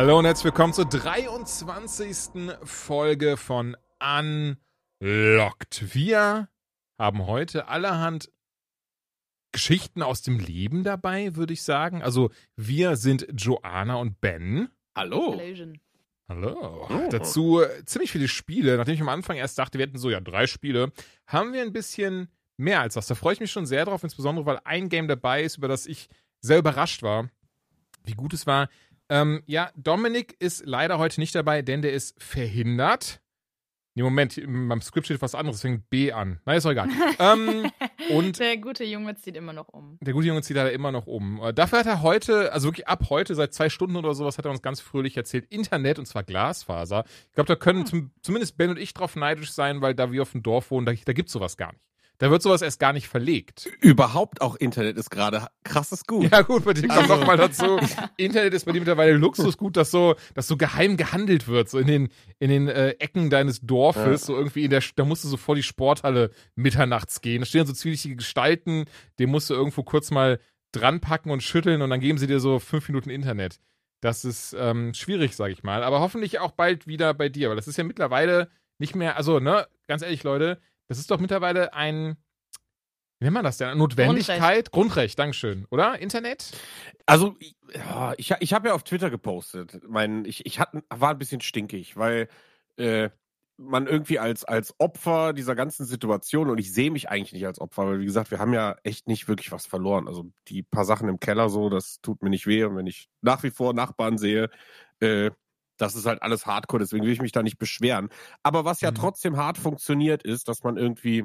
Hallo und herzlich willkommen zur 23. Folge von Unlocked. Wir haben heute allerhand Geschichten aus dem Leben dabei, würde ich sagen. Also wir sind Joanna und Ben. Hallo. Hallöchen. Hallo. Oh. Dazu ziemlich viele Spiele. Nachdem ich am Anfang erst dachte, wir hätten so ja drei Spiele, haben wir ein bisschen mehr als das. Da freue ich mich schon sehr drauf, insbesondere weil ein Game dabei ist, über das ich sehr überrascht war, wie gut es war. Ähm, ja, Dominik ist leider heute nicht dabei, denn der ist verhindert. Nee, Moment, meinem Skript steht was anderes, fängt B an. Nein, ist doch egal. ähm, und Der gute Junge zieht immer noch um. der gute Junge zieht leider immer noch um. Äh, Dafür hat er heute, also wirklich ab heute, seit zwei Stunden oder sowas, hat er uns ganz fröhlich erzählt, Internet und zwar Glasfaser. Ich glaube, da können zum, zumindest Ben und ich drauf neidisch sein, weil da wir auf dem Dorf wohnen, da, da gibt's sowas gar nicht. Da wird sowas erst gar nicht verlegt. Überhaupt auch Internet ist gerade krasses Gut. Ja, gut, bei dir kommt Also- noch mal dazu. Internet ist bei dir mittlerweile Luxusgut, dass so, dass so geheim gehandelt wird, so in den, in den äh, Ecken deines Dorfes, Ja. so irgendwie in der, da musst du so vor die Sporthalle mitternachts gehen. Da stehen so zwielichtige Gestalten, den musst du irgendwo kurz mal dran packen und schütteln und dann geben sie dir so fünf Minuten Internet. Das ist ähm, schwierig, sag ich mal. Aber hoffentlich auch bald wieder bei dir, weil das ist ja mittlerweile nicht mehr, also, ne, ganz ehrlich, Leute, das ist doch mittlerweile ein, wie nennt man das denn? Notwendigkeit? Grundrecht, Dankeschön. Oder? Internet? Also, ja, ich, ich habe ja auf Twitter gepostet. Mein, ich ich hat, war ein bisschen stinkig, weil äh, man irgendwie als, als Opfer dieser ganzen Situation, und ich sehe mich eigentlich nicht als Opfer, weil wie gesagt, wir haben ja echt nicht wirklich was verloren. Also die paar Sachen im Keller so, das tut mir nicht weh. Und wenn ich nach wie vor Nachbarn sehe, äh, das ist halt alles Hardcore, deswegen will ich mich da nicht beschweren. Aber was ja Mhm. trotzdem hart funktioniert, ist, dass man irgendwie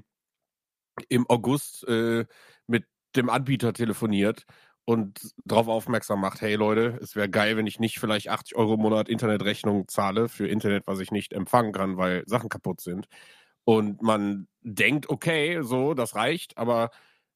im August äh, mit dem Anbieter telefoniert und darauf aufmerksam macht, hey Leute, es wäre geil, wenn ich nicht vielleicht 80 Euro im Monat Internetrechnung zahle für Internet, was ich nicht empfangen kann, weil Sachen kaputt sind. Und man denkt, okay, so, das reicht, aber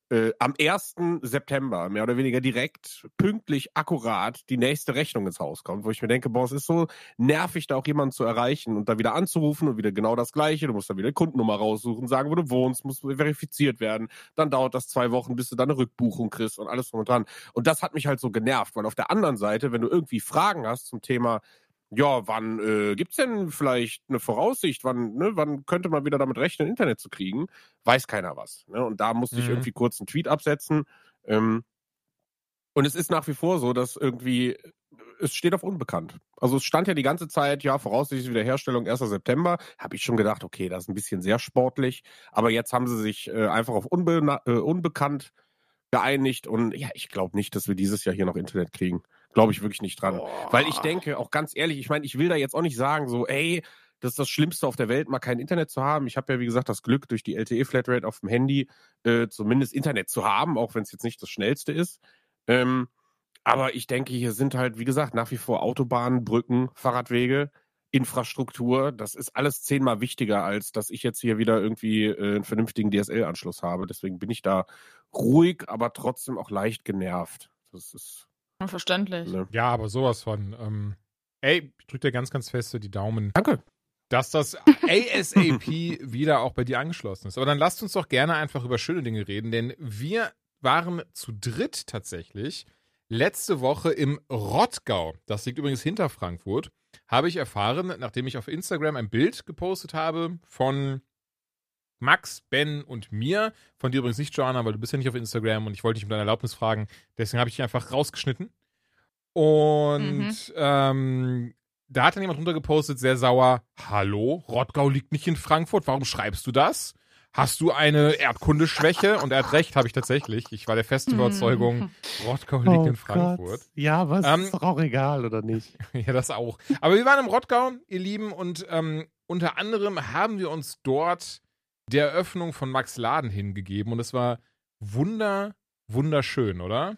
äh, am 1. September, mehr oder weniger direkt, pünktlich, akkurat, die nächste Rechnung ins Haus kommt, wo ich mir denke, boah, es ist so nervig, da auch jemanden zu erreichen und da wieder anzurufen und wieder genau das Gleiche. Du musst dann wieder Kundennummer raussuchen, sagen, wo du wohnst, muss verifiziert werden. Dann dauert das zwei Wochen, bis du dann eine Rückbuchung kriegst und alles drum und dran. Und das hat mich halt so genervt, weil auf der anderen Seite, wenn du irgendwie Fragen hast zum Thema, ja, wann äh, gibt's denn vielleicht eine Voraussicht, wann, ne, wann könnte man wieder damit rechnen, Internet zu kriegen, weiß keiner was. Ne? Und da musste ich Mhm. irgendwie kurz einen Tweet absetzen. Ähm, und es ist nach wie vor so, dass irgendwie es steht auf unbekannt. Also es stand ja die ganze Zeit, ja, voraussichtlich Wiederherstellung 1. September. Habe ich schon gedacht, okay, das ist ein bisschen sehr sportlich. Aber jetzt haben sie sich äh, einfach auf unbe äh, unbekannt geeinigt. Und ja, ich glaube nicht, dass wir dieses Jahr hier noch Internet kriegen. Glaube ich wirklich nicht dran. Weil ich denke, auch ganz ehrlich, ich meine, ich will da jetzt auch nicht sagen, so, ey, das ist das Schlimmste auf der Welt, mal kein Internet zu haben. Ich habe ja, wie gesagt, das Glück, durch die LTE-Flatrate auf dem Handy äh, zumindest Internet zu haben, auch wenn es jetzt nicht das Schnellste ist. Ähm, aber ich denke, hier sind halt, wie gesagt, nach wie vor Autobahnen, Brücken, Fahrradwege, Infrastruktur. Das ist alles zehnmal wichtiger, als dass ich jetzt hier wieder irgendwie äh, einen vernünftigen DSL-Anschluss habe. Deswegen bin ich da ruhig, aber trotzdem auch leicht genervt. Das ist. Verständlich. Ja, aber sowas von. Ähm, ey, ich drück dir ganz, ganz feste die Daumen, Danke. dass das ASAP wieder auch bei dir angeschlossen ist. Aber dann lasst uns doch gerne einfach über schöne Dinge reden, denn wir waren zu dritt tatsächlich letzte Woche im Rottgau. Das liegt übrigens hinter Frankfurt. Habe ich erfahren, nachdem ich auf Instagram ein Bild gepostet habe von Max, Ben und mir. Von dir übrigens nicht, Joanna, weil du bist ja nicht auf Instagram und ich wollte dich um deine Erlaubnis fragen. Deswegen habe ich dich einfach rausgeschnitten. Und Mhm. ähm, da hat dann jemand runtergepostet, sehr sauer, hallo, Rottgau liegt nicht in Frankfurt, warum schreibst du das? Hast du eine Erdkundeschwäche? Und er hat recht, habe ich tatsächlich. Ich war der festen Überzeugung, Rottgau liegt in Frankfurt. Oh Ja, es Ähm, ist doch auch egal, oder nicht? Ja, das auch. Aber wir waren im Rottgau, ihr Lieben, und ähm, unter anderem haben wir uns dort der Eröffnung von Max Laden hingegeben und es war wunder, wunderschön, oder?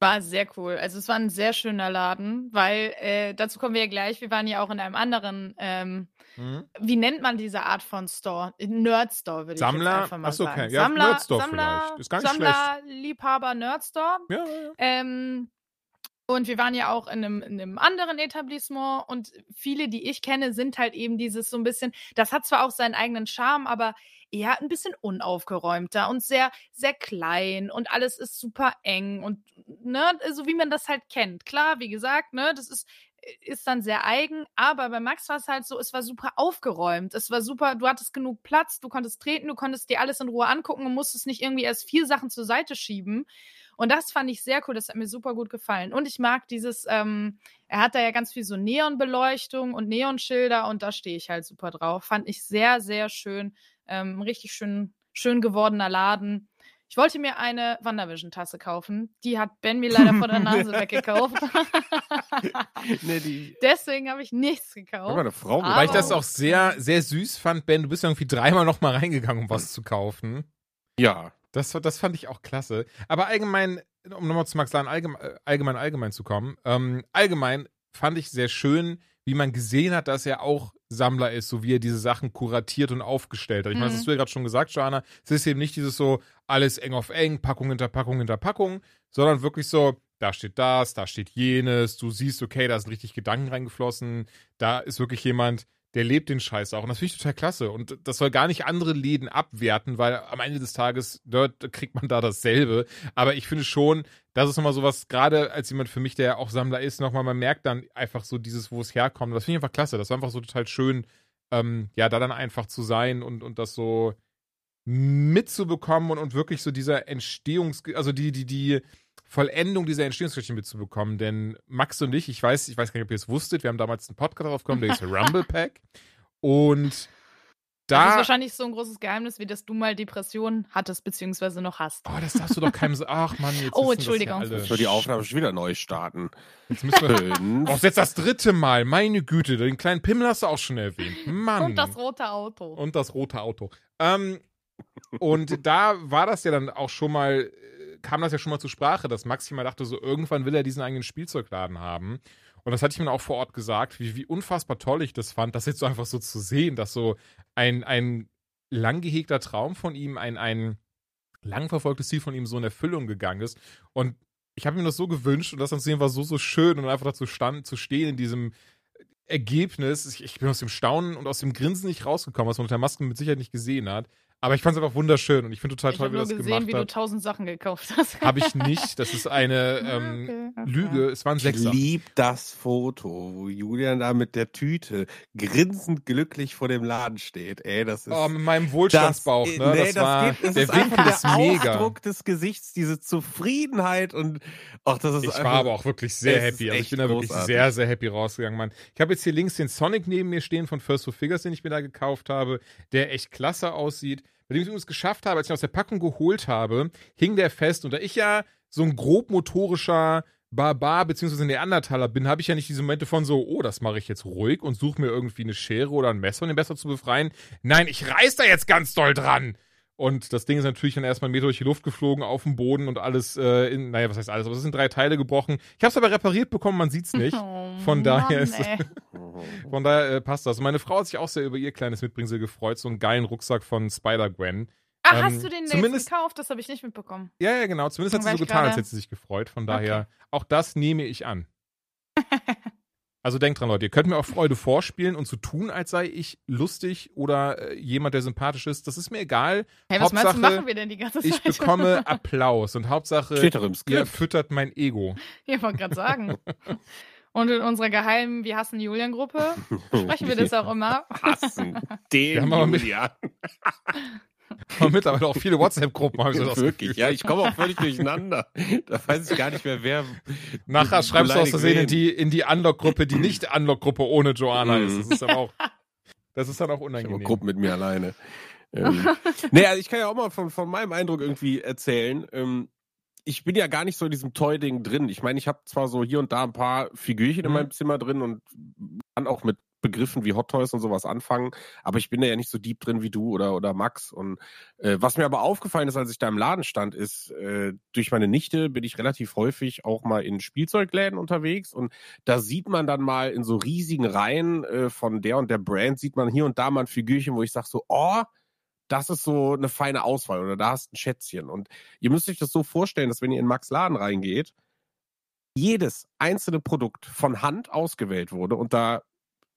War sehr cool. Also es war ein sehr schöner Laden, weil äh, dazu kommen wir ja gleich. Wir waren ja auch in einem anderen, ähm, Mhm. wie nennt man diese Art von Store? Nerd Store würde ich Sammler? jetzt einfach mal Achso, sagen. okay. Ja, Sammler, Nerd-Store Sammler, vielleicht. Ist gar nicht Sammler, Liebhaber, Nerd Store. Ja, ja, ja. Ähm, und wir waren ja auch in einem, in einem anderen Etablissement und viele, die ich kenne, sind halt eben dieses so ein bisschen, das hat zwar auch seinen eigenen Charme, aber eher ein bisschen unaufgeräumter und sehr, sehr klein und alles ist super eng und, ne, so wie man das halt kennt. Klar, wie gesagt, ne, das ist, ist dann sehr eigen, aber bei Max war es halt so, es war super aufgeräumt. Es war super, du hattest genug Platz, du konntest treten, du konntest dir alles in Ruhe angucken und musstest nicht irgendwie erst vier Sachen zur Seite schieben. Und das fand ich sehr cool, das hat mir super gut gefallen. Und ich mag dieses, ähm, er hat da ja ganz viel so Neonbeleuchtung und Neonschilder und da stehe ich halt super drauf. Fand ich sehr, sehr schön. Ähm, richtig schön, schön gewordener Laden. Ich wollte mir eine Wandervision-Tasse kaufen. Die hat Ben mir leider vor der Nase weggekauft. nee, die. Deswegen habe ich nichts gekauft. meine Frau Aber- Weil ich das auch sehr, sehr süß fand, Ben. Du bist irgendwie dreimal noch mal reingegangen, um was zu kaufen. Ja. Das, das fand ich auch klasse. Aber allgemein, um nochmal zu Max Lahn allgemein, äh, allgemein, allgemein zu kommen, ähm, allgemein fand ich sehr schön, wie man gesehen hat, dass er auch Sammler ist, so wie er diese Sachen kuratiert und aufgestellt hat. Ich meine, das Mhm. hast du ja gerade schon gesagt, Joanna. Es ist eben nicht dieses so, alles eng auf eng, Packung hinter Packung hinter Packung, sondern wirklich so, da steht das, da steht jenes, du siehst, okay, da sind richtig Gedanken reingeflossen, da ist wirklich jemand, der lebt den Scheiß auch. Und das finde ich total klasse. Und das soll gar nicht andere Läden abwerten, weil am Ende des Tages, dort kriegt man da dasselbe. Aber ich finde schon, das ist nochmal sowas, gerade als jemand für mich, der auch Sammler ist, nochmal, man merkt dann einfach so dieses, wo es herkommt. Das finde ich einfach klasse. Das war einfach so total schön, ähm, ja, da dann einfach zu sein und, und das so mitzubekommen und, und wirklich so dieser Entstehungs-, also die, die, die Vollendung dieser Entstehungsgeschichte mitzubekommen. Denn Max und ich, ich weiß, ich weiß gar nicht, ob ihr es wusstet, wir haben damals einen Podcast aufgenommen, der ist Rumble Pack. Und das ist da. wahrscheinlich so ein großes Geheimnis, wie dass du mal Depressionen hattest, beziehungsweise noch hast. Oh, das darfst du doch keinem so. Ach Mann, jetzt Oh, das Entschuldigung. Ja alle. Ich will die Aufnahme schon wieder neu starten. Jetzt müssen wir. Oh, jetzt das dritte Mal. Meine Güte, den kleinen Pimmel hast du auch schon erwähnt. Mann. Und das rote Auto. Und das rote Auto. Ähm, und da war das ja dann auch schon mal, kam das ja schon mal zur Sprache, dass Maxi mal dachte, so irgendwann will er diesen eigenen Spielzeugladen haben. Und das hatte ich mir auch vor Ort gesagt, wie, wie unfassbar toll ich das fand, das jetzt so einfach so zu sehen, dass so ein, ein lang gehegter Traum von ihm, ein, ein lang verfolgtes Ziel von ihm so in Erfüllung gegangen ist. Und ich habe mir das so gewünscht und das dann zu sehen war so, so schön und einfach dazu stand, zu stehen in diesem Ergebnis. Ich, ich bin aus dem Staunen und aus dem Grinsen nicht rausgekommen, was man unter Masken mit Sicherheit nicht gesehen hat. Aber ich fand es einfach wunderschön und ich finde total ich toll, habe wie das gesehen, gemacht wie du hat. tausend Sachen gekauft hast. Habe ich nicht. Das ist eine ähm, Okay, okay. Lüge. Es waren Ich Sechser. lieb das Foto, wo Julian da mit der Tüte grinsend glücklich vor dem Laden steht. Ey, das ist. Oh, mit meinem Wohlstandsbauch, das, ne? nee, das war, geht, das der ist Winkel ist der mega. Ausdruck des Gesichts, diese Zufriedenheit und ach, das ist Ich einfach, war aber auch wirklich sehr happy. Also ich bin da wirklich großartig. sehr, sehr happy rausgegangen, Mann. Ich habe jetzt hier links den Sonic neben mir stehen von First of Figures, den ich mir da gekauft habe, der echt klasse aussieht. Bei dem ich es geschafft habe, als ich ihn aus der Packung geholt habe, hing der fest. Und da ich ja so ein grob motorischer Barbar bzw. Neandertaler bin, habe ich ja nicht diese Momente von so, oh, das mache ich jetzt ruhig und suche mir irgendwie eine Schere oder ein Messer, um den besser zu befreien. Nein, ich reiß da jetzt ganz doll dran. Und das Ding ist natürlich dann erstmal einen Meter durch die Luft geflogen, auf dem Boden und alles äh, in, naja, was heißt alles, aber es sind drei Teile gebrochen. Ich habe es aber repariert bekommen, man sieht's nicht. Oh, Von daher ist- ey. Von daher äh, passt das. Und meine Frau hat sich auch sehr über ihr kleines Mitbringsel gefreut, so einen geilen Rucksack von Spider-Gwen. Ach, Ähm, hast du den zumindest- gekauft? Das habe ich nicht mitbekommen. Ja, ja, genau. Zumindest hat sie so getan, als gerade- hätte sie sich gefreut. Von daher, auch das nehme ich an. Also denkt dran, Leute, ihr könnt mir auch Freude vorspielen und so tun, als sei ich lustig oder äh, jemand, der sympathisch ist. Das ist mir egal. Hey, was meinst du, Hauptsache, machen wir denn die ganze Zeit? Ich bekomme Applaus und Hauptsache, ihr füttert mein Ego. Ich wollte gerade sagen. Und in unserer geheimen Wir hassen Julian-Gruppe sprechen wir das auch immer. hassen. Wir Den haben aber mit- Julian. Und mittlerweile auch viele WhatsApp-Gruppen, habe ich so das Wirklich, Gefühl. ja, ich komme auch völlig durcheinander. Da weiß ich gar nicht mehr, wer. Nachher schreibst du aus Versehen in die, in die Unlock-Gruppe, die nicht Unlock-Gruppe ohne Joanna ist. Mhm. Das ist dann auch, das ist dann auch Ich unangenehm. Gruppen mit mir alleine. Ähm, nee, also ich kann ja auch mal von, von meinem Eindruck irgendwie erzählen. Ähm, ich bin ja gar nicht so in diesem Toy-Ding drin. Ich meine, ich habe zwar so hier und da ein paar Figürchen in Mhm. meinem Zimmer drin und kann auch mit Begriffen wie Hot Toys und sowas anfangen, aber ich bin da ja nicht so deep drin wie du oder, oder Max. Und äh, was mir aber aufgefallen ist, als ich da im Laden stand, ist, äh, durch meine Nichte bin ich relativ häufig auch mal in Spielzeugläden unterwegs und da sieht man dann mal in so riesigen Reihen äh, von der und der Brand, sieht man hier und da mal ein Figürchen, wo ich sage so, oh, das ist so eine feine Auswahl oder da hast ein Schätzchen. Und ihr müsst euch das so vorstellen, dass wenn ihr in Max Laden reingeht, jedes einzelne Produkt von Hand ausgewählt wurde und da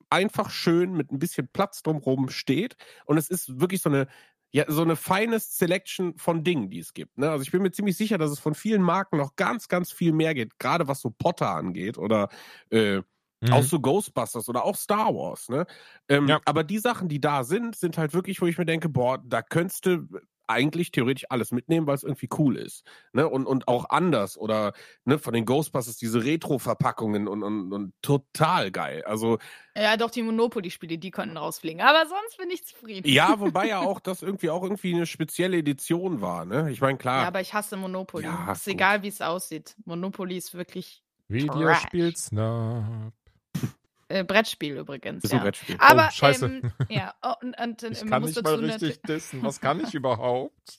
einfach schön mit ein bisschen Platz drumherum steht. Und es ist wirklich so eine, ja, so eine feines Selection von Dingen, die es gibt. Ne? Also ich bin mir ziemlich sicher, dass es von vielen Marken noch ganz, ganz viel mehr geht, gerade was so Potter angeht oder äh, Mhm. Auch so Ghostbusters oder auch Star Wars, ne? Ähm, ja. Aber die Sachen, die da sind, sind halt wirklich, wo ich mir denke, boah, da könntest du eigentlich theoretisch alles mitnehmen, weil es irgendwie cool ist. Ne? Und, und auch anders. Oder ne, von den Ghostbusters diese Retro-Verpackungen und, und, und total geil. Also. Ja, doch, die Monopoly-Spiele, die konnten rausfliegen. Aber sonst bin ich zufrieden. Ja, wobei ja auch das irgendwie auch irgendwie eine spezielle Edition war, ne? Ich meine, klar. Ja, aber ich hasse Monopoly. Ja, ist gut. egal, wie es aussieht. Monopoly ist wirklich. Videospielsnap. Äh, Brettspiel übrigens. Ist ja. ein Brettspiel. Aber, oh, scheiße. Ähm, ja, oh, und, und, ich kann nicht mal richtig dissen. Was kann ich überhaupt?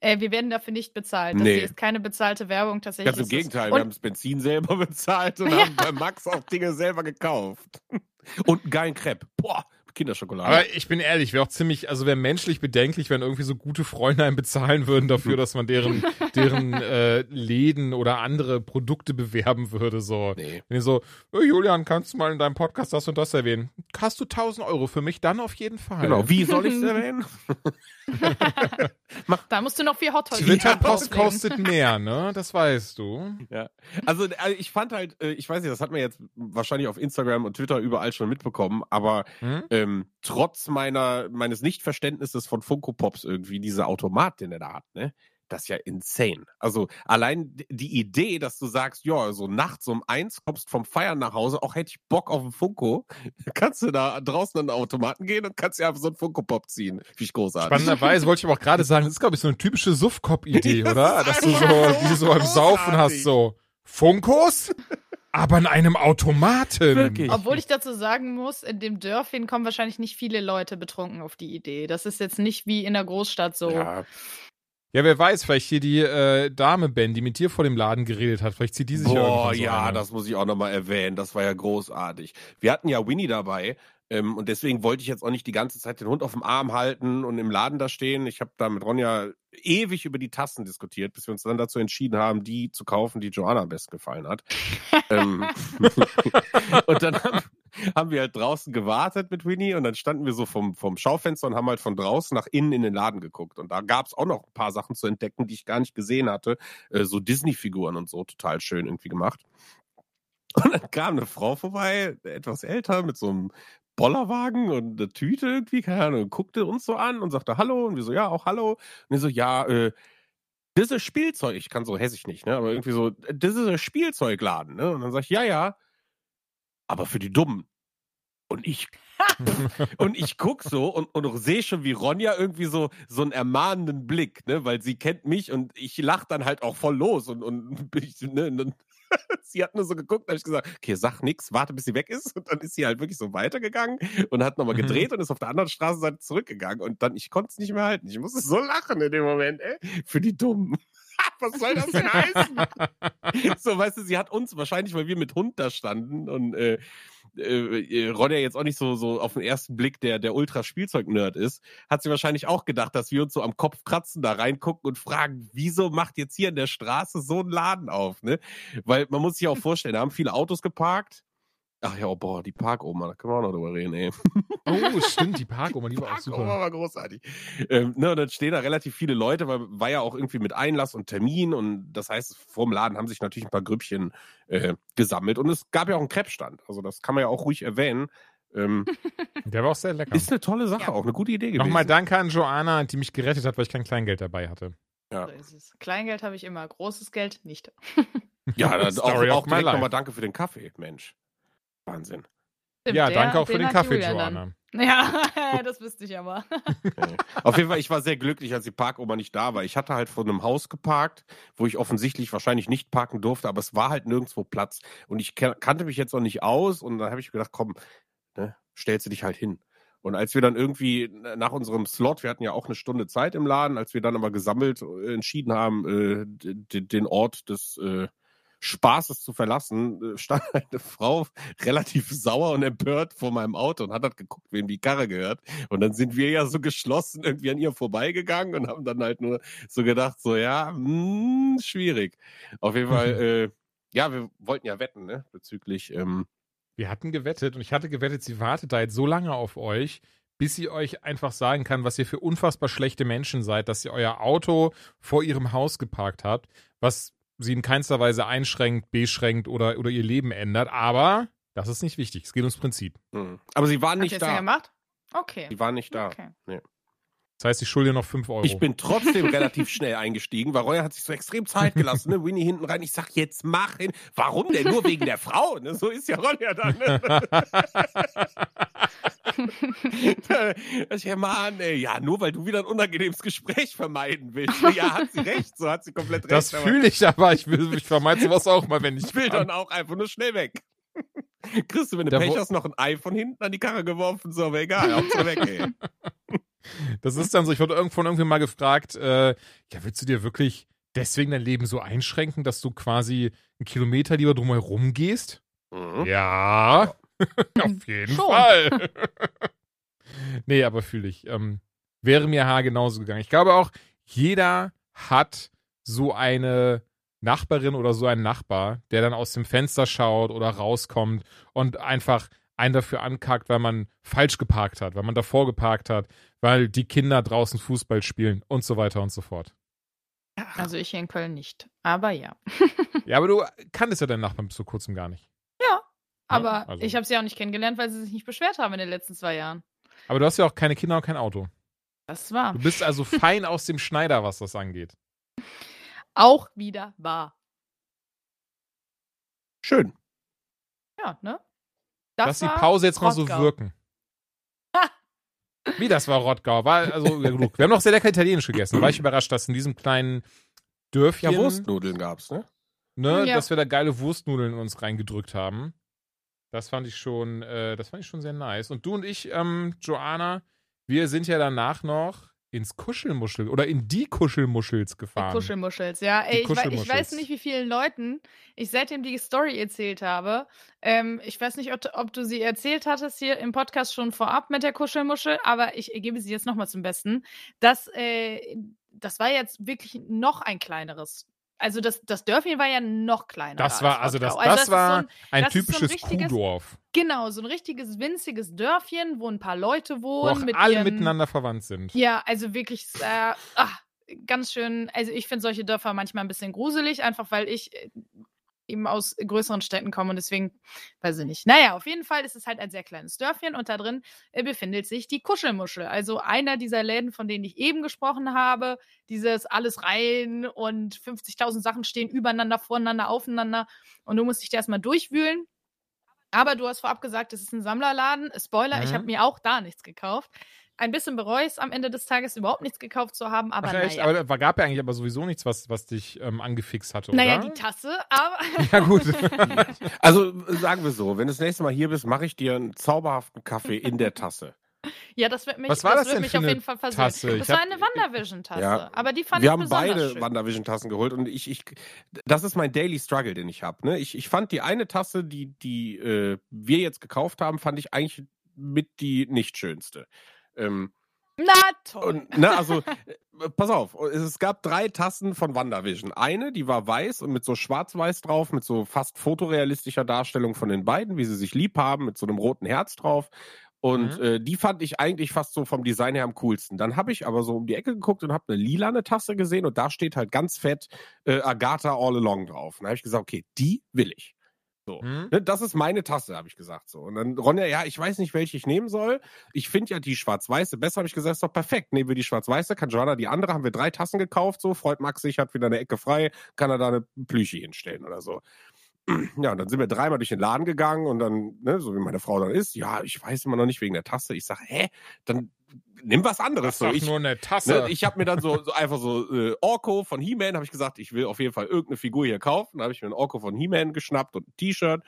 Äh, wir werden dafür nicht bezahlt. Das nee. ist keine bezahlte Werbung tatsächlich. Ganz im Gegenteil, wir haben das Benzin selber bezahlt und ja. haben bei Max auch Dinge selber gekauft. Und einen geilen Crepe. Boah, Kinderschokolade. Aber ich bin ehrlich, wäre auch ziemlich, also wäre menschlich bedenklich, wenn irgendwie so gute Freunde einen bezahlen würden dafür, dass man deren, deren äh, Läden oder andere Produkte bewerben würde. So. Nee. Wenn ihr so, hey Julian, kannst du mal in deinem Podcast das und das erwähnen? Hast du 1000 Euro für mich? Dann auf jeden Fall. Genau, wie soll ich es erwähnen? da musst du noch viel Hot Toys Twitter-Post kostet mehr, ne? Das weißt du. Ja. Also, also ich fand halt, äh, ich weiß nicht, das hat man jetzt wahrscheinlich auf Instagram und Twitter überall schon mitbekommen, aber hm? Ähm, trotz meiner meines Nichtverständnisses von Funko Pops irgendwie dieser Automat, den er da hat, ne? das ist ja insane. Also allein die Idee, dass du sagst, ja, so nachts um eins kommst vom Feiern nach Hause, auch hätte ich Bock auf einen Funko, kannst du da draußen an den Automaten gehen und kannst dir einfach so einen Funko-Pop ziehen. Wie ich großartig. Spannenderweise wollte ich aber auch gerade sagen, das ist, glaube ich, so eine typische Suff-Cop-Idee, oder? Dass du so, du so beim Saufen hast, so Funkos? Aber in einem Automaten. Wirklich? Obwohl ich dazu sagen muss, in dem Dörfchen kommen wahrscheinlich nicht viele Leute betrunken auf die Idee. Das ist jetzt nicht wie in der Großstadt so. Ja. Ja, wer weiß, vielleicht hier die äh, Dame Ben, die mit dir vor dem Laden geredet hat, vielleicht zieht die sich Boah, ja irgendwann so ja, eine. das muss ich auch nochmal erwähnen. Das war ja großartig. Wir hatten ja Winnie dabei ähm, und deswegen wollte ich jetzt auch nicht die ganze Zeit den Hund auf dem Arm halten und im Laden da stehen. Ich habe da mit Ronja ewig über die Tassen diskutiert, bis wir uns dann dazu entschieden haben, die zu kaufen, die Joanna am besten gefallen hat. ähm, und dann haben, haben wir halt draußen gewartet mit Winnie und dann standen wir so vom, vom Schaufenster und haben halt von draußen nach innen in den Laden geguckt. Und da gab es auch noch ein paar Sachen zu entdecken, die ich gar nicht gesehen hatte. Äh, so Disney-Figuren und so, total schön irgendwie gemacht. Und dann kam eine Frau vorbei, etwas älter, mit so einem Bollerwagen und eine Tüte irgendwie, keine Ahnung, guckte uns so an und sagte Hallo und wir so, ja, auch Hallo. Und wir so, ja, äh, das ist Spielzeug. Ich kann so hässlich nicht, ne? Aber irgendwie so, das ist ein Spielzeugladen, ne? Und dann sag ich, ja, ja, aber für die Dummen. Und ich und ich guck so und, und sehe schon, wie Ronja irgendwie so, so einen ermahnenden Blick, ne, weil sie kennt mich und ich lach dann halt auch voll los und, und, ich, ne, und sie hat nur so geguckt, da habe ich gesagt, okay, sag nix, warte, bis sie weg ist. Und dann ist sie halt wirklich so weitergegangen und hat nochmal mhm. gedreht mhm. und ist auf der anderen Straßenseite zurückgegangen. Und dann, ich konnte es nicht mehr halten. Ich musste so lachen in dem Moment, ey. Für die Dummen. Was soll das denn heißen? so, weißt du, sie hat uns wahrscheinlich, weil wir mit Hund da standen und äh, äh, Ron ja jetzt auch nicht so, so auf den ersten Blick der, der Ultra-Spielzeug-Nerd ist, hat sie wahrscheinlich auch gedacht, dass wir uns so am Kopf kratzen, da reingucken und fragen, wieso macht jetzt hier in der Straße so ein Laden auf, ne? Weil man muss sich auch vorstellen, da haben viele Autos geparkt, Ach ja, oh, boah, die Parkoma, da können wir auch noch drüber reden, ey. Oh, stimmt, die Parkoma, die, die war auch super. Parkoma war großartig. Ähm, ne, und dann stehen da relativ viele Leute, weil war ja auch irgendwie mit Einlass und Termin und das heißt, vor dem Laden haben sich natürlich ein paar Grüppchen äh, gesammelt und es gab ja auch einen Crepe-Stand, also das kann man ja auch ruhig erwähnen. Ähm, Der war auch sehr lecker. Ist eine tolle Sache, ja. auch eine gute Idee gewesen. Nochmal danke an Joanna, die mich gerettet hat, weil ich kein Kleingeld dabei hatte. Ja. So Kleingeld habe ich immer, großes Geld nicht. ja, dann auch, auch direkt nochmal danke für den Kaffee, Mensch. Wahnsinn. Stimmt, ja, danke auch für den, den Kaffee, Joanna. Ja, das wüsste ich aber. Okay. Auf jeden Fall, ich war sehr glücklich, als die Parkoma nicht da war. Ich hatte halt vor einem Haus geparkt, wo ich offensichtlich wahrscheinlich nicht parken durfte, aber es war halt nirgendwo Platz. Und ich kannte mich jetzt noch nicht aus und dann habe ich gedacht, komm, ne, stellst du dich halt hin. Und als wir dann irgendwie nach unserem Slot, wir hatten ja auch eine Stunde Zeit im Laden, als wir dann aber gesammelt äh, entschieden haben, äh, den Ort des äh, Spaßes zu verlassen, äh, stand eine Frau relativ sauer und empört vor meinem Auto und hat halt geguckt, wem die Karre gehört. Und dann sind wir ja so geschlossen irgendwie an ihr vorbeigegangen und haben dann halt nur so gedacht, so ja, mh, hm, schwierig. Auf jeden Fall, äh, ja, wir wollten ja wetten, ne, bezüglich. Ähm, wir hatten gewettet und ich hatte gewettet, sie wartet da jetzt so lange auf euch, bis sie euch einfach sagen kann, was ihr für unfassbar schlechte Menschen seid, dass ihr euer Auto vor ihrem Haus geparkt habt, was sie in keinster Weise einschränkt, beschränkt oder, oder ihr Leben ändert. Aber das ist nicht wichtig. Es geht ums Prinzip. Mhm. Aber sie waren nicht Habt da. gemacht? Okay. Sie waren nicht da. Okay. Nee. Das heißt, ich schulde noch 5 Euro. Ich bin trotzdem relativ schnell eingestiegen, weil Roya hat sich so extrem Zeit gelassen, ne? Winnie hinten rein. Ich sag, jetzt mach hin. Warum denn? Nur wegen der Frau, ne? So ist ja Roya dann. Ne? ich ja, Mann, ey, ja, nur weil du wieder ein unangenehmes Gespräch vermeiden willst. Ja, hat sie recht, so hat sie komplett recht. Das fühle ich aber, ich, will, ich vermeide sowas auch mal, wenn ich Ich will kann. dann auch einfach nur schnell weg. Kriegst du, wenn du Pech hast, noch ein Ei von hinten an die Karre geworfen, so, aber egal, Hauptsache weg, ey. Das ist dann so, ich wurde irgendwann irgendwie mal gefragt, äh, ja, willst du dir wirklich deswegen dein Leben so einschränken, dass du quasi einen Kilometer lieber drumherum gehst? Mhm. Ja, auf jeden Schon. Fall. nee, aber fühle ich. Ähm, wäre mir Haar genauso gegangen. Ich glaube auch, jeder hat so eine Nachbarin oder so einen Nachbar, der dann aus dem Fenster schaut oder rauskommt und einfach einen dafür ankackt, weil man falsch geparkt hat, weil man davor geparkt hat, weil die Kinder draußen Fußball spielen und so weiter und so fort. Also ich hier in Köln nicht. Aber ja. Ja, aber du kanntest ja deinen Nachbarn bis vor kurzem gar nicht. Aber also- ich habe sie auch nicht kennengelernt, weil sie sich nicht beschwert haben in den letzten zwei Jahren. Aber du hast ja auch keine Kinder und kein Auto. Das war Du bist also fein aus dem Schneider, was das angeht. auch wieder wahr. Schön. Ja, ne? Lass die Pause jetzt mal so Rottgau. wirken. Wie, das war Rottgau? War, also, ja, genug. Wir haben noch sehr lecker Italienisch gegessen. Da war ich überrascht, dass in diesem kleinen Dörfchen, Ja, Wurstnudeln gab's, ne? ne, Ja. dass wir da geile Wurstnudeln in uns reingedrückt haben. Das fand ich schon, äh, das fand ich schon sehr nice. Und du und ich, ähm, Joanna, wir sind ja danach noch ins Kuschelmuschel oder in die Kuschelmuschels Die gefahren. Kuschelmuschels, ja. Die Ey, ich, wei- ich Kuschelmuschels. weiß nicht, wie vielen Leuten ich seitdem die Story erzählt habe. Ähm, ich weiß nicht, ob, ob du sie erzählt hattest hier im Podcast schon vorab mit der Kuschelmuschel, aber ich gebe sie jetzt nochmal zum Besten. Das, äh, das war jetzt wirklich noch ein kleineres. Also das, das Dörfchen war ja noch kleiner. Das war, also das, Rottgau. Also das, war so ein, ein das ist so ein typisches Kuhdorf, genau, so ein richtiges winziges Dörfchen, wo ein paar Leute wo wohnen. auch mit alle ihren, miteinander verwandt sind. Ja, also wirklich äh, ah, ganz schön. Also ich finde solche Dörfer manchmal ein bisschen gruselig, einfach weil ich äh, eben aus größeren Städten komme und deswegen, weiß ich nicht. Naja, auf jeden Fall ist es halt ein sehr kleines Dörfchen und da drin äh, befindet sich die Kuschelmuschel. Also einer dieser Läden, von denen ich eben gesprochen habe, dieses alles rein und 50.000 Sachen stehen übereinander, voreinander, aufeinander und du musst dich da erstmal durchwühlen. Aber du hast vorab gesagt, es ist ein Sammlerladen. Spoiler, ich Mhm. habe mir auch da nichts gekauft. Ein bisschen bereue ich es am Ende des Tages, überhaupt nichts gekauft zu haben, aber Ach echt? naja. Aber da gab ja eigentlich aber sowieso nichts, was, was dich ähm, angefixt hatte, naja, oder? die Tasse, aber Ja, gut. Also sagen wir so, wenn du das nächste Mal hier bist, mache ich dir einen zauberhaften Kaffee in der Tasse. ja, das wird mich, Was war das wird denn mich auf jeden Fall versöhnen. Tasse? Das Ich war hab- eine Wandervision-Tasse, Ja. aber die fand wir ich haben besonders beide schön. Wandervision-Tassen geholt und ich, ich, das ist mein Daily Struggle, den ich habe. Ne? Ich, ich fand die eine Tasse, die, die äh, wir jetzt gekauft haben, fand ich eigentlich mit die nicht schönste. Ähm, Na toll. und, ne, also, äh, pass auf, es, es gab drei Tassen von WandaVision. Eine, die war weiß und mit so schwarz-weiß drauf, mit so fast fotorealistischer Darstellung von den beiden, wie sie sich lieb haben, mit so einem roten Herz drauf. Und Mhm. äh, die fand ich eigentlich fast so vom Design her am coolsten. Dann habe ich aber so um die Ecke geguckt und habe eine lilane Tasse gesehen und da steht halt ganz fett äh, Agatha All Along drauf. Und da habe ich gesagt, okay, die will ich. So. Hm? Ne, das ist meine Tasse, habe ich gesagt. So. Und dann Ronja, ja, ich weiß nicht, welche ich nehmen soll. Ich finde ja die schwarz-weiße besser, habe ich gesagt, ist doch perfekt. Nehmen wir die schwarz-weiße, kann Joanna die andere, haben wir drei Tassen gekauft, so, freut Max sich, hat wieder eine Ecke frei, kann er da eine Plüschi hinstellen oder so. Ja, und dann sind wir dreimal durch den Laden gegangen und dann, ne, so wie meine Frau dann ist, ja, ich weiß immer noch nicht wegen der Tasse. Ich sage, hä, dann nimm was anderes. Das So, ich, nur eine Tasse. Ne, ich habe mir dann so, so einfach so äh, Orko von He-Man, habe ich gesagt, ich will auf jeden Fall irgendeine Figur hier kaufen. Da habe ich mir ein Orko von He-Man geschnappt und ein T-Shirt.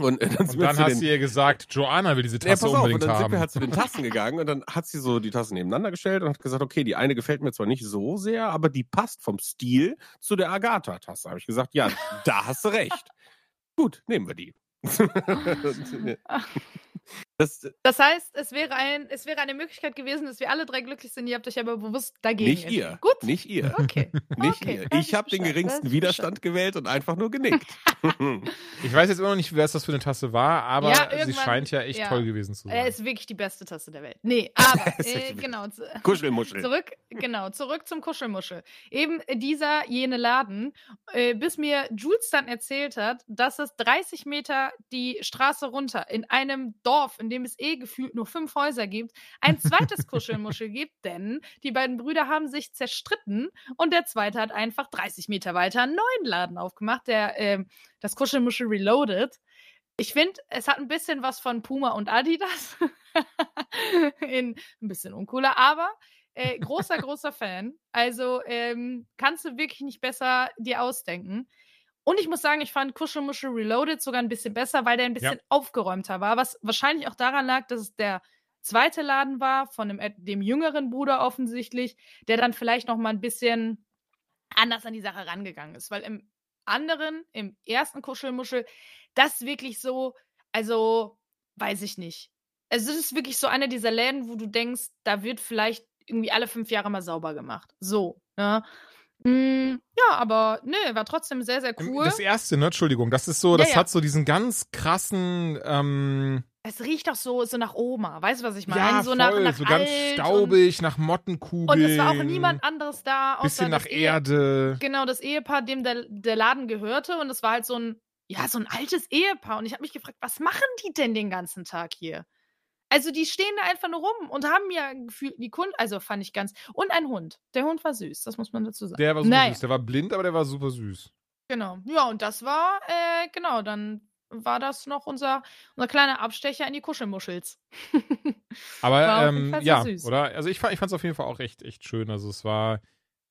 Und, äh, dann, sind Und dann hast du ihr gesagt, Joanna will diese Ja, Tasse pass auf, und unbedingt dann sind haben. wir halt zu den Tassen gegangen und dann hat sie so die Tassen nebeneinander gestellt und hat gesagt, okay, die eine gefällt mir zwar nicht so sehr, aber die passt vom Stil zu der Agatha-Tasse. Habe ich gesagt, ja, da hast du recht. Gut, nehmen wir die. das, Das heißt, es wäre, ein, es wäre eine Möglichkeit gewesen, dass wir alle drei glücklich sind. Ihr habt euch aber bewusst dagegen nicht ihr. Gut. Nicht ihr. Okay. Nicht okay. ihr. Ich habe den geringsten Widerstand gewählt und einfach nur genickt. Ich weiß jetzt immer noch nicht, was das für eine Tasse war, aber Ja, sie scheint ja echt ja. toll gewesen zu Er sein. ist wirklich die beste Tasse der Welt. Nee, aber äh, genau. Kuschelmuschel. Zurück, genau, zurück zum Kuschelmuschel. Eben dieser jene Laden, äh, bis mir Jules dann erzählt hat, dass es 30 Meter die Straße runter in einem Dorf, in dem es eh gefühlt nur fünf Häuser gibt, ein zweites Kuschelmuschel gibt, denn die beiden Brüder haben sich zerstritten und der zweite hat einfach 30 Meter weiter einen neuen Laden aufgemacht, der ähm, das Kuschelmuschel Reloaded. Ich finde, es hat ein bisschen was von Puma und Adidas. in ein bisschen uncooler, aber äh, großer, großer Fan. Also ähm, kannst du wirklich nicht besser dir ausdenken. Und ich muss sagen, ich fand Kuschelmuschel Reloaded sogar ein bisschen besser, weil der ein bisschen aufgeräumter war, was wahrscheinlich auch daran lag, dass es der zweite Laden war, von dem, et- dem jüngeren Bruder offensichtlich, der dann vielleicht noch mal ein bisschen anders an die Sache rangegangen ist. Weil im anderen, im ersten Kuschelmuschel, das wirklich so, also weiß ich nicht. Also es ist wirklich so einer dieser Läden, wo du denkst, da wird vielleicht irgendwie alle fünf Jahre mal sauber gemacht. So, ne? Mm, ja, aber nö, war trotzdem sehr, sehr cool. Das erste, ne? Entschuldigung, das ist so, Ja, das ja. hat so diesen ganz krassen, ähm, es riecht auch so, so nach Oma. Weißt du, was ich meine? ja, so voll, nach, nach so ganz staubig, nach Mottenkugeln. Und, es war auch niemand anderes da, außer Bisschen nach das Ehe- Erde. Genau, das Ehepaar, dem der, der Laden gehörte. Und es war halt so ein, ja, so ein altes Ehepaar. Und ich habe mich gefragt, was machen die denn den ganzen Tag hier? Also die stehen da einfach nur rum und haben ja gefühlt die Kunden, also fand ich ganz. Und ein Hund. Der Hund war süß, das muss man dazu sagen. Der war super Naja. süß. Der war blind, aber der war super süß. Genau. Ja, und das war, äh, genau, dann war das noch unser, unser kleiner Abstecher in die Kuschelmuschels. Aber ähm, ja, süß. oder? Also ich fand es auf jeden Fall auch echt, echt schön. Also es war,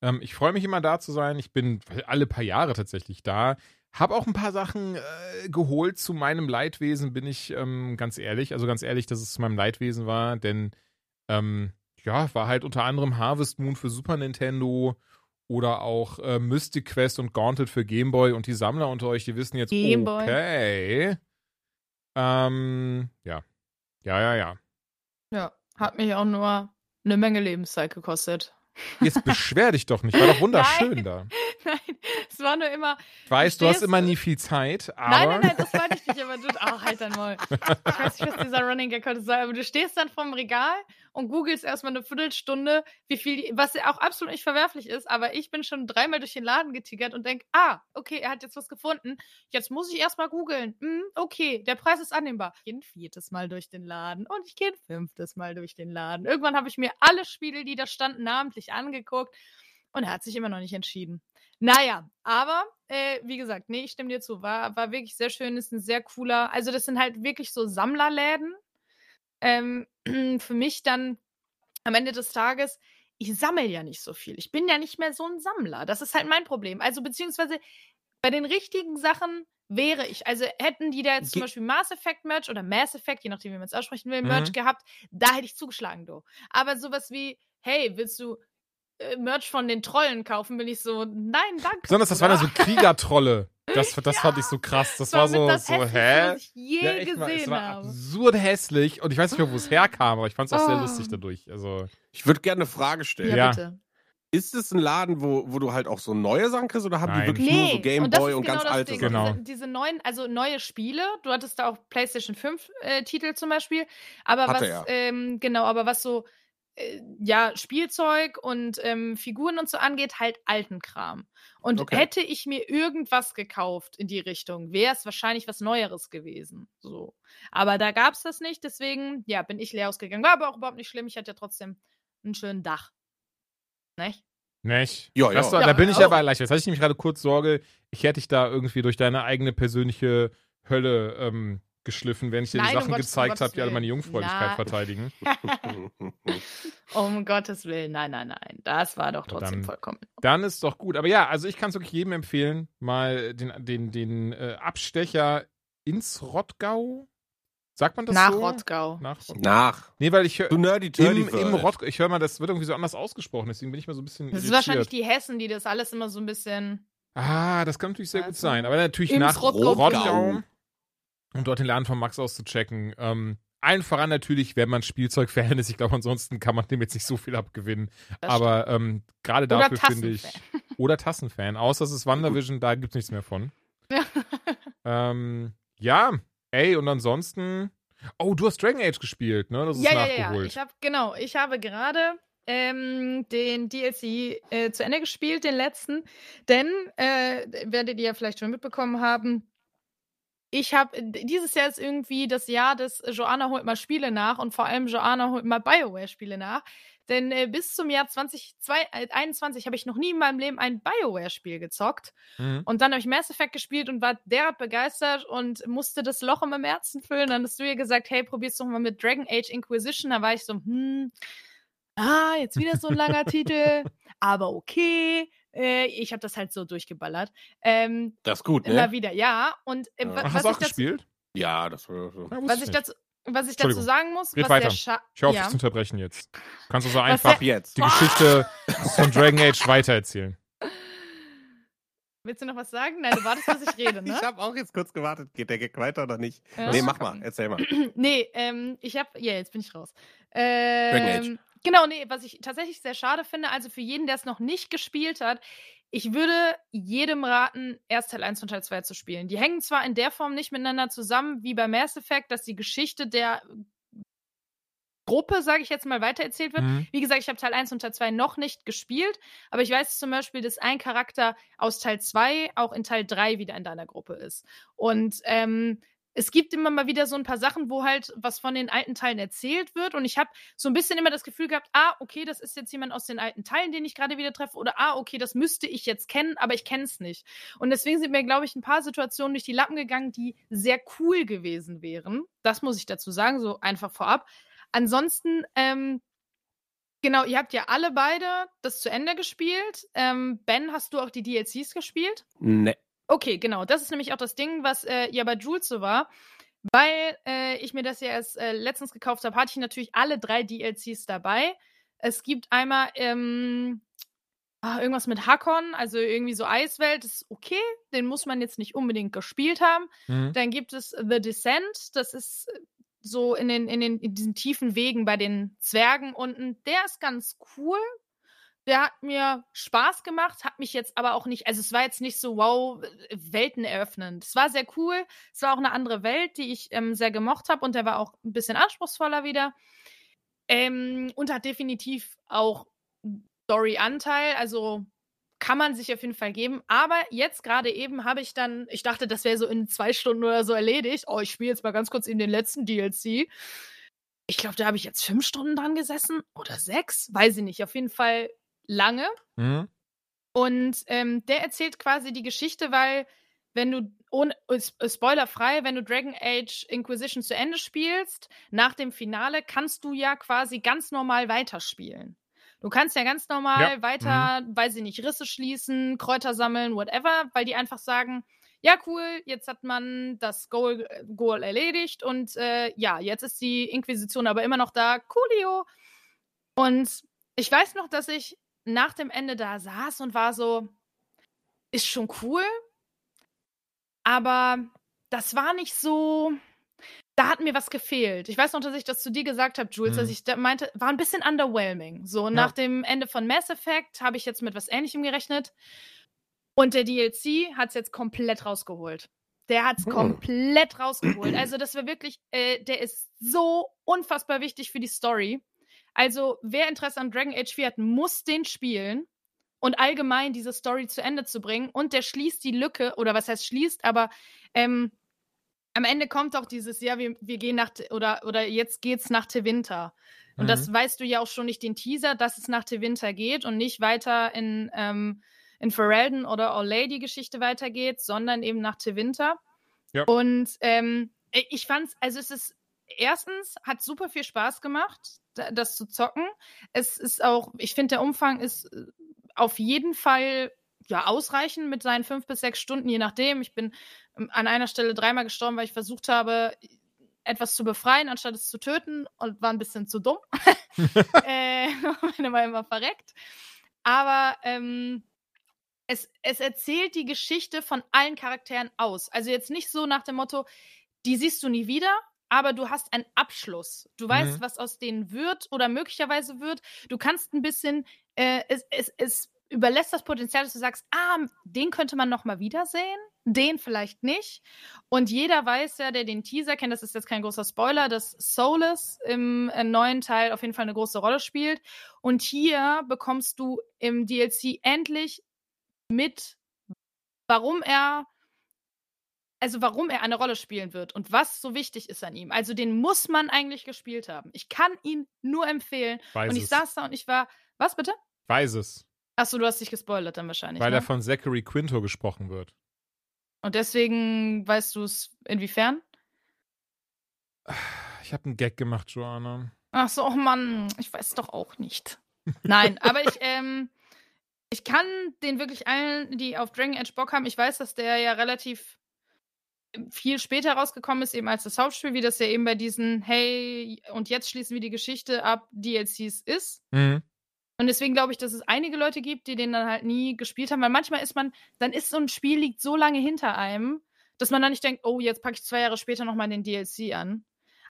ähm, ich freue mich immer da zu sein. Ich bin alle paar Jahre tatsächlich da. Hab auch ein paar Sachen äh, geholt zu meinem Leidwesen, bin ich ähm, ganz ehrlich. Also ganz ehrlich, dass es zu meinem Leidwesen war, denn ähm, ja, war halt unter anderem Harvest Moon für Super Nintendo oder auch äh, Mystic Quest und Gauntlet für Game Boy und die Sammler unter euch, die wissen jetzt, Game Boy. okay. Ähm, ja. Ja, ja, ja. Ja, hat mich auch nur eine Menge Lebenszeit gekostet. Jetzt beschwer dich doch nicht. War doch wunderschön Nein. da. Nein, es war nur immer. Ich weiß, du hast immer nie viel Zeit, aber. Nein, nein, nein, das meine ich nicht, aber du. Ach, halt dann mal. Ich weiß nicht, was dieser Running Gag heute soll, aber du stehst dann vorm Regal und googelst erstmal eine Viertelstunde, wie viel, was ja auch absolut nicht verwerflich ist, aber ich bin schon dreimal durch den Laden getigert und denk, ah, okay, er hat jetzt was gefunden. Jetzt muss ich erstmal googeln. Hm, okay, der Preis ist annehmbar. Ich gehe ein viertes Mal durch den Laden und ich gehe ein fünftes Mal durch den Laden. Irgendwann habe ich mir alle Spiele, die da standen, namentlich angeguckt und er hat sich immer noch nicht entschieden. Naja, aber äh, wie gesagt, nee, ich stimme dir zu. War, war wirklich sehr schön, ist ein sehr cooler. Also, das sind halt wirklich so Sammlerläden. Ähm, für mich dann am Ende des Tages, ich sammle ja nicht so viel. Ich bin ja nicht mehr so ein Sammler. Das ist halt mein Problem. Also, beziehungsweise bei den richtigen Sachen wäre ich. Also, hätten die da jetzt zum Ge- Beispiel Mass Effect Merch oder Mass Effect, je nachdem, wie man es aussprechen will, Mhm. Merch gehabt, da hätte ich zugeschlagen, du. Aber sowas wie, hey, willst du äh, Merch von den Trollen kaufen, bin ich so, nein, danke. Besonders, das waren ja so. Kriegertrolle. Das, das fand ich so krass. Das war mit so, das so hä? Was ich je Ja, echt mal, gesehen es war habe. absurd hässlich und ich weiß nicht mehr, wo es herkam, aber ich fand es auch sehr Oh. lustig dadurch. Also, Ich würde gerne eine Frage stellen. Ja, Ja. bitte. Ist es ein Laden, wo, wo du halt auch so neue Sachen kriegst oder haben Nein. die wirklich nur so Game und und genau ganz alte Ding. Sachen? Genau. Diese, diese neuen, also neue Spiele, du hattest da auch PlayStation 5 äh, Titel zum Beispiel, aber Hatte was, er. ähm, genau, aber was so, äh, ja, Spielzeug und ähm, Figuren und so angeht, halt alten Kram. Und Okay. hätte ich mir irgendwas gekauft in die Richtung, wäre es wahrscheinlich was Neueres gewesen. So. Aber da gab es das nicht, deswegen, ja, bin ich leer ausgegangen. War aber auch überhaupt nicht schlimm, ich hatte ja trotzdem einen schönen Dach. Nicht? nicht? Ja, Das ja. da bin ich aber erleichtert. Jetzt hatte ich nämlich gerade kurz Sorge, ich hätte dich da irgendwie durch deine eigene persönliche Hölle ähm, geschliffen, wenn ich dir die um Sachen Gottes- um gezeigt Gottes habe, die alle meine. Jungfräulichkeit Na. verteidigen. Um Gottes Willen, nein, nein, nein. Das war doch trotzdem dann- vollkommen. Dann ist doch gut. Aber ja, also ich kann es wirklich jedem empfehlen, mal den, den, den äh, Abstecher ins Rottgau. Sagt man das Nach so? Rottgau. Nach Rottgau. Nach. Nee, weil ich höre nerdy im, im. Rottgau, ich höre mal, das wird irgendwie so anders ausgesprochen, deswegen bin ich mal so ein bisschen Das ist irritiert. wahrscheinlich die Hessen, die das alles immer so ein bisschen. Ah, das kann natürlich sehr gut Also, sein. Aber natürlich nach Rottgau Rottgau. Um dort den Laden von Max auszuchecken. Ähm, allen voran natürlich, wenn man Spielzeugfan ist. Ich glaube, ansonsten kann man dem jetzt nicht so viel abgewinnen. Das Aber ähm, gerade dafür finde ich. Oder Tassenfan. Außer es ist WandaVision, da gibt es nichts mehr von. Ja. Ähm, ja, ey, und ansonsten. Oh, du hast Dragon Age gespielt, ne? Das ist ja, ja, ja. nachgeholt. Ich habe genau, ich habe gerade ähm, den DLC äh, zu Ende gespielt, den letzten, denn äh, werdet ihr ja vielleicht schon mitbekommen haben. Ich habe dieses Jahr ist irgendwie das Jahr des Joanna holt mal Spiele nach und vor allem Joanna holt mal Bioware Spiele nach. Denn äh, bis zum Jahr 2021 habe ich noch nie in meinem Leben ein Bioware-Spiel gezockt. Mhm. Und dann habe ich Mass Effect gespielt und war derart begeistert und musste das Loch in meinem Herzen füllen. Dann hast du ihr gesagt, hey, probier's doch mal mit Dragon Age Inquisition. Da war ich so, hm, ah, jetzt wieder so ein langer Titel, aber okay. Äh, ich habe das halt so durchgeballert. Ähm, Das ist gut, Immer ne? wieder, ja. Und äh, Ja. was, hast du ich auch dazu, gespielt? Ja, das war so. Ja, was ich ich nicht. dazu, was ich dazu sagen muss, Red was weiter. der Scha Ich hoffe, ja. dich zu unterbrechen jetzt. Kannst du so Was einfach jetzt. die Geschichte von Dragon Age weitererzählen? Willst du noch was sagen? Nein, du wartest, bis ich rede, ne? Ich habe auch jetzt kurz gewartet. Geht der Gag weiter oder nicht? Ja. Nee, mach mal. Erzähl mal. nee, ähm, ich habe, ja, jetzt bin ich raus. Dragon Age. Genau, nee, was ich tatsächlich sehr schade finde, also für jeden, der es noch nicht gespielt hat, ich würde jedem raten, erst Teil 1 und Teil 2 zu spielen. Die hängen zwar in der Form nicht miteinander zusammen wie bei Mass Effect, dass die Geschichte der Gruppe, sage ich jetzt mal, weitererzählt wird. Mhm. Wie gesagt, ich habe Teil 1 und Teil 2 noch nicht gespielt, aber ich weiß zum Beispiel, dass ein Charakter aus Teil 2 auch in Teil 3 wieder in deiner Gruppe ist. Und ähm, es gibt immer mal wieder so ein paar Sachen, wo halt was von den alten Teilen erzählt wird. Und ich habe so ein bisschen immer das Gefühl gehabt, ah, okay, das ist jetzt jemand aus den alten Teilen, den ich gerade wieder treffe. Oder ah, okay, das müsste ich jetzt kennen, aber ich kenne es nicht. Und deswegen sind mir, glaube ich, ein paar Situationen durch die Lappen gegangen, die sehr cool gewesen wären. Das muss ich dazu sagen, so einfach vorab. Ansonsten, ähm, genau, ihr habt ja alle beide das zu Ende gespielt. Ähm, ben, hast du auch die DLCs gespielt? Ne. Okay, genau. Das ist nämlich auch das Ding, was äh, ja bei Jules so war. Weil äh, ich mir das ja erst äh, letztens gekauft habe, hatte ich natürlich alle drei DLCs dabei. Es gibt einmal ähm, ah, irgendwas mit Hakon, also irgendwie so Eiswelt, das ist okay. Den muss man jetzt nicht unbedingt gespielt haben. Mhm. Dann gibt es The Descent, das ist so in, den, in, den, in diesen tiefen Wegen bei den Zwergen unten. Der ist ganz cool. Der hat mir Spaß gemacht, hat mich jetzt aber auch nicht, also es war jetzt nicht so, wow, Welten eröffnend. Es war sehr cool. Es war auch eine andere Welt, die ich ähm, sehr gemocht habe und der war auch ein bisschen anspruchsvoller wieder. Ähm, und hat definitiv auch Story-Anteil, also kann man sich auf jeden Fall geben. Aber jetzt gerade eben habe ich dann, ich dachte, das wäre so in zwei Stunden oder so erledigt. Oh, ich spiele jetzt mal ganz kurz eben den letzten DLC. Ich glaube, da habe ich jetzt fünf Stunden dran gesessen oder sechs, weiß ich nicht. Auf jeden Fall lange. Mhm. Und ähm, der erzählt quasi die Geschichte, weil wenn du ohne äh, spoilerfrei, wenn du Dragon Age Inquisition zu Ende spielst, nach dem Finale kannst du ja quasi ganz normal weiterspielen. Du kannst ja ganz normal Ja, weiter, weiß ich nicht, Risse schließen, Kräuter sammeln, whatever, weil die einfach sagen, ja cool, jetzt hat man das Goal, Goal erledigt und äh, ja, jetzt ist die Inquisition aber immer noch da, coolio. Und ich weiß noch, dass ich nach dem Ende da saß und war so, ist schon cool, aber das war nicht so, da hat mir was gefehlt. Ich weiß noch, dass ich das zu dir gesagt habe, Jules, Mhm. dass ich da meinte, war ein bisschen underwhelming. So nach dem Ende von Mass Effect habe ich jetzt mit was Ähnlichem gerechnet. Und der DLC hat es jetzt komplett rausgeholt. Der hat es Hm. komplett rausgeholt. Also, das war wirklich, äh, der ist so unfassbar wichtig für die Story. Also, wer Interesse an Dragon Age 4 hat, muss den spielen und allgemein diese Story zu Ende zu bringen. Und der schließt die Lücke, oder was heißt schließt, aber ähm, am Ende kommt auch dieses, ja, wir, wir gehen nach, oder, oder jetzt geht's nach Tevinter. Und Mhm. das weißt du ja auch schon nicht den Teaser, dass es nach Tevinter geht und nicht weiter in, ähm, in Ferelden oder Olay die Geschichte weitergeht, sondern eben nach Tevinter. Ja. Und ähm, ich fand's, also es ist, erstens hat super viel Spaß gemacht, da- das zu zocken. Es ist auch, ich finde, der Umfang ist äh, auf jeden Fall ja ausreichen mit seinen fünf bis sechs Stunden, je nachdem. Ich bin ähm, an einer Stelle dreimal gestorben, weil ich versucht habe, etwas zu befreien, anstatt es zu töten und war ein bisschen zu dumm. äh, meine war immer verreckt. Aber ähm, es, es erzählt die Geschichte von allen Charakteren aus. Also jetzt nicht so nach dem Motto, die siehst du nie wieder, aber du hast einen Abschluss. Du weißt, Mhm. was aus denen wird oder möglicherweise wird. Du kannst ein bisschen, äh, es, es, es überlässt das Potenzial, dass du sagst, ah, den könnte man noch mal wiedersehen, den vielleicht nicht. Und jeder weiß ja, der den Teaser kennt, das ist jetzt kein großer Spoiler, dass Solus im äh, neuen Teil auf jeden Fall eine große Rolle spielt. Und hier bekommst du im DLC endlich mit, warum er also warum er eine Rolle spielen wird und was so wichtig ist an ihm. Also den muss man eigentlich gespielt haben. Ich kann ihn nur empfehlen. Weiß und ich es. saß da und ich war, was bitte? Weiß es. Achso, du hast dich gespoilert dann wahrscheinlich. weil ne? er von Zachary Quinto gesprochen wird. und deswegen weißt du es inwiefern? Ich habe einen Gag gemacht, Joanna. Ach so, oh Mann, ich weiß doch auch nicht. Nein, aber ich, ähm, ich kann den wirklich allen, die auf Dragon Age Bock haben, ich weiß, dass der ja relativ viel später rausgekommen ist, eben als das Hauptspiel, wie das ja eben bei diesen, hey, und jetzt schließen wir die Geschichte ab, DLCs ist. Mhm. Und deswegen glaube ich, dass es einige Leute gibt, die den dann halt nie gespielt haben, weil manchmal ist man, dann ist so ein Spiel liegt so lange hinter einem, dass man dann nicht denkt, oh, jetzt packe ich zwei Jahre später nochmal den DLC an.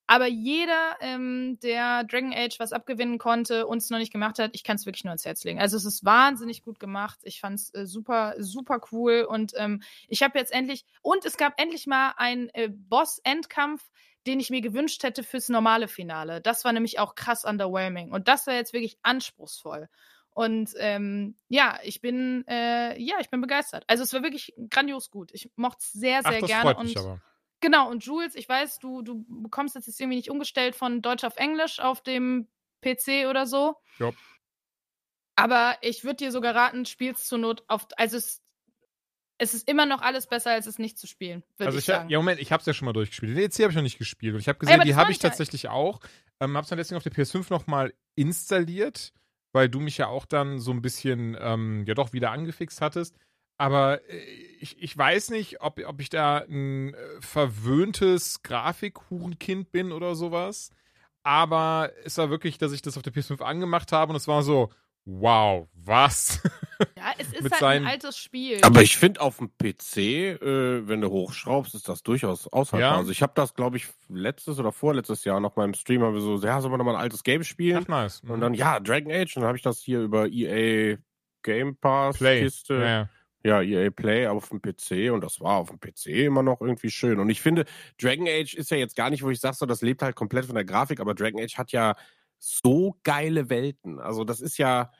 Aber jeder, ähm, der Dragon Age was abgewinnen konnte und es noch nicht gemacht hat, ich kann es wirklich nur ans Herz legen. Also es ist wahnsinnig gut gemacht. Ich fand es äh, super, super cool. Und ähm, ich habe jetzt endlich, und es gab endlich mal einen äh, Boss-Endkampf, den ich mir gewünscht hätte fürs normale Finale. Das war nämlich auch krass underwhelming. Und das war jetzt wirklich anspruchsvoll. Und ähm, ja, ich bin, äh, ja, ich bin begeistert. Also es war wirklich grandios gut. Ich mochte es sehr, Ach, sehr das gerne. freut und mich aber. Genau, und Jules, ich weiß, du, du bekommst jetzt irgendwie nicht umgestellt von Deutsch auf Englisch auf dem PC oder so. Ja. Aber ich würde dir sogar raten, spielst zur Not auf. Also es, es ist immer noch alles besser, als es nicht zu spielen, Also ich ich, sagen. ja, Moment, ich habe es ja schon mal durchgespielt. Den DLC habe ich noch nicht gespielt. Und ich habe Ja, gesehen, aber die habe ich ja. tatsächlich auch. Ähm, habe es dann deswegen auf der PS5 nochmal installiert, weil du mich ja auch dann so ein bisschen, ähm, ja doch wieder angefixt hattest. Aber äh, ich, ich weiß nicht, ob, ob ich da ein äh, verwöhntes Grafikhurenkind bin oder sowas. Aber es war wirklich, dass ich das auf der PS5 angemacht habe und es war so, wow, was? ja, es ist halt ein altes Spiel. Aber ich finde auf dem PC, äh, wenn du hochschraubst, ist das durchaus aushaltbar. Ja. Also ich habe das, glaube ich, letztes oder vorletztes Jahr noch mal im Stream, haben wir so, ja, sollen wir noch mal ein altes Game spielen? Ach, nice. Und dann, ja, Dragon Age. Und dann habe ich das hier über EA Game Pass Play. Kiste. Ja, ja. Ja, EA Play auf dem PC und das war auf dem PC immer noch irgendwie schön. Und ich finde, Dragon Age ist ja jetzt gar nicht, wo ich sage, so, das lebt halt komplett von der Grafik, aber Dragon Age hat ja so geile Welten. Also das ist ja,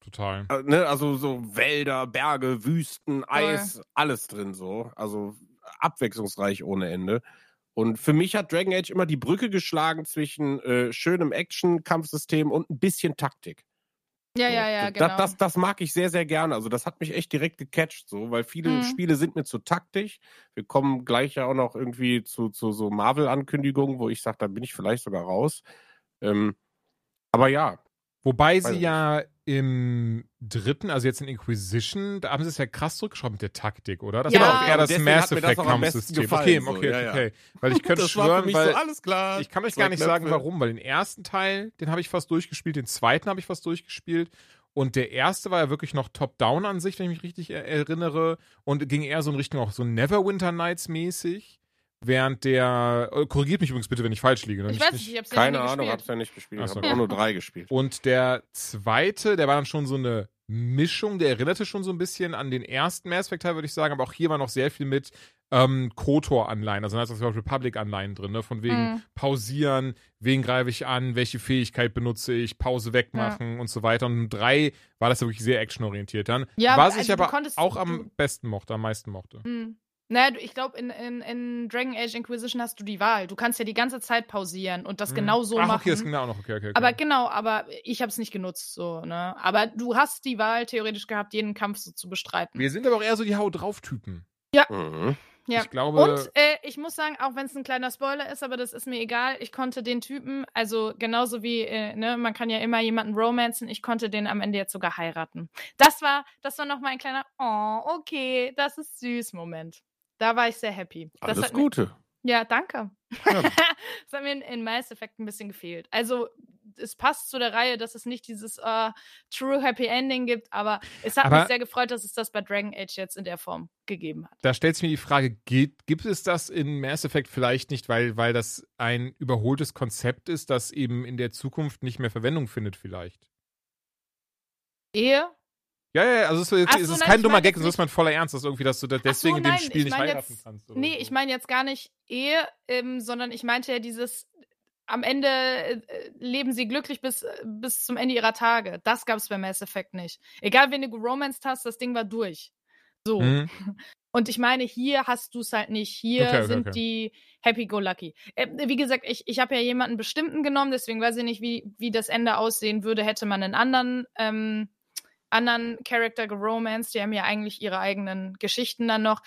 Total. äh, ne, also so Wälder, Berge, Wüsten, Eis, alles drin so. Also abwechslungsreich ohne Ende. Und für mich hat Dragon Age immer die Brücke geschlagen zwischen äh, schönem Action-Kampfsystem und ein bisschen Taktik. Ja, So, ja, ja, das, genau. Das, das mag ich sehr, sehr gerne. Also das hat mich echt direkt gecatcht, so, weil viele Mhm. Spiele sind mir zu taktisch. Wir kommen gleich ja auch noch irgendwie zu, zu so Marvel-Ankündigungen, wo ich sage, da bin ich vielleicht sogar raus. Ähm, aber ja, Wobei sie ja im dritten, also jetzt in Inquisition, da haben sie es ja krass zurückgeschraubt mit der Taktik, oder? Das Ja. war auch eher das Mass Effect Kampfsystem. gefallen, Okay, so, okay, ja, okay, okay. Weil ich könnte das war schwören, für mich weil so alles klar. ich kann euch gar nicht sagen, Knöpfe. warum, weil den ersten Teil, den habe ich fast durchgespielt, den zweiten habe ich fast durchgespielt. Und der erste war ja wirklich noch Top-Down an sich, wenn ich mich richtig er erinnere. Und ging eher so in Richtung auch so Neverwinter Nights mäßig. Während der, äh, korrigiert mich übrigens bitte, wenn ich falsch liege. ne? ich Nicht- weiß nicht- nicht, ich hab's ja Keine Ahnung, gespielt. hab's ja nicht gespielt. Ach Ich habe auch nur drei gespielt. Und der zweite, der war dann schon so eine Mischung, der erinnerte schon so ein bisschen an den ersten Mass Effect Teil, würde ich sagen, aber auch hier war noch sehr viel mit ähm, KOTOR-Anleihen, also da ist das Republic-Anleihen drin, ne? von wegen Mhm. pausieren, wen greife ich an, welche Fähigkeit benutze ich, Pause wegmachen und so weiter. Und drei war das ja wirklich sehr actionorientiert dann. Ja, was also ich aber auch am besten mochte, am meisten mochte. Hm. Naja, ich glaube, in, in, in Dragon Age Inquisition hast du die Wahl. Du kannst ja die ganze Zeit pausieren und das Mhm. genau so Ach, machen. okay, das ging da auch noch, okay, okay. okay. Aber genau, aber ich habe es nicht genutzt, so, ne? Aber du hast die Wahl theoretisch gehabt, jeden Kampf so zu bestreiten. Wir sind aber auch eher so die Hau drauf-Typen. Mhm. Ja. Ich glaube. Und äh, ich muss sagen, auch wenn es ein kleiner Spoiler ist, aber das ist mir egal, ich konnte den Typen, also genauso wie, äh, ne, man kann ja immer jemanden romanzen, ich konnte den am Ende jetzt sogar heiraten. Das war, das war nochmal ein kleiner, oh, okay, das ist süß Moment. Da war ich sehr happy. Das Alles hat mir- Gute. Ja, danke. Ja. das hat mir in, in Mass Effect ein bisschen gefehlt. Also, es passt zu der Reihe, dass es nicht dieses äh, True Happy Ending gibt, aber es hat Aber- mich sehr gefreut, dass es das bei Dragon Age jetzt in der Form gegeben hat. Da stellt sich mir die Frage, gibt, gibt es das in Mass Effect vielleicht nicht, weil, weil das ein überholtes Konzept ist, das eben in der Zukunft nicht mehr Verwendung findet vielleicht? Ehe? Ja, ja, ja, also es, ist- es so, ist nein, kein dummer Gag, es ist mein voller Ernst, dass irgendwie, dass du da so, deswegen in dem nein, Spiel ich nicht heiraten jetzt- kannst. Oder Nee, so. ich meine jetzt gar nicht Ehe, ähm, sondern ich meinte ja dieses, am Ende äh, leben sie glücklich bis, äh, bis zum Ende ihrer Tage. Das gab es bei Mass Effect nicht. Egal, wen du geromanced hast, das Ding war durch. So. Mhm. Und ich meine, hier hast du es halt nicht. Hier Okay, okay, sind okay. die Happy-Go-Lucky. Äh, wie gesagt, ich, ich habe ja jemanden bestimmten genommen, deswegen weiß ich nicht, wie, wie das Ende aussehen würde, hätte man einen anderen, ähm, anderen Charakter geromanced. Die haben ja eigentlich ihre eigenen Geschichten dann noch.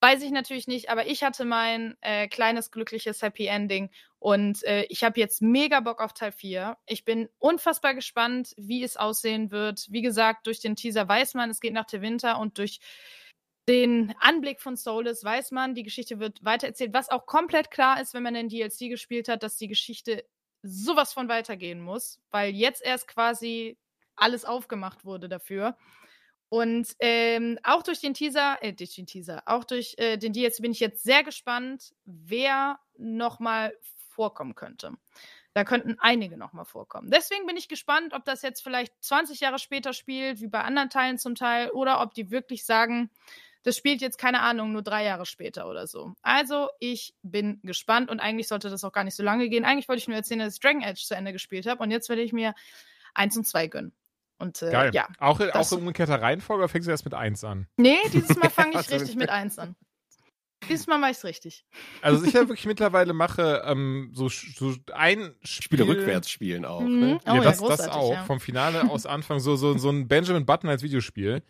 Weiß ich natürlich nicht, aber ich hatte mein äh, kleines glückliches Happy Ending und äh, ich habe jetzt mega Bock auf Teil 4. Ich bin unfassbar gespannt, wie es aussehen wird. Wie gesagt, durch den Teaser weiß man, es geht nach der Winter und durch den Anblick von Soulless weiß man, die Geschichte wird weitererzählt, was auch komplett klar ist, wenn man den DLC gespielt hat, dass die Geschichte sowas von weitergehen muss, weil jetzt erst quasi alles aufgemacht wurde dafür. Und ähm, auch durch den Teaser, äh, durch den Teaser, auch durch äh, den DLC bin ich jetzt sehr gespannt, wer nochmal vorkommen könnte. Da könnten einige nochmal vorkommen. Deswegen bin ich gespannt, ob das jetzt vielleicht 20 Jahre später spielt, wie bei anderen Teilen zum Teil, oder ob die wirklich sagen, das spielt jetzt, keine Ahnung, nur drei Jahre später oder so. Also, ich bin gespannt und eigentlich sollte das auch gar nicht so lange gehen. Eigentlich wollte ich nur erzählen, dass ich Dragon Age zu Ende gespielt habe und jetzt werde ich mir eins und zwei gönnen. Und äh, Geil. ja. auch, das- auch in umgekehrter Reihenfolge oder fängst du erst mit 1 an? Nee, dieses Mal fange ich Also, richtig mit eins an. Dieses Mal mache ich es richtig. Also ich ja wirklich mittlerweile mache ähm, so, so ein Spiel Spiele rückwärts spielen auch. Mhm. Ne? Oh ja, ja, das, das großartig, auch. ja. Vom Finale aus Anfang so, so, so ein Benjamin Button als Videospiel.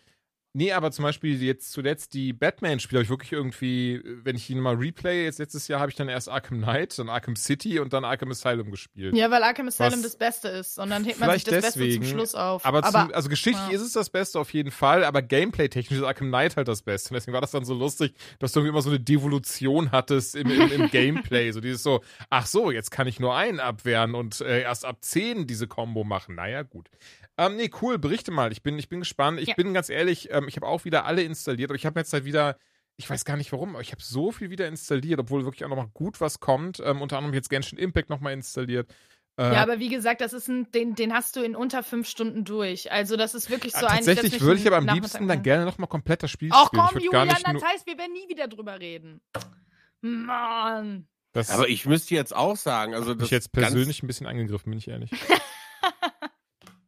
Nee, aber zum Beispiel jetzt zuletzt die Batman-Spiele habe ich wirklich irgendwie, wenn ich ihn mal replaye, jetzt letztes Jahr habe ich dann erst Arkham Knight, dann Arkham City und dann Arkham Asylum gespielt. Ja, weil Arkham Asylum das Beste ist. Und dann hebt man sich das Beste deswegen, zum Schluss auf. Aber, zum, also geschichtlich ja. ist es das Beste auf jeden Fall, aber gameplay-technisch ist Arkham Knight halt das Beste. Und deswegen war das dann so lustig, dass du irgendwie immer so eine Devolution hattest im, im, im Gameplay. So dieses so, ach so, jetzt kann ich nur einen abwehren und äh, erst ab 10 diese Combo machen. Naja, gut. Ähm, nee, cool, berichte mal. Ich bin, ich bin gespannt. Ich Ja. bin ganz ehrlich, ähm, ich habe auch wieder alle installiert, aber ich habe jetzt halt wieder. Ich weiß gar nicht warum, aber ich habe so viel wieder installiert, obwohl wirklich auch nochmal gut was kommt. Ähm, unter anderem jetzt Genshin Impact nochmal installiert. Äh, ja, aber wie gesagt, das ist ein, den, den hast du in unter fünf Stunden durch. Also das ist wirklich so äh, ein. tatsächlich würde ich aber am liebsten dann gerne nochmal komplett das Spiel Ach spielen. komm, würd gar Julian, nicht das heißt, wir werden nie wieder drüber reden. Mann. das Aber ich müsste jetzt auch sagen, also hab das ich jetzt persönlich ein bisschen angegriffen, bin ich ehrlich.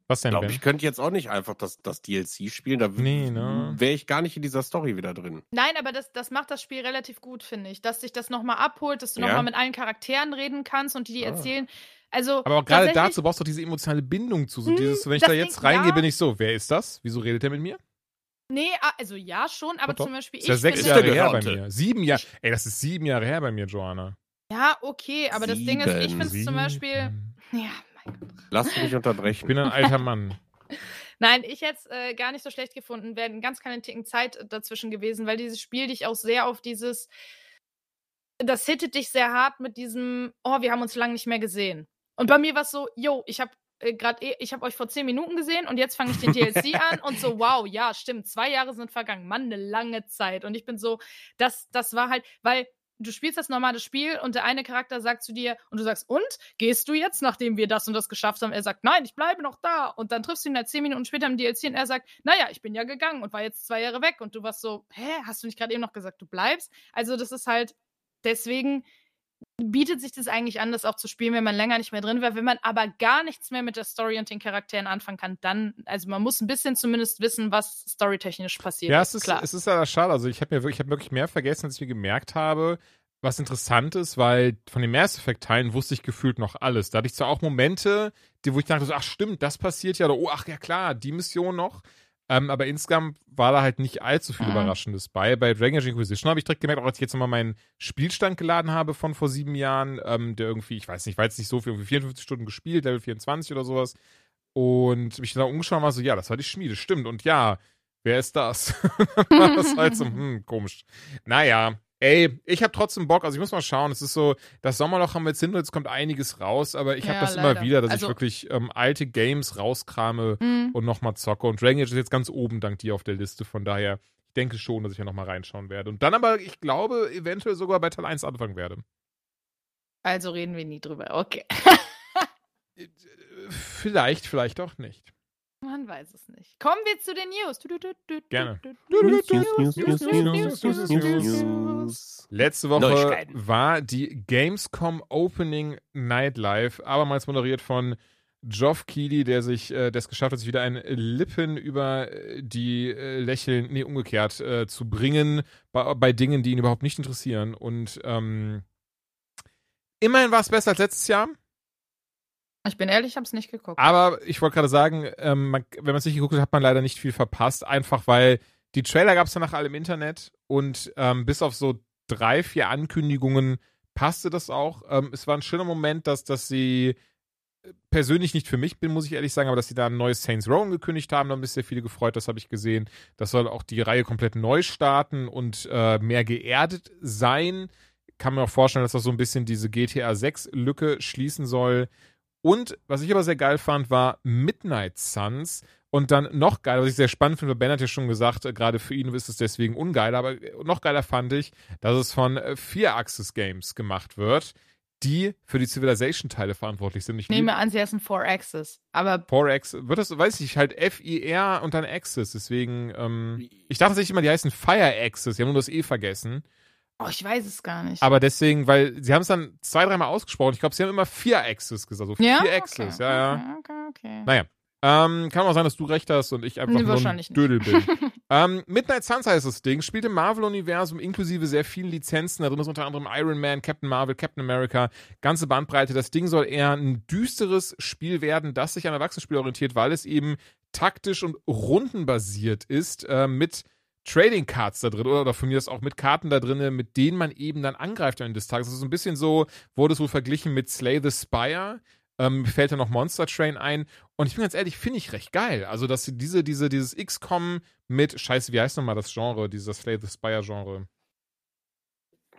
Was denn, Ich glaube, ich könnte jetzt auch nicht einfach das, das DLC spielen. Da Nee, ne? wäre ich gar nicht in dieser Story wieder drin. Nein, aber das, das macht das Spiel relativ gut, finde ich. Dass sich das nochmal abholt, dass du Ja. nochmal mit allen Charakteren reden kannst und die, die Ah. erzählen. Also, Aber auch gerade dazu brauchst du doch diese emotionale Bindung zu. So Hm, dieses, wenn ich das da jetzt reingehe, ja. bin ich so, wer ist das? Wieso redet er mit mir? Nee, also ja, schon, aber Doch, zum Beispiel ist ja ich sechs Jahre her bei mir. Sieben Jahre. Ey, das ist sieben Jahre her bei mir, Joanna. Ja, okay, aber das Ding ist, ich Sieben. finde es zum Beispiel. Sieben. Ja. Lass mich nicht Ich unterbrechen. bin ein alter Mann. Nein, ich hätte es äh, gar nicht so schlecht gefunden, wäre ganz kleinen Ticken Zeit äh, dazwischen gewesen, weil dieses Spiel dich auch sehr auf dieses. Das hittet dich sehr hart mit diesem, oh, wir haben uns lange nicht mehr gesehen. Und bei mir war es so, yo, ich habe äh, gerade, eh, ich habe euch vor zehn Minuten gesehen und jetzt fange ich den DLC an und so, wow, ja, stimmt, zwei Jahre sind vergangen, Mann, eine lange Zeit. Und ich bin so, das, das war halt, weil du spielst das normale Spiel und der eine Charakter sagt zu dir und du sagst, und? Gehst du jetzt, nachdem wir das und das geschafft haben? Er sagt, nein, ich bleibe noch da. Und dann triffst du ihn halt zehn Minuten später im DLC und er sagt, naja, ich bin ja gegangen und war jetzt zwei Jahre weg. Und du warst so, hä, hast du nicht gerade eben noch gesagt, du bleibst? Also das ist halt, deswegen bietet sich das eigentlich an, das auch zu spielen, wenn man länger nicht mehr drin wäre. Wenn man aber gar nichts mehr mit der Story und den Charakteren anfangen kann, dann, also man muss ein bisschen zumindest wissen, was storytechnisch passiert Ja, ist. es ist, Klar. es ist ja schade. Also ich habe mir wirklich, ich habe wirklich mehr vergessen, als ich mir gemerkt habe. Was interessant ist, weil von den Mass Effect Teilen wusste ich gefühlt noch alles. Da hatte ich zwar auch Momente, die, wo ich dachte, ach stimmt, das passiert ja, oder oh, ach ja klar, die Mission noch. Ähm, aber insgesamt war da halt nicht allzu viel Mhm. Überraschendes bei. Bei Dragon Age Inquisition habe ich direkt gemerkt, auch als ich jetzt nochmal meinen Spielstand geladen habe von vor sieben Jahren, ähm, der irgendwie, ich weiß nicht, war jetzt nicht so viel, irgendwie 54 Stunden gespielt, Level 24 oder sowas. Und mich dann umgeschaut und war so, ja, das war die Schmiede, stimmt. Und ja, wer ist das? Dann war das halt so, hm, komisch. Naja, ey, ich habe trotzdem Bock, also ich muss mal schauen, es ist so, das Sommerloch haben wir jetzt hinter, jetzt kommt einiges raus, aber ich habe Ja, das leider. immer wieder, dass Also- ich wirklich ähm, alte Games rauskrame Mhm. und nochmal zocke. Und Dragon Age ist jetzt ganz oben dank dir auf der Liste, von daher, ich denke schon, dass ich ja nochmal reinschauen werde. Und dann aber, ich glaube, eventuell sogar bei Teil 1 anfangen werde. Also reden wir nie drüber. Okay. Äh, Vielleicht, vielleicht auch nicht. Man weiß es nicht. Kommen wir zu den News. Du, du, du, du, Gerne. Letzte Woche war die Gamescom Opening Night Live, abermals moderiert von Geoff Keighley, der sich, äh, der es geschafft hat, sich wieder ein Lippen über äh, die äh, Lächeln, nee, umgekehrt, äh, zu bringen, bei, bei Dingen, die ihn überhaupt nicht interessieren. Und ähm, immerhin war es besser als letztes Jahr. Ich bin ehrlich, ich habe es nicht geguckt. Aber ich wollte gerade sagen, ähm, man, wenn man es nicht geguckt hat, hat man leider nicht viel verpasst. Einfach weil die Trailer gab es danach alle im Internet und ähm, bis auf so drei, vier Ankündigungen passte das auch. Ähm, es war ein schöner Moment, dass, dass sie äh, persönlich nicht für mich bin, muss ich ehrlich sagen, aber dass sie da ein neues Saints Row gekündigt haben, da haben mich sehr viele gefreut, das habe ich gesehen. Das soll auch die Reihe komplett neu starten und äh, mehr geerdet sein. Kann mir auch vorstellen, dass das so ein bisschen diese GTA 6 Lücke schließen soll. Und was ich aber sehr geil fand, war Midnight Suns. Und dann noch geiler, was ich sehr spannend finde, Ben hat ja schon gesagt, äh, gerade für ihn ist es deswegen ungeil, aber äh, noch geiler fand ich, dass es von äh, Vier Axis Games gemacht wird, die für die Civilization-Teile verantwortlich sind. Ich nehme an, sie heißen Four Axis. Aber 4X, wird das, weiß ich, halt F-I-R und dann Axis, deswegen, ähm, ich dachte tatsächlich immer, die heißen Fire Axis, die haben nur das E vergessen. Oh, ich weiß es gar nicht. Aber deswegen, weil sie haben es dann zwei, dreimal ausgesprochen. Ich glaube, sie haben immer vier Axis gesagt. So ja? vier okay. Ja, ja. Okay, okay, okay. Naja. Ähm, kann auch sein, dass du recht hast und ich einfach Nee, nur ein. Dödel bin. ähm, Midnight Suns heißt das Ding, spielt im Marvel-Universum inklusive sehr vielen Lizenzen. Da drin ist unter anderem Iron Man, Captain Marvel, Captain America, ganze Bandbreite. Das Ding soll eher ein düsteres Spiel werden, das sich an Erwachsenenspiel orientiert, weil es eben taktisch und rundenbasiert ist, äh, mit Trading Cards da drin oder, oder von mir ist auch mit Karten da drin, mit denen man eben dann angreift am Ende des Tages. Das ist so ein bisschen so, wurde es wohl verglichen mit Slay the Spire. Ähm, fällt da noch Monster Train ein. Und ich bin ganz ehrlich, finde ich recht geil. Also, dass diese, diese, dieses XCOM mit, scheiße, wie heißt nochmal das Genre, dieses Slay the Spire Genre?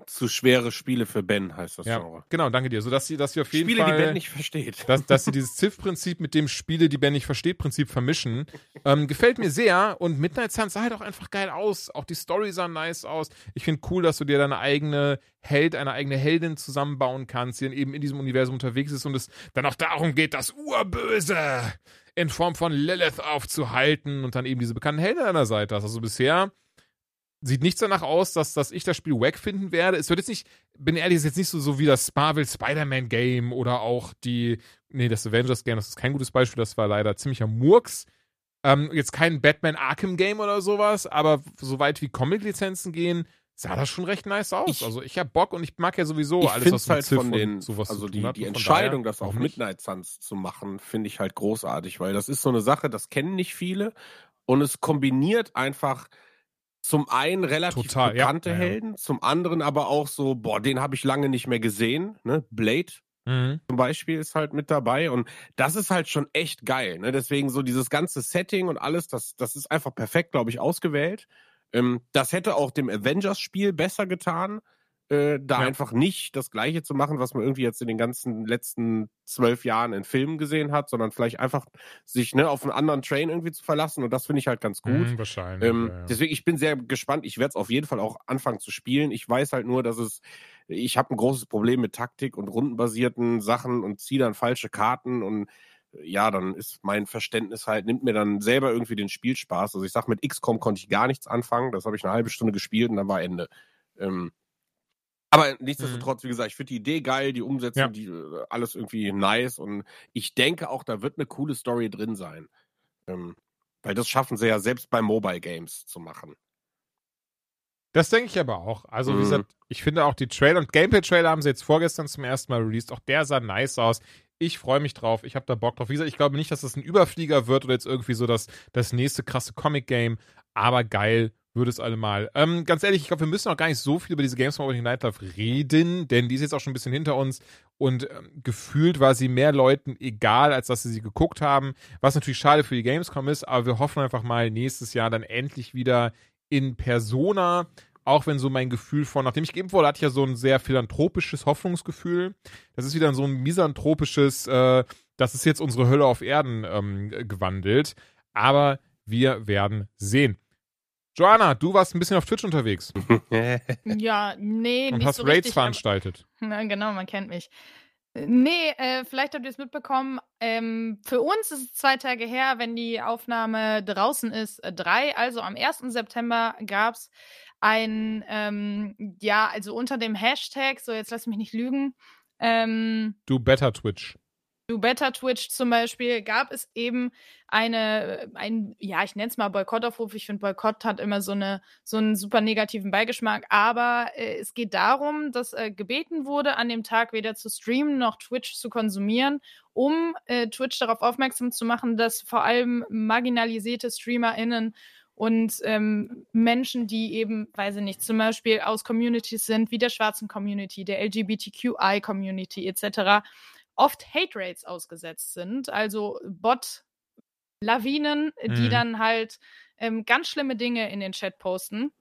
Zu schwere Spiele für Ben heißt das Ja, Genre. genau, danke dir. So dass sie, dass sie auf jeden Spiele, Fall. die Ben nicht versteht. dass, dass sie dieses Ziff-Prinzip mit dem Spiele, die Ben nicht versteht, Prinzip vermischen. Ähm, gefällt mir sehr und Midnight Suns sah halt auch einfach geil aus. Auch die Story sah nice aus. Ich finde cool, dass du dir deine eigene Held, eine eigene Heldin zusammenbauen kannst, die dann eben in diesem Universum unterwegs ist und es dann auch darum geht, das Urböse in Form von Lilith aufzuhalten und dann eben diese bekannten Helden an der Seite hast. Also bisher sieht nichts danach aus, dass, dass ich das Spiel wack finden werde. Es wird jetzt nicht, bin ehrlich, es ist jetzt nicht so, so wie das Marvel Spider-Man Game oder auch die, nee, das Avengers Game, das ist kein gutes Beispiel, das war leider ziemlicher Murks. Ähm, jetzt kein Batman Arkham Game oder sowas, aber soweit wie Comic-Lizenzen gehen, sah das schon recht nice aus. Ich- also ich hab Bock und ich mag ja sowieso ich alles, was halt von den, sowas also die, die Entscheidung, das auf? Midnight Suns zu machen, finde ich halt großartig, weil das ist so eine Sache, das kennen nicht viele und es kombiniert einfach zum einen relativ Total, ja. bekannte Ja, ja. Helden, zum anderen aber auch so, boah, den habe ich lange nicht mehr gesehen, ne? Blade Mhm. zum Beispiel ist halt mit dabei und das ist halt schon echt geil. Ne? Deswegen so dieses ganze Setting und alles, das, das ist einfach perfekt, glaube ich, ausgewählt. Ähm, das hätte auch dem Avengers-Spiel besser getan, äh, da Ja. einfach nicht das Gleiche zu machen, was man irgendwie jetzt in den ganzen letzten zwölf Jahren in Filmen gesehen hat, sondern vielleicht einfach sich ne, auf einen anderen Train irgendwie zu verlassen und das finde ich halt ganz gut. Mhm, wahrscheinlich. Ähm, ja, ja. Deswegen, ich bin sehr gespannt. Ich werde es auf jeden Fall auch anfangen zu spielen. Ich weiß halt nur, dass es, ich habe ein großes Problem mit Taktik und rundenbasierten Sachen und ziehe dann falsche Karten und äh, ja, dann ist mein Verständnis halt, nimmt mir dann selber irgendwie den Spielspaß. Also ich sag, mit XCOM konnte ich gar nichts anfangen. Das habe ich eine halbe Stunde gespielt und dann war Ende. Ähm, aber nichtsdestotrotz, wie gesagt, ich finde die Idee geil, die Umsetzung, Ja. die äh, alles irgendwie nice und ich denke auch, da wird eine coole Story drin sein. Ähm, weil das schaffen sie ja selbst bei Mobile Games zu machen. Das denke ich aber auch. Also, wie Mhm. gesagt, ich finde auch die Trailer und Gameplay-Trailer haben sie jetzt vorgestern zum ersten Mal released. Auch der sah nice aus. Ich freue mich drauf. Ich habe da Bock drauf. Wie gesagt, ich glaube nicht, dass das ein Überflieger wird oder jetzt irgendwie so das, das nächste krasse Comic-Game. Aber geil würde es allemal. Ähm, ganz ehrlich, ich glaube, wir müssen auch gar nicht so viel über diese Games Opening Nightlife reden, denn die ist jetzt auch schon ein bisschen hinter uns und ähm, gefühlt war sie mehr Leuten egal, als dass sie sie geguckt haben, was natürlich schade für die Gamescom ist, aber wir hoffen einfach mal nächstes Jahr dann endlich wieder in Persona, auch wenn so mein Gefühl von, nachdem ich geimpft wurde, hatte ich ja so ein sehr philanthropisches Hoffnungsgefühl. Das ist wieder so ein misanthropisches, äh, das ist jetzt unsere Hölle auf Erden ähm, gewandelt, aber wir werden sehen. Joanna, du warst ein bisschen auf Twitch unterwegs. Ja, nee, und nicht hast so Raids richtig. aber- veranstaltet. Na, genau, man kennt mich. Nee, äh, vielleicht habt ihr es mitbekommen. Ähm, für uns ist es zwei Tage her, wenn die Aufnahme draußen ist, äh, drei. Also am 1. September gab es ein, ähm, ja, also unter dem Hashtag, so jetzt lass mich nicht lügen, ähm, Du Better Twitch. Do Better Twitch zum Beispiel, gab es eben eine, ein, ja, ich nenne es mal Boykottaufruf. Ich finde, Boykott hat immer so, eine, so einen super negativen Beigeschmack. Aber äh, es geht darum, dass äh, gebeten wurde, an dem Tag weder zu streamen noch Twitch zu konsumieren, um äh, Twitch darauf aufmerksam zu machen, dass vor allem marginalisierte StreamerInnen und ähm, Menschen, die eben, weiß ich nicht, zum Beispiel aus Communities sind, wie der schwarzen Community, der LGBTQI-Community etc., oft Hate Rates ausgesetzt sind, also Bot-Lawinen, die Mhm. dann halt ähm, ganz schlimme Dinge in den Chat posten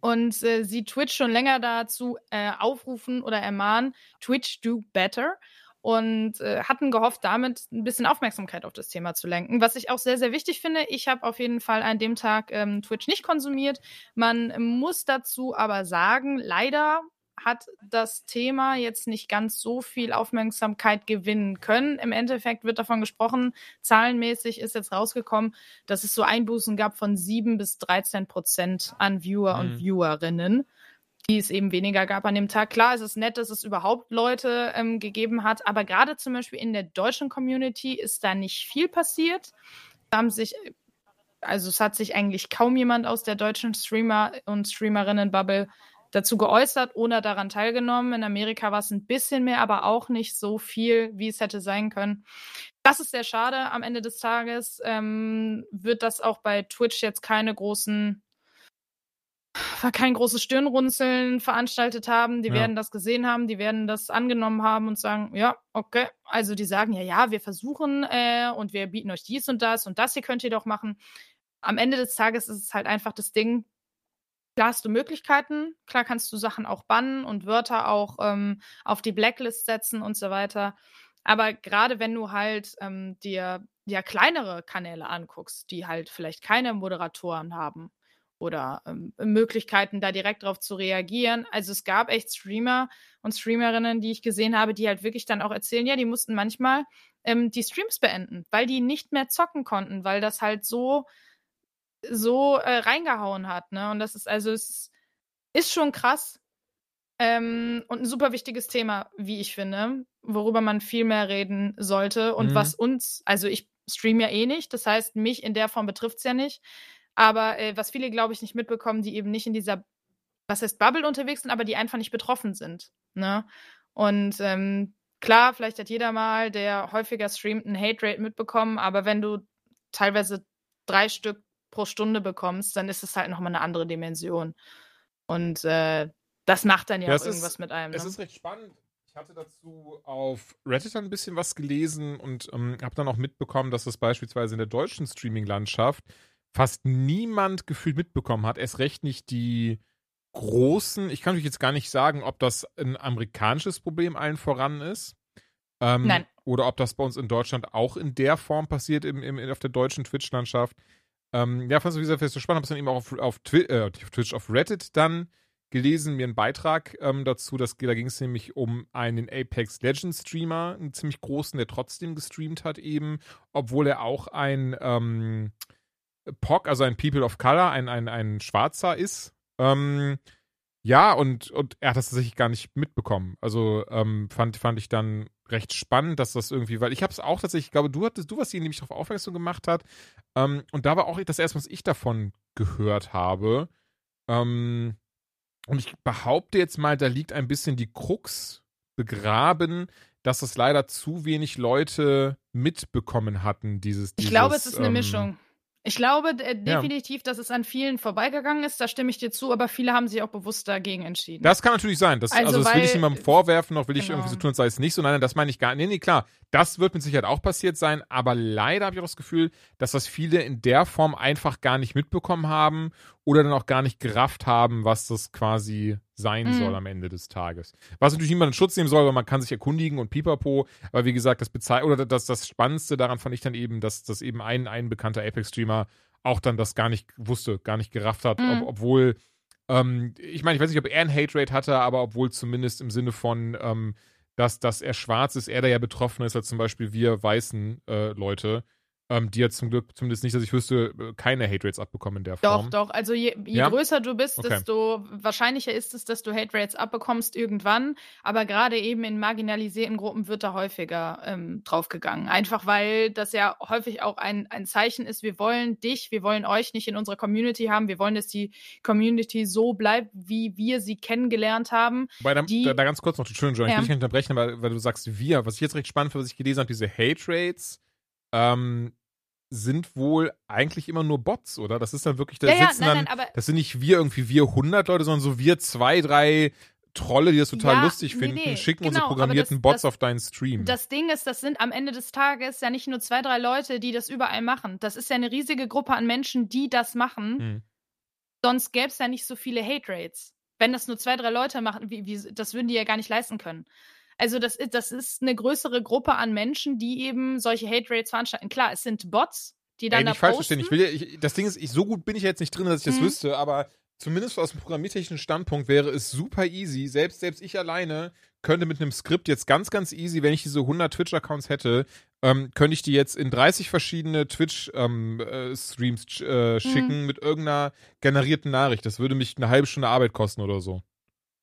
und äh, sie Twitch schon länger dazu äh, aufrufen oder ermahnen, Twitch do better und äh, hatten gehofft, damit ein bisschen Aufmerksamkeit auf das Thema zu lenken, was ich auch sehr, sehr wichtig finde. Ich habe auf jeden Fall an dem Tag ähm, Twitch nicht konsumiert. Man muss dazu aber sagen, leider hat das Thema jetzt nicht ganz so viel Aufmerksamkeit gewinnen können. Im Endeffekt wird davon gesprochen, zahlenmäßig ist jetzt rausgekommen, dass es so Einbußen gab von 7 bis 13 Prozent an Viewer und Mhm. Viewerinnen, die es eben weniger gab an dem Tag. Klar, es ist nett, dass es überhaupt Leute ähm, gegeben hat, aber gerade zum Beispiel in der deutschen Community ist da nicht viel passiert. Da haben sich also es hat sich eigentlich kaum jemand aus der deutschen Streamer- und Streamerinnen-Bubble dazu geäußert oder daran teilgenommen. In Amerika war es ein bisschen mehr, aber auch nicht so viel, wie es hätte sein können. Das ist sehr schade. Am Ende des Tages ähm, wird das auch bei Twitch jetzt keine großen kein großes Stirnrunzeln veranstaltet haben. Die Ja. werden das gesehen haben, die werden das angenommen haben und sagen, ja, okay. Also die sagen ja, ja, wir versuchen äh, und wir bieten euch dies und das und das hier könnt ihr doch machen. Am Ende des Tages ist es halt einfach das Ding, klar hast du Möglichkeiten, klar kannst du Sachen auch bannen und Wörter auch ähm, auf die Blacklist setzen und so weiter. Aber gerade wenn du halt ähm, dir ja kleinere Kanäle anguckst, die halt vielleicht keine Moderatoren haben oder ähm, Möglichkeiten, da direkt drauf zu reagieren. Also es gab echt Streamer und Streamerinnen, die ich gesehen habe, die halt wirklich dann auch erzählen, ja, die mussten manchmal ähm, die Streams beenden, weil die nicht mehr zocken konnten, weil das halt so so äh, reingehauen hat, ne? Und das ist also es ist, schon krass ähm, und ein super wichtiges Thema, wie ich finde, worüber man viel mehr reden sollte und Mhm. was uns, also ich stream ja eh nicht, das heißt mich in der Form betrifft's ja nicht, aber äh, was viele glaube ich nicht mitbekommen, die eben nicht in dieser was heißt Bubble unterwegs sind, aber die einfach nicht betroffen sind, ne? Und ähm, klar, vielleicht hat jeder mal, der häufiger streamt, einen Hate Rate mitbekommen, aber wenn du teilweise drei Stück pro Stunde bekommst, dann ist es halt nochmal eine andere Dimension. Und äh, das macht dann ja, Ja, auch es ist- irgendwas mit einem. Es Ne? ist recht spannend. Ich hatte dazu auf Reddit ein bisschen was gelesen und ähm, habe dann auch mitbekommen, dass das beispielsweise in der deutschen Streaming-Landschaft fast niemand gefühlt mitbekommen hat. Erst recht nicht die großen. Ich kann euch jetzt gar nicht sagen, ob das ein amerikanisches Problem allen voran ist. Ähm, Nein. Oder ob das bei uns in Deutschland auch in der Form passiert im, im, auf der deutschen Twitch-Landschaft. Ähm, ja, fand es wie gesagt so spannend. Habe es dann eben auch auf, auf, Twi äh, auf Twitch, auf Reddit dann gelesen, mir einen Beitrag ähm, dazu. Das, da ging es nämlich um einen Apex Legends Streamer, einen ziemlich großen, der trotzdem gestreamt hat eben, obwohl er auch ein ähm, POC, also ein People of Color, ein, ein, ein Schwarzer ist. Ähm, ja, und, und er hat das tatsächlich gar nicht mitbekommen. Also ähm, fand, fand ich dann recht spannend, dass das irgendwie, weil ich habe es auch tatsächlich, ich glaube, du hattest, du warst die, die mich darauf aufmerksam gemacht hat. Ähm, und da war auch das erste, was ich davon gehört habe. Ähm, und ich behaupte jetzt mal, da liegt ein bisschen die Krux begraben, dass es leider zu wenig Leute mitbekommen hatten, dieses. Ich dieses, glaube, es ist eine ähm, Mischung. Ich glaube äh, definitiv, dass es an vielen vorbeigegangen ist, da stimme ich dir zu, aber viele haben sich auch bewusst dagegen entschieden. Das kann natürlich sein. Das, also, Also, das will ich weil- niemandem vorwerfen, noch will ich Genau. irgendwie so tun, als sei es nicht so. Nein, nein, das meine ich gar nicht. Nee, nee, klar. Das wird mit Sicherheit auch passiert sein, aber leider habe ich auch das Gefühl, dass das viele in der Form einfach gar nicht mitbekommen haben oder dann auch gar nicht gerafft haben, was das quasi sein Mhm. soll am Ende des Tages. Was natürlich niemand in Schutz nehmen soll, weil man kann sich erkundigen und pipapo. Aber wie gesagt, das bezei oder das, das Spannendste daran fand ich dann eben, dass, dass eben ein, ein bekannter Apex-Streamer auch dann das gar nicht wusste, gar nicht gerafft hat, Mhm. ob, obwohl ähm, ich meine, ich weiß nicht, ob er ein Hate-Rate hatte, aber obwohl zumindest im Sinne von, ähm, dass, dass er schwarz ist, er da ja betroffen ist, als zum Beispiel wir weißen äh, Leute, ähm, die ja zum Glück, zumindest nicht, dass ich wüsste, äh, keine Hate-Rates abbekommen in der Doch, Form. doch. Also je, je Ja? größer du bist, Okay. desto wahrscheinlicher ist es, dass du Hate Rates abbekommst irgendwann. Aber gerade eben in marginalisierten Gruppen wird da häufiger ähm, draufgegangen. Einfach weil das ja häufig auch ein, ein Zeichen ist, wir wollen dich, wir wollen euch nicht in unserer Community haben. Wir wollen, dass die Community so bleibt, wie wir sie kennengelernt haben. Wobei, da, die- da, da ganz kurz noch, Entschuldigung, John, ich Ja. will dich nicht unterbrechen, weil, weil du sagst wir. Was ich jetzt recht spannend finde, was ich gelesen habe, diese Hate-Rates, ähm, sind wohl eigentlich immer nur Bots, oder? Das ist dann wirklich, da ja, ja, sitzen nein, dann, nein, das sind nicht wir irgendwie, wir 100 Leute, sondern so wir zwei, drei Trolle, die das total Ja, lustig nee, finden, nee, schicken genau, unsere programmierten das- Bots das- auf deinen Stream. Das Ding ist, das sind am Ende des Tages ja nicht nur zwei, drei Leute, die das überall machen. Das ist ja eine riesige Gruppe an Menschen, die das machen. Hm. Sonst gäbe es ja nicht so viele Hate Rates. Wenn das nur zwei, drei Leute machen, wie, wie, das würden die ja gar nicht leisten können. Also das ist, das ist eine größere Gruppe an Menschen, die eben solche Hate Rates veranstalten. Klar, es sind Bots, die dann Ey, da nicht falsch posten. verstehen. Ich will, ich, das Ding ist, ich, so gut bin ich jetzt nicht drin, dass ich das Mhm. wüsste, aber zumindest aus dem programmiertechnischen Standpunkt wäre es super easy. Selbst, selbst ich alleine könnte mit einem Skript jetzt ganz, ganz easy, wenn ich diese 100 Twitch-Accounts hätte, ähm, könnte ich die jetzt in 30 verschiedene Twitch-Streams Mhm. äh, schicken mit irgendeiner generierten Nachricht. Das würde mich eine halbe Stunde Arbeit kosten oder so.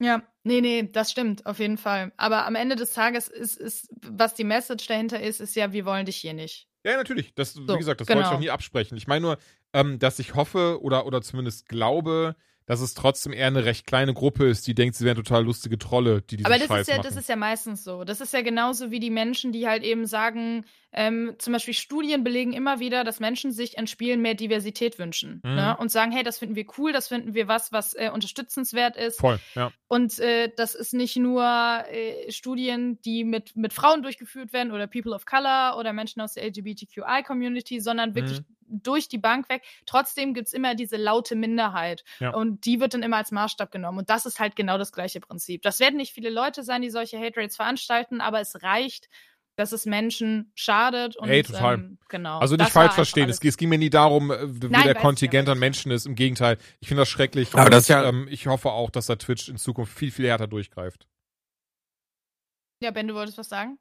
Ja, nee, nee, das stimmt, auf jeden Fall. Aber am Ende des Tages ist, ist, was die Message dahinter ist, ist ja, wir wollen dich hier nicht. Ja, natürlich. Das, So, wie gesagt, das wollte ich genau. auch nie absprechen. Ich meine nur, ähm, dass ich hoffe oder, oder zumindest glaube, dass es trotzdem eher eine recht kleine Gruppe ist, die denkt, sie wären total lustige Trolle, die diesen Aber das Scheiß ist ja, machen. das ist ja meistens so. Das ist ja genauso wie die Menschen, die halt eben sagen, ähm, zum Beispiel Studien belegen immer wieder, dass Menschen sich in Spielen mehr Diversität wünschen. Mhm. Ne? Und sagen, hey, das finden wir cool, das finden wir was, was äh, unterstützenswert ist. Voll, ja. Und äh, das ist nicht nur äh, Studien, die mit, mit Frauen durchgeführt werden oder People of Color oder Menschen aus der LGBTQI-Community, sondern wirklich Mhm. Durch die Bank weg. Trotzdem gibt's immer diese laute Minderheit. Ja. Und die wird dann immer als Maßstab genommen. Und das ist halt genau das gleiche Prinzip. Das werden nicht viele Leute sein, die solche Hate Rates veranstalten, aber es reicht, dass es Menschen schadet. Und, Ey, total. Ähm, genau. Also nicht Das falsch verstehen. Es, es ging mir nie darum, äh, wie Nein, der ich Kontingent an Menschen ist. Im Gegenteil. Ich finde das schrecklich. Aber und, das ist ja- ähm, ich hoffe auch, dass da Twitch in Zukunft viel, viel härter durchgreift. Ja, Ben, du wolltest was sagen?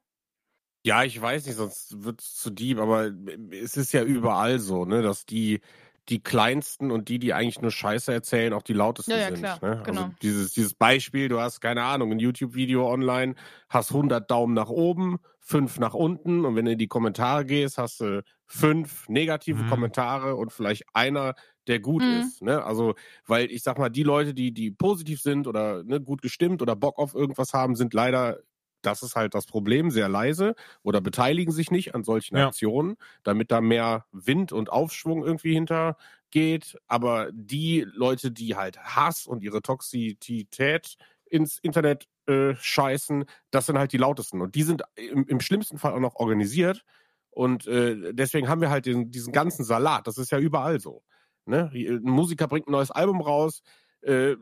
Ja, ich weiß nicht, sonst wird es zu deep, aber es ist ja überall so, ne, dass die, die kleinsten und die, die eigentlich nur Scheiße erzählen, auch die lautesten Ja, ja, sind. klar, ne? genau. Also dieses, dieses Beispiel, du hast, keine Ahnung, ein YouTube-Video online, hast 100 Daumen nach oben, fünf nach unten und wenn du in die Kommentare gehst, hast du fünf negative Mhm. Kommentare und vielleicht einer, der gut Mhm. ist. Ne? Also, weil ich sag mal, die Leute, die, die positiv sind oder ne, gut gestimmt oder Bock auf irgendwas haben, sind leider das ist halt das Problem, sehr leise oder beteiligen sich nicht an solchen Ja. Aktionen, damit da mehr Wind und Aufschwung irgendwie hintergeht. Aber die Leute, die halt Hass und ihre Toxizität ins Internet äh, scheißen, das sind halt die lautesten. Und die sind im, im schlimmsten Fall auch noch organisiert. Und äh, deswegen haben wir halt den, diesen ganzen Salat. Das ist ja überall so. Ne? Ein Musiker bringt ein neues Album raus, äh,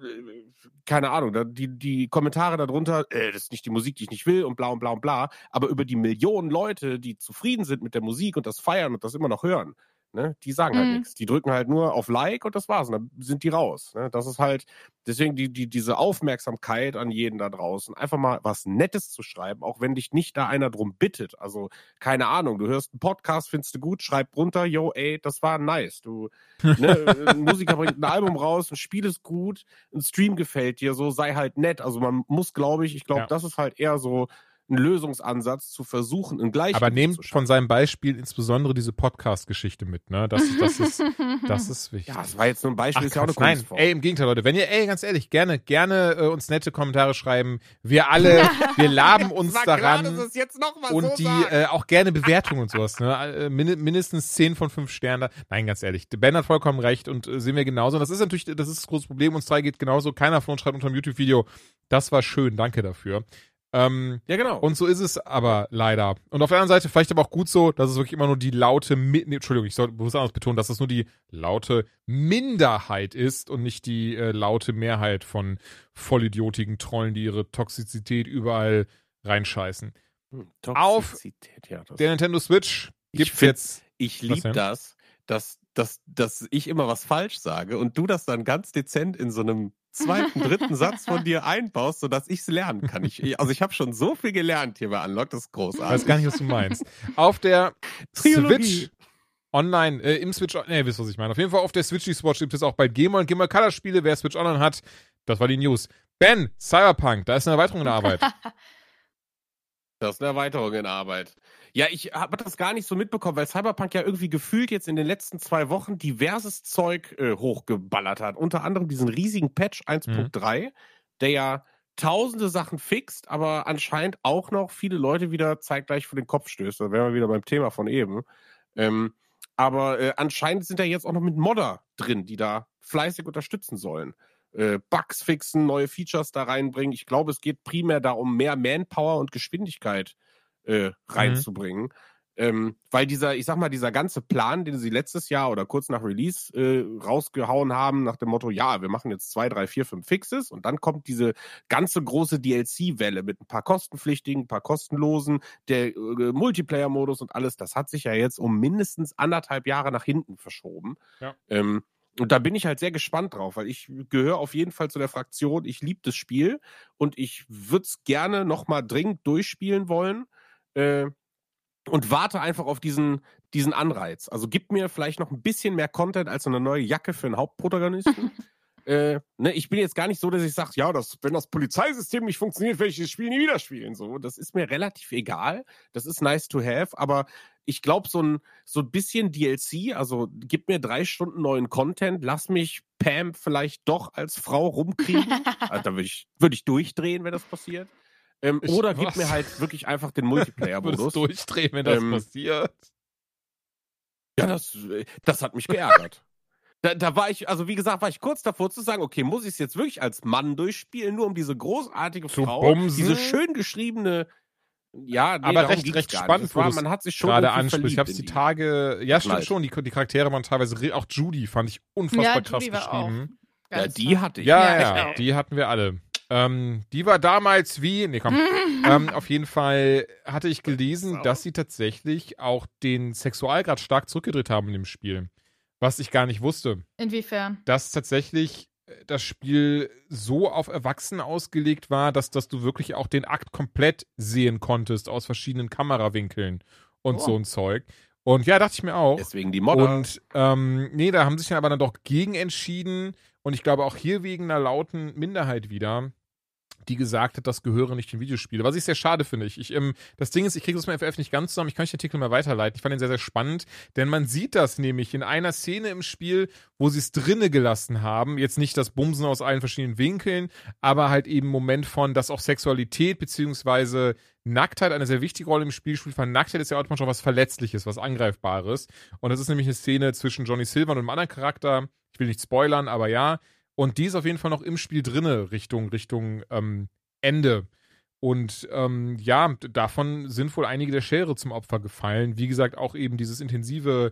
keine Ahnung, die, die Kommentare darunter, äh, das ist nicht die Musik, die ich nicht will und bla und bla und bla, aber über die Millionen Leute, die zufrieden sind mit der Musik und das feiern und das immer noch hören, ne, die sagen halt Mhm. nichts. Die drücken halt nur auf Like und das war's und dann sind die raus. Ne? Das ist halt, deswegen die, die, diese Aufmerksamkeit an jeden da draußen, einfach mal was Nettes zu schreiben, auch wenn dich nicht da einer drum bittet. Also, keine Ahnung, du hörst einen Podcast, findest du gut, schreib drunter, yo, ey, das war nice. Du, ne, ein Musiker bringt ein Album raus, ein Spiel ist gut, ein Stream gefällt dir, so sei halt nett. Also man muss, glaube ich, ich glaube, Ja. das ist halt eher so einen Lösungsansatz zu versuchen, ein Gleichgewicht Aber nehmt von seinem Beispiel insbesondere diese Podcast-Geschichte mit, ne? Das, das, ist, das ist wichtig. Ja, das war jetzt nur ein Beispiel, Ach, ist ja auch eine Quatsch, nein, Kunstform. ey, im Gegenteil, Leute. Wenn ihr, ey, ganz ehrlich, gerne, gerne äh, uns nette Kommentare schreiben. Wir alle, wir laben uns klar, daran. dass es jetzt noch mal und so die äh, auch gerne Bewertungen und sowas, ne? Äh, min mindestens 10 von 5 Sternen. Nein, ganz ehrlich, Ben hat vollkommen recht und äh, sehen wir genauso. Und das ist natürlich, das ist das große Problem. Uns drei geht genauso. Keiner von uns schreibt unter dem YouTube-Video. Das war schön, danke dafür. Ähm, ja, genau. und so ist es aber leider. Und auf der anderen Seite vielleicht aber auch gut so, dass es wirklich immer nur die laute, Mi nee, Entschuldigung, ich soll bewusst anders betonen, dass es nur die laute Minderheit ist und nicht die äh, laute Mehrheit von vollidiotigen Trollen, die ihre Toxizität überall reinscheißen. Hm, auf Toxizität, ja, das- Der Nintendo Switch find- jetzt. Ich liebe das, dass, dass, dass ich immer was falsch sage und du das dann ganz dezent in so einem zweiten, dritten Satz von dir einbaust, sodass ich es lernen kann. Ich, also ich habe schon so viel gelernt hier bei Unlock, das ist Ich weiß großartig. gar nicht, was du meinst. Auf der Trilogie. Switch Online, äh, im Switch, ne, ihr wisst, was ich meine. Auf jeden Fall auf der Switch Swatch gibt es auch bald Gamer und Gamer Color Spiele. Wer Switch Online hat, das war die News. Ben, Cyberpunk, da ist eine Erweiterung in der Arbeit. Das ist eine Erweiterung in Arbeit. Ja, ich habe das gar nicht so mitbekommen, weil Cyberpunk ja irgendwie gefühlt jetzt in den letzten zwei Wochen diverses Zeug äh, hochgeballert hat. Unter anderem diesen riesigen Patch 1.3, der ja tausende Sachen fixt, aber anscheinend auch noch viele Leute wieder zeitgleich vor den Kopf stößt. Da wären wir wieder beim Thema von eben. Ähm, aber äh, anscheinend sind da jetzt auch noch mit Modder drin, die da fleißig unterstützen sollen. Äh, Bugs fixen, neue Features da reinbringen. Ich glaube, es geht primär darum, mehr Manpower und Geschwindigkeit äh, reinzubringen. Ähm, weil dieser, ich sag mal, dieser ganze Plan, den sie letztes Jahr oder kurz nach Release äh, rausgehauen haben, nach dem Motto, ja, wir machen jetzt zwei, drei, vier, fünf Fixes und dann kommt diese ganze große DLC-Welle mit ein paar kostenpflichtigen, ein paar kostenlosen, der äh, Multiplayer-Modus und alles, das hat sich ja jetzt um mindestens anderthalb Jahre nach hinten verschoben. Ja. Ähm, und da bin ich halt sehr gespannt drauf, weil ich gehöre auf jeden Fall zu der Fraktion, ich liebe das Spiel und ich würde es gerne nochmal dringend durchspielen wollen. Äh, und warte einfach auf diesen, diesen Anreiz. Also gib mir vielleicht noch ein bisschen mehr Content als eine neue Jacke für einen Hauptprotagonisten. äh, ne, ich bin jetzt gar nicht so, dass ich sage, ja, das, wenn das Polizeisystem nicht funktioniert, werde ich das Spiel nie wieder spielen. So, das ist mir relativ egal. Das ist nice to have, aber ich glaube, so ein, so ein bisschen DLC, also gib mir drei Stunden neuen Content, lass mich Pam vielleicht doch als Frau rumkriegen. also, da würde ich, würd ich durchdrehen, wenn das passiert. Ähm, Ich- oder gib was? mir halt wirklich einfach den Multiplayer-Modus. durchdrehen, wenn das Ähm, passiert. Ja, das, äh, das hat mich geärgert. Da, da war ich, also wie gesagt, war ich kurz davor zu sagen, okay, muss ich es jetzt wirklich als Mann durchspielen, nur um diese großartige Zu Frau, bumsen? diese schön geschriebene, ja, nee, Aber recht- recht spannend, war, man hat sich schon Gerade anspricht. Ich habe die. Tage, ja, stimmt Knallt. schon, die, die Charaktere waren teilweise, auch Judy fand ich unfassbar ja, krass Judy war auch. geschrieben. Ja, die hatte ich. Ja, Ja, ja, die hatten wir alle. Ähm, die war damals wie, nee, komm. ähm, auf jeden Fall hatte ich gelesen, dass sie tatsächlich auch den Sexualgrad stark zurückgedreht haben in dem Spiel. Was ich gar nicht wusste. Inwiefern? Dass tatsächlich äh, das Spiel so auf Erwachsene ausgelegt war, dass, dass du wirklich auch den Akt komplett sehen konntest aus verschiedenen Kamerawinkeln und Oh. so ein Zeug. Und ja, dachte ich mir auch. Deswegen die Modder. Und ähm, nee, da haben sich dann aber dann doch gegen entschieden. Und ich glaube auch hier wegen einer lauten Minderheit wieder, die gesagt hat, das gehöre nicht in Videospiele. Was ich sehr schade finde. Ich, ich, ähm, das Ding ist, ich kriege das mit FF nicht ganz zusammen. Ich kann euch den Artikel mal weiterleiten. Ich fand ihn sehr, sehr spannend. Denn man sieht das nämlich in einer Szene im Spiel, wo sie es drinne gelassen haben. Jetzt nicht das Bumsen aus allen verschiedenen Winkeln, aber halt eben Moment von, dass auch Sexualität beziehungsweise Nacktheit eine sehr wichtige Rolle im Spiel spielt, weil Nacktheit ist ja automatisch auch was Verletzliches, was Angreifbares. Und das ist nämlich eine Szene zwischen Johnny Silver und einem anderen Charakter. Ich will nicht spoilern, aber ja. Und die ist auf jeden Fall noch im Spiel drinne, Richtung, Richtung ähm, Ende. Und ähm, ja, davon sind wohl einige der Schere zum Opfer gefallen. Wie gesagt, auch eben dieses intensive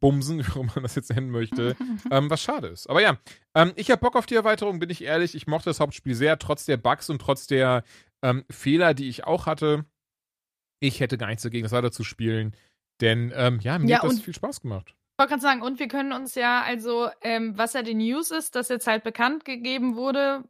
Bumsen, wie auch man das jetzt nennen möchte, ähm, was schade ist. Aber ja, ähm, ich habe Bock auf die Erweiterung, bin ich ehrlich. Ich mochte das Hauptspiel sehr, trotz der Bugs und trotz der ähm, Fehler, die ich auch hatte. Ich hätte gar nichts dagegen, das weiter zu spielen. Denn ähm, ja, mir Ja, hat das viel Spaß gemacht. Wollte gerade sagen, und wir können uns ja, also, ähm, was ja die News ist, dass jetzt halt bekannt gegeben wurde,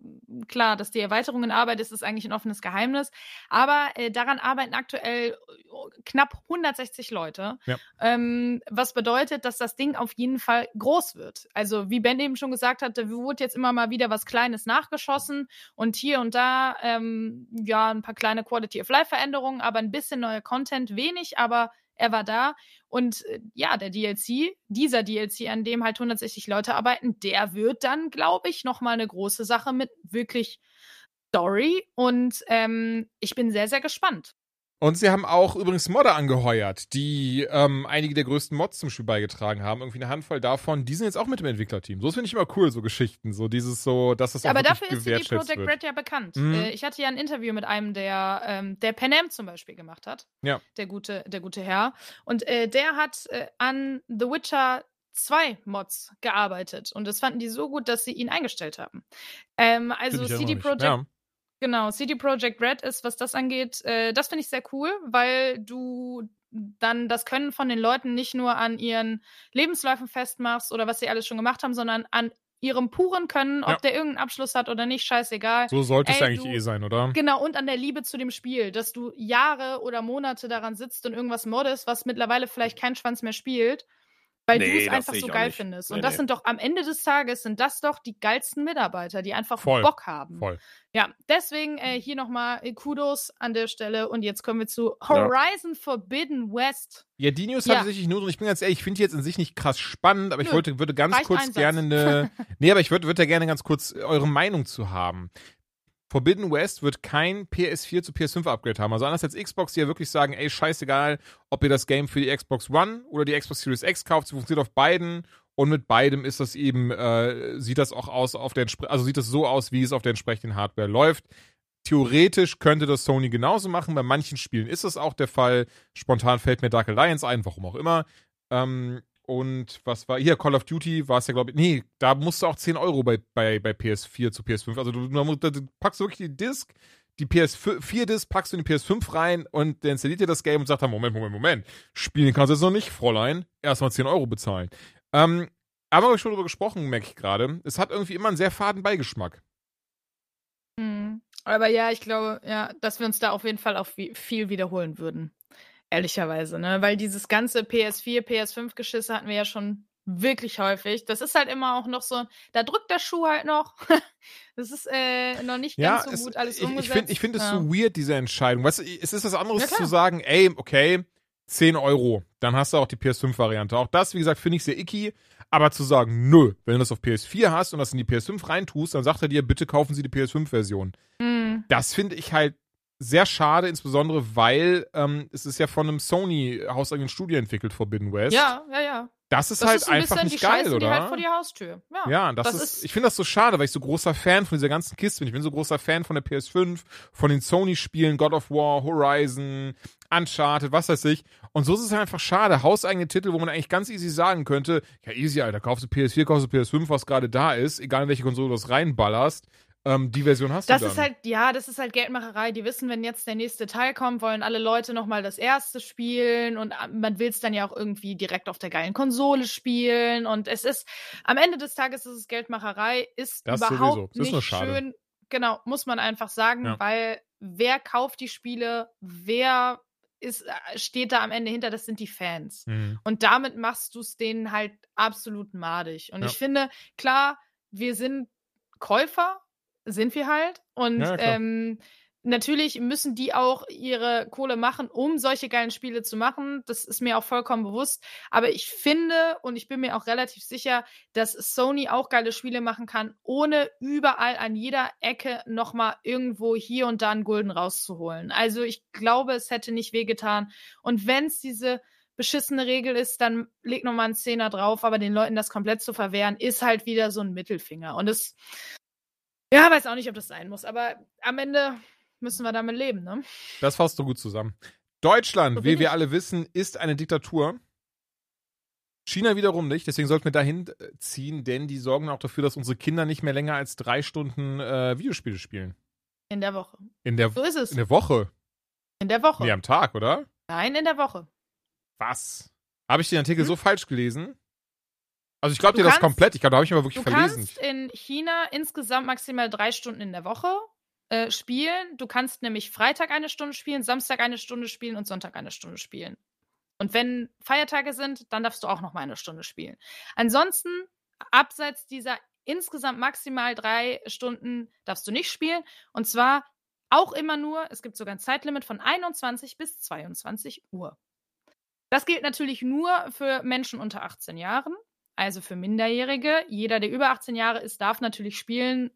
klar, dass die Erweiterung in Arbeit ist, ist eigentlich ein offenes Geheimnis, aber äh, daran arbeiten aktuell äh, knapp 160 Leute, Ja. ähm, was bedeutet, dass das Ding auf jeden Fall groß wird. Also, wie Ben eben schon gesagt hatte, wurde jetzt immer mal wieder was Kleines nachgeschossen und hier und da, ähm, ja, ein paar kleine Quality-of-Life-Veränderungen, aber ein bisschen neuer Content, wenig, aber er war da. Und äh, ja, der DLC, dieser DLC, an dem halt 160 Leute arbeiten, der wird dann, glaube ich, nochmal eine große Sache mit wirklich Story. Und ähm, ich bin sehr, sehr gespannt. Und sie haben auch übrigens Modder angeheuert, die ähm, einige der größten Mods zum Spiel beigetragen haben. Irgendwie eine Handvoll davon. Die sind jetzt auch mit dem Entwicklerteam. So finde ich immer cool, so Geschichten. So dieses so, dass das auch Aber dafür ist gewertschätzt Projekt wird. Red ja bekannt. Mhm. Äh, ich hatte ja ein Interview mit einem, der, ähm, der Panem zum Beispiel gemacht hat. Ja. Der gute, der gute Herr. Und äh, der hat äh, an The Witcher 2 Mods gearbeitet. Und das fanden die so gut, dass sie ihn eingestellt haben. Ähm, also ja CD. Projekt Ja. Genau, CD Projekt Red ist, was das angeht, äh, das finde ich sehr cool, weil du dann das Können von den Leuten nicht nur an ihren Lebensläufen festmachst oder was sie alles schon gemacht haben, sondern an ihrem puren Können, ob Ja. der irgendeinen Abschluss hat oder nicht, scheißegal. So sollte es Ey, eigentlich du- eh sein, oder? Genau, und an der Liebe zu dem Spiel, dass du Jahre oder Monate daran sitzt und irgendwas moddest, was mittlerweile vielleicht kein Schwanz mehr spielt, weil Nee, du es einfach so ich geil findest. Nee, und das nee. sind doch am Ende des Tages sind das doch die geilsten Mitarbeiter, die einfach Voll, Bock haben. Voll. Ja, deswegen äh, hier nochmal Kudos an der Stelle. Und jetzt kommen wir zu Horizon Forbidden West. Ja, die News Ja. habe ich nur, und ich bin ganz ehrlich, ich finde die jetzt in sich nicht krass spannend, aber ich Nö, wollte, würde ganz kurz gerne eine. nee, aber ich würde, würde da gerne ganz kurz eure Meinung zu haben. Forbidden West wird kein PS4 zu PS5 Upgrade haben. Also anders als Xbox, die ja wirklich sagen, ey, scheißegal, ob ihr das Game für die Xbox One oder die Xbox Series X kauft, sie funktioniert auf beiden. Und mit beidem ist das eben, äh, sieht das auch aus auf der, also sieht das so aus, wie es auf der entsprechenden Hardware läuft. Theoretisch könnte das Sony genauso machen. Bei manchen Spielen ist das auch der Fall. Spontan fällt mir Dark Alliance ein, warum auch immer. Ähm, und was war hier? Call of Duty war es ja, glaube ich. Nee, da musst du auch 10 Euro bei, bei, bei PS4 zu PS5. Also du, du, packst wirklich die Disc, die PS4-Disc packst du in die PS5 rein und dann installiert dir das Game und sagt dann: Moment, Moment, Moment. Spielen kannst du jetzt noch nicht, Fräulein. Erstmal 10 Euro bezahlen. Ähm, haben wir schon drüber gesprochen, merke ich gerade. Es hat irgendwie immer einen sehr faden Beigeschmack. Hm. Aber ja, ich glaube, ja, dass wir uns da auf jeden Fall auch viel wiederholen würden. Ehrlicherweise, ne? Weil dieses ganze PS4, PS5-Geschisse hatten wir ja schon wirklich häufig. Das ist halt immer auch noch so, da drückt der Schuh halt noch. das ist äh, noch nicht Ja, ganz so es, gut alles ich, umgesetzt. ich finde ich find es ja. so weird, diese Entscheidung. Weißt es ist was anderes Ja, zu sagen, ey, okay, 10 Euro, dann hast du auch die PS5-Variante. Auch das, wie gesagt, finde ich sehr icky. Aber zu sagen, nö, wenn du das auf PS4 hast und das in die PS5 reintust, dann sagt er dir, bitte kaufen Sie die PS5-Version. Hm. Das finde ich halt sehr schade, insbesondere weil ähm, es ist ja von einem Sony hauseigenen Studio entwickelt, Forbidden West. Ja, ja, ja. Das ist Das halt ist so ein einfach nicht die geil, Scheiße, oder? die halt vor die Haustür. Ja. Ja, das, Das ist, ist- ich finde das so schade, weil ich so großer Fan von dieser ganzen Kiste bin. Ich bin so großer Fan von der PS5, von den Sony-Spielen, God of War, Horizon, Uncharted, was weiß ich. Und so ist es halt einfach schade. Hauseigene Titel, wo man eigentlich ganz easy sagen könnte, ja easy, Alter, kaufst du PS4, kaufst du PS5, was gerade da ist, egal in welche Konsole du das reinballerst, ähm, die Version hast Das du dann. ist halt, ja, das ist halt Geldmacherei. Die wissen, wenn jetzt der nächste Teil kommt, wollen alle Leute nochmal das erste spielen und äh, man will es dann ja auch irgendwie direkt auf der geilen Konsole spielen. Und es ist, am Ende des Tages ist es Geldmacherei, ist Das überhaupt. Das ist nicht schön. Genau, muss man einfach sagen, Ja. weil wer kauft die Spiele, wer ist, äh, steht da am Ende hinter, das sind die Fans. Mhm. Und damit machst du es denen halt absolut madig. Und Ja. ich finde, klar, wir sind Käufer, sind wir halt. Und Ja, ähm, natürlich müssen die auch ihre Kohle machen, um solche geilen Spiele zu machen. Das ist mir auch vollkommen bewusst. Aber ich finde und ich bin mir auch relativ sicher, dass Sony auch geile Spiele machen kann, ohne überall an jeder Ecke nochmal irgendwo hier und da einen Gulden rauszuholen. Also ich glaube, es hätte nicht wehgetan. Und wenn es diese beschissene Regel ist, dann leg noch mal einen Zehner drauf, aber den Leuten das komplett zu verwehren, ist halt wieder so ein Mittelfinger. Und es, ja, weiß auch nicht, ob das sein muss, aber am Ende müssen wir damit leben, ne? Das fasst du gut zusammen. Deutschland, So wie wir alle wissen, ist eine Diktatur. China wiederum nicht, deswegen sollten wir dahin äh, ziehen, denn die sorgen auch dafür, dass unsere Kinder nicht mehr länger als drei Stunden äh, Videospiele spielen. In der Woche. In der, So ist es. in der Woche. In der Woche. Nee, am Tag, oder? Nein, in der Woche. Was? Habe ich den Artikel Hm? so falsch gelesen? Also ich glaube Du dir das kannst- komplett. Ich glaube, da habe ich mich aber wirklich Du verlesen. kannst in China insgesamt maximal drei Stunden in der Woche äh, spielen. Du kannst nämlich Freitag eine Stunde spielen, Samstag eine Stunde spielen und Sonntag eine Stunde spielen. Und wenn Feiertage sind, dann darfst du auch noch mal eine Stunde spielen. Ansonsten, abseits dieser insgesamt maximal drei Stunden, darfst du nicht spielen. Und zwar auch immer nur, es gibt sogar ein Zeitlimit von 21 bis 22 Uhr. Das gilt natürlich nur für Menschen unter 18 Jahren also für Minderjährige. Jeder, der über 18 Jahre ist, darf natürlich spielen,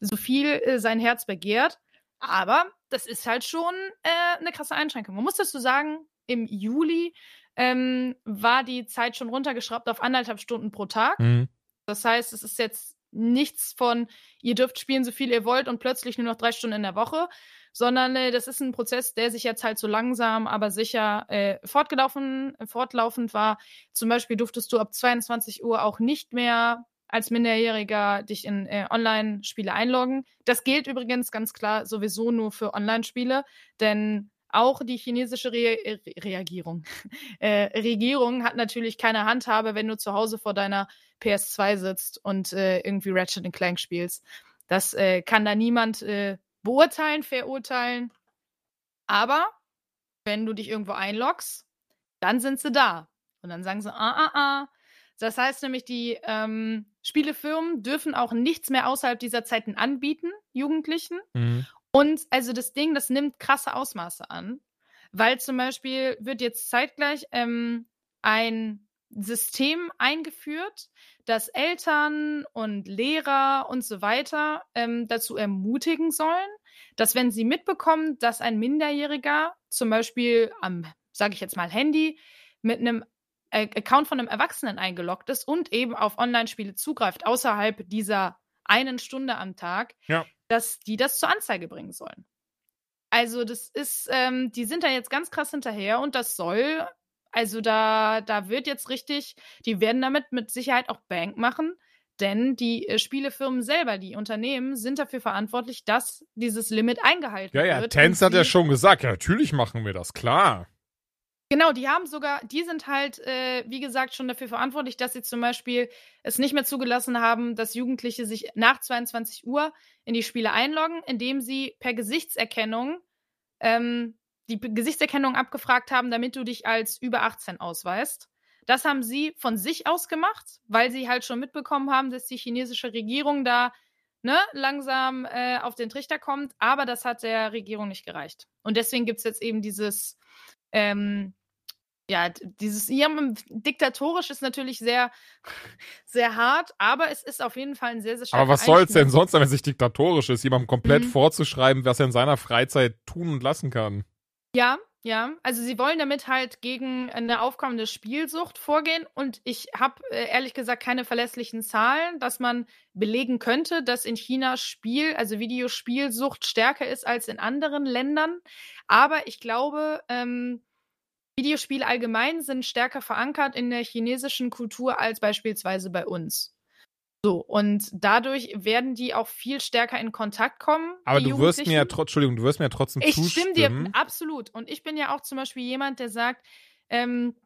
so viel äh, sein Herz begehrt. Aber das ist halt schon äh, eine krasse Einschränkung. Man muss dazu sagen, im Juli ähm, war die Zeit schon runtergeschraubt auf anderthalb Stunden pro Tag. Mhm. Das heißt, es ist jetzt nichts von, ihr dürft spielen, so viel ihr wollt und plötzlich nur noch drei Stunden in der Woche, sondern äh, das ist ein Prozess, der sich jetzt halt so langsam, aber sicher äh, fortgelaufen, fortlaufend war. Zum Beispiel durftest du ab 22 Uhr auch nicht mehr als Minderjähriger dich in äh, Online-Spiele einloggen. Das gilt übrigens ganz klar sowieso nur für Online-Spiele, denn auch die chinesische Re Re Reagierung, äh, Regierung hat natürlich keine Handhabe, wenn du zu Hause vor deiner PS2 sitzt und äh, irgendwie Ratchet Clank spielst. Das äh, kann da niemand äh, beurteilen, verurteilen. Aber wenn du dich irgendwo einloggst, dann sind sie da. Und dann sagen sie, ah, ah, ah. Das heißt nämlich, die ähm, Spielefirmen dürfen auch nichts mehr außerhalb dieser Zeiten anbieten, Jugendlichen. Mhm. Und also das Ding, das nimmt krasse Ausmaße an, weil zum Beispiel wird jetzt zeitgleich ähm, ein System eingeführt, das Eltern und Lehrer und so weiter ähm, dazu ermutigen sollen, dass wenn sie mitbekommen, dass ein Minderjähriger zum Beispiel am, sage ich jetzt mal, Handy mit einem äh, Account von einem Erwachsenen eingeloggt ist und eben auf Online-Spiele zugreift, außerhalb dieser einen Stunde am Tag, Ja. dass die das zur Anzeige bringen sollen. Also das ist, ähm, die sind da jetzt ganz krass hinterher und das soll, also da, da wird jetzt richtig, die werden damit mit Sicherheit auch Bank machen, denn die äh, Spielefirmen selber, die Unternehmen, sind dafür verantwortlich, dass dieses Limit eingehalten Ja, ja, wird. Tenz und hat ja schon gesagt, ja, natürlich machen wir das, klar. Genau, die haben sogar, die sind halt, äh, wie gesagt, schon dafür verantwortlich, dass sie zum Beispiel es nicht mehr zugelassen haben, dass Jugendliche sich nach 22 Uhr in die Spiele einloggen, indem sie per Gesichtserkennung ähm, die Gesichtserkennung abgefragt haben, damit du dich als über 18 ausweist. Das haben sie von sich aus gemacht, weil sie halt schon mitbekommen haben, dass die chinesische Regierung da ne, langsam äh, auf den Trichter kommt. Aber das hat der Regierung nicht gereicht. Und deswegen gibt es jetzt eben dieses ähm, ja, dieses ja, diktatorisch ist natürlich sehr, sehr hart, aber es ist auf jeden Fall ein sehr, sehr Aber was soll's denn Einschnitt. sonst, wenn es nicht diktatorisch ist, jemandem komplett Mhm. vorzuschreiben, was er in seiner Freizeit tun und lassen kann? Ja, ja. Also sie wollen damit halt gegen eine aufkommende Spielsucht vorgehen und ich habe äh, ehrlich gesagt keine verlässlichen Zahlen, dass man belegen könnte, dass in China Spiel, also Videospielsucht stärker ist als in anderen Ländern. Aber ich glaube, ähm, Videospiele allgemein sind stärker verankert in der chinesischen Kultur als beispielsweise bei uns. So, und dadurch werden die auch viel stärker in Kontakt kommen. Aber du wirst mir ja trotzdem, Entschuldigung, du wirst mir ja trotzdem Ich stimme dir zustimmen. absolut. Und ich bin ja auch zum Beispiel jemand, der sagt, ähm,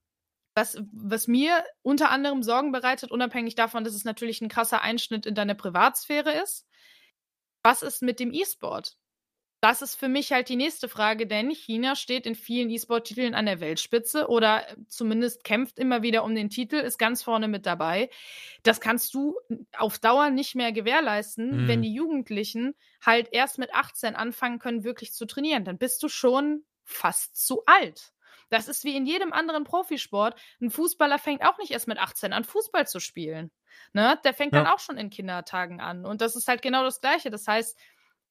was, was mir unter anderem Sorgen bereitet, unabhängig davon, dass es natürlich ein krasser Einschnitt in deine Privatsphäre ist. Was ist mit dem E-Sport? Das ist für mich halt die nächste Frage, denn China steht in vielen E-Sport-Titeln an der Weltspitze oder zumindest kämpft immer wieder um den Titel, ist ganz vorne mit dabei. Das kannst du auf Dauer nicht mehr gewährleisten, Mhm. wenn die Jugendlichen halt erst mit 18 anfangen können, wirklich zu trainieren. Dann bist du schon fast zu alt. Das ist wie in jedem anderen Profisport. Ein Fußballer fängt auch nicht erst mit 18 an, Fußball zu spielen. Ne? Der fängt dann Ja. auch schon in Kindertagen an. Und das ist halt genau das Gleiche. Das heißt,